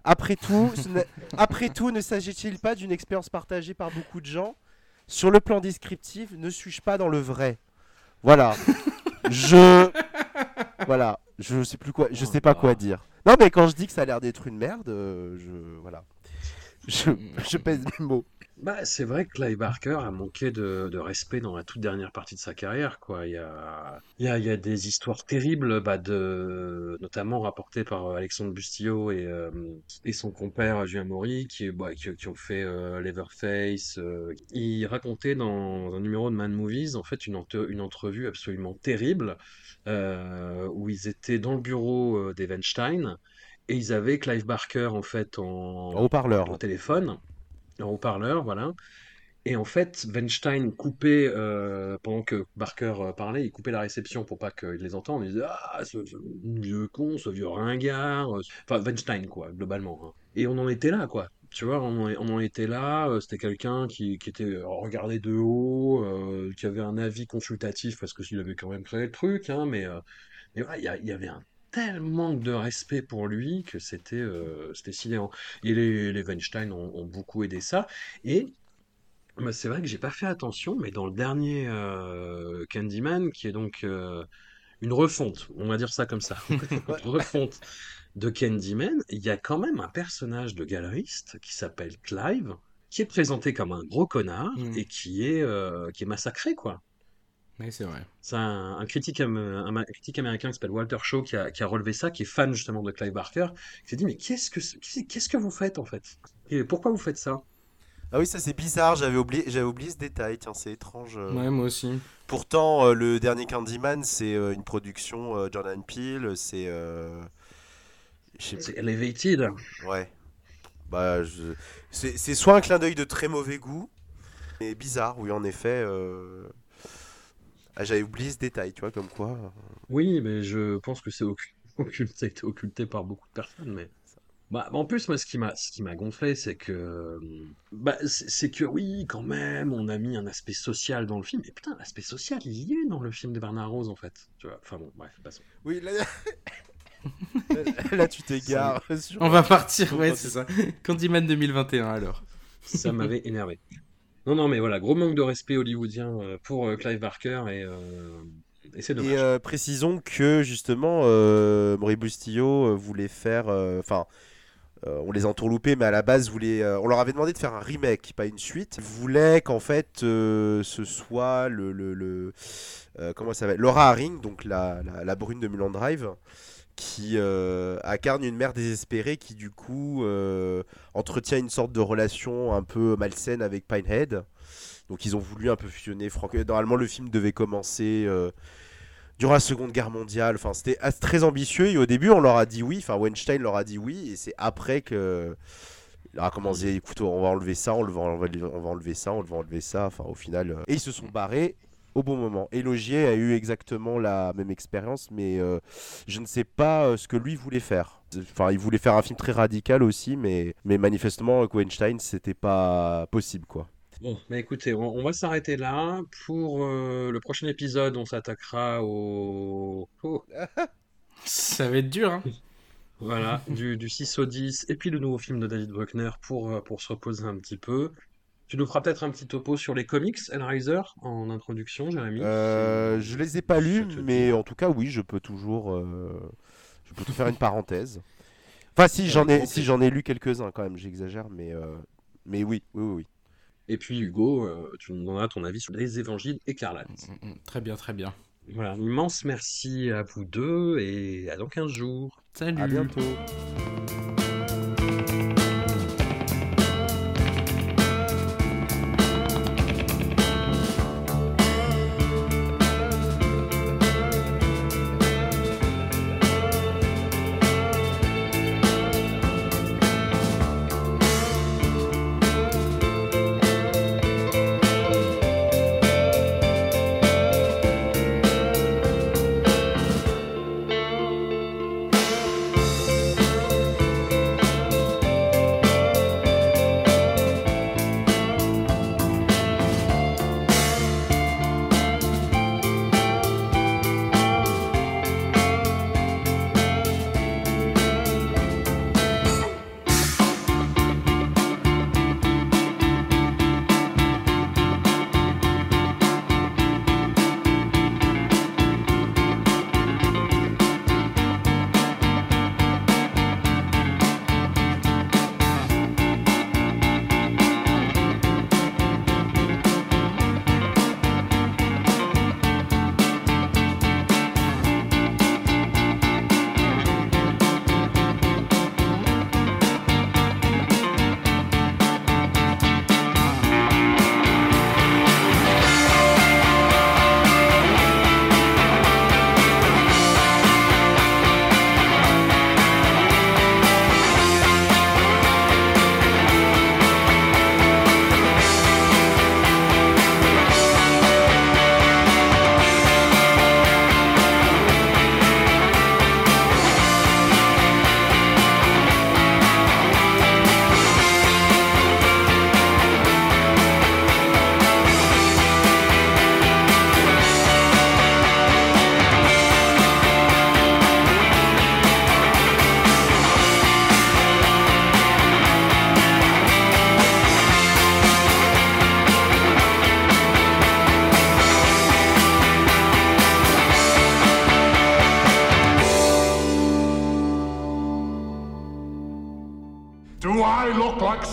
Après tout, après tout, ne s'agit-il pas d'une expérience partagée par beaucoup de gens? Sur le plan descriptif, ne suis-je pas dans le vrai? Voilà. je voilà, je sais plus quoi, je sais pas quoi dire. Non mais quand je dis que ça a l'air d'être une merde, euh, je voilà. Je, pèse mes mots. Bah, c'est vrai que Clive Barker a manqué de, respect dans la toute dernière partie de sa carrière, quoi. Il y a, des histoires terribles, bah, notamment rapportées par euh, Alexandre Bustillo et, euh, et son compère Julien Maury, qui, bah, ont fait euh, Leatherface. euh. Il racontait dans un numéro de Man Movies, en fait, une, une entrevue absolument terrible, où ils étaient dans le bureau euh, des Weinstein, et ils avaient Clive Barker, en fait, en, haut-parleur. au téléphone, en haut-parleur, voilà. Et en fait, Weinstein coupait, euh, pendant que Barker euh, parlait, il coupait la réception pour pas qu'ils les entendent. Il disait Ah, ce, ce vieux con, ce vieux ringard. euh, Enfin, Weinstein, quoi, globalement. hein. Et on en était là, quoi. Tu vois, on en, était là. euh, C'était quelqu'un qui, qui était euh, regardé de haut, euh, qui avait un avis consultatif parce que avait quand même créé le truc, hein, mais, il y, avait un tel manque de respect pour lui que c'était c'était sidérant. Et les, Weinstein ont, beaucoup aidé ça. Et bah, c'est vrai que j'ai pas fait attention, mais dans le dernier Candyman, qui est donc une refonte, on va dire ça comme ça, une refonte de Candyman, il y a quand même un personnage de galeriste qui s'appelle Clive, qui est présenté comme un gros connard Mm. et qui est, euh, qui est massacré, quoi. Oui, c'est vrai. C'est un, un critique, un, américain qui s'appelle Walter Shaw qui a, qui a relevé ça, qui est fan justement de Clive Barker, qui s'est dit mais qu'est-ce que qu'est-ce que vous faites en fait? Et pourquoi vous faites ça? Ah oui, ça c'est bizarre, j'avais oublié, j'avais oublié ce détail, tiens, c'est étrange. euh. Ouais, moi aussi. Pourtant, euh, le dernier Candyman, c'est euh, une production euh, Jordan Peele, c'est. euh, je sais C'est. Elevated. Ouais. Bah, je... c'est c'est soit un clin d'œil de très mauvais goût, mais bizarre, oui, en effet. euh, Ah, j'avais oublié ce détail, tu vois, comme quoi. Oui, mais je pense que c'est occu- occulté, ça a été occulté par beaucoup de personnes. Mais bah, en plus, moi, ce qui m'a, ce qui m'a gonflé, c'est que, bah, c'est que oui, quand même, on a mis un aspect social dans le film. Et putain, l'aspect social, il y est dans le film de Bernard Rose, en fait. Tu vois. Enfin bon, bref, passons. Oui, là, là tu t'égares. sur- On va partir, ouais, c'est ça. Candyman 2021 alors. Ça m'avait énervé. Non, non, mais voilà, gros manque de respect hollywoodien euh, pour euh, Clive Barker et, euh, et c'est dommage. Et euh, précisons que justement, euh, Maurice Bustillo voulait faire. Enfin, euh, on les a entourloupés, mais à la base, euh, on leur avait demandé de faire un remake, pas une suite. Ils voulaient qu'en fait, euh, ce soit le. le, le- euh, comment ça s'appelle Laura Haring, donc la, la, la brune de Mulan Drive, qui euh, incarne une mère désespérée qui, du coup, euh, entretient une sorte de relation un peu malsaine avec Pinehead. Donc, ils ont voulu un peu fusionner. Normalement, le film devait commencer. Durant la Seconde Guerre mondiale. Enfin, c'était très ambitieux et au début, on leur a dit oui. Enfin, Weinstein leur a dit oui et c'est après que il a commencé. Écoute, on va enlever ça, on va enlever, on va enlever ça, on va enlever ça. Enfin, au final, euh, et ils se sont barrés au bon moment. Et Logier a eu exactement la même expérience, mais euh, je ne sais pas euh, ce que lui voulait faire. Enfin, il voulait faire un film très radical aussi, mais, mais manifestement, avec Weinstein, c'était pas possible, quoi. Bon, bah écoutez, on, on va s'arrêter là. Pour euh, le prochain épisode, on s'attaquera au... au- Ça va être dur, hein. Voilà, du, du 6 au 10, et puis le nouveau film de David Bruckner pour, euh, pour se reposer un petit peu. Tu nous feras peut-être un petit topo sur les comics, Hellraiser, en introduction, Jérémy. Euh, si- je les ai pas lus, te mais en tout cas, oui, je peux toujours, euh, je peux te faire une parenthèse. Enfin, si j'en ai, si j'en ai lu quelques-uns quand même, j'exagère, mais, euh, mais oui, oui, oui, oui. Et puis Hugo, euh, tu nous donneras ton avis sur les évangiles écarlates. Mm, mm, Très bien, très bien. Voilà, un immense merci à vous deux, et à dans 15 jours. Salut. À bientôt.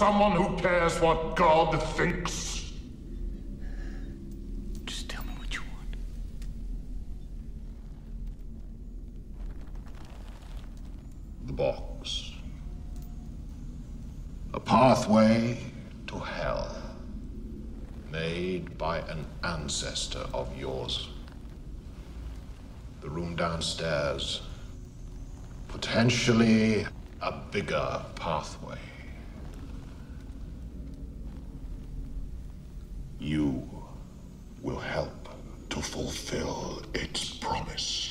Someone who cares what God thinks? You will help to fulfill its promise.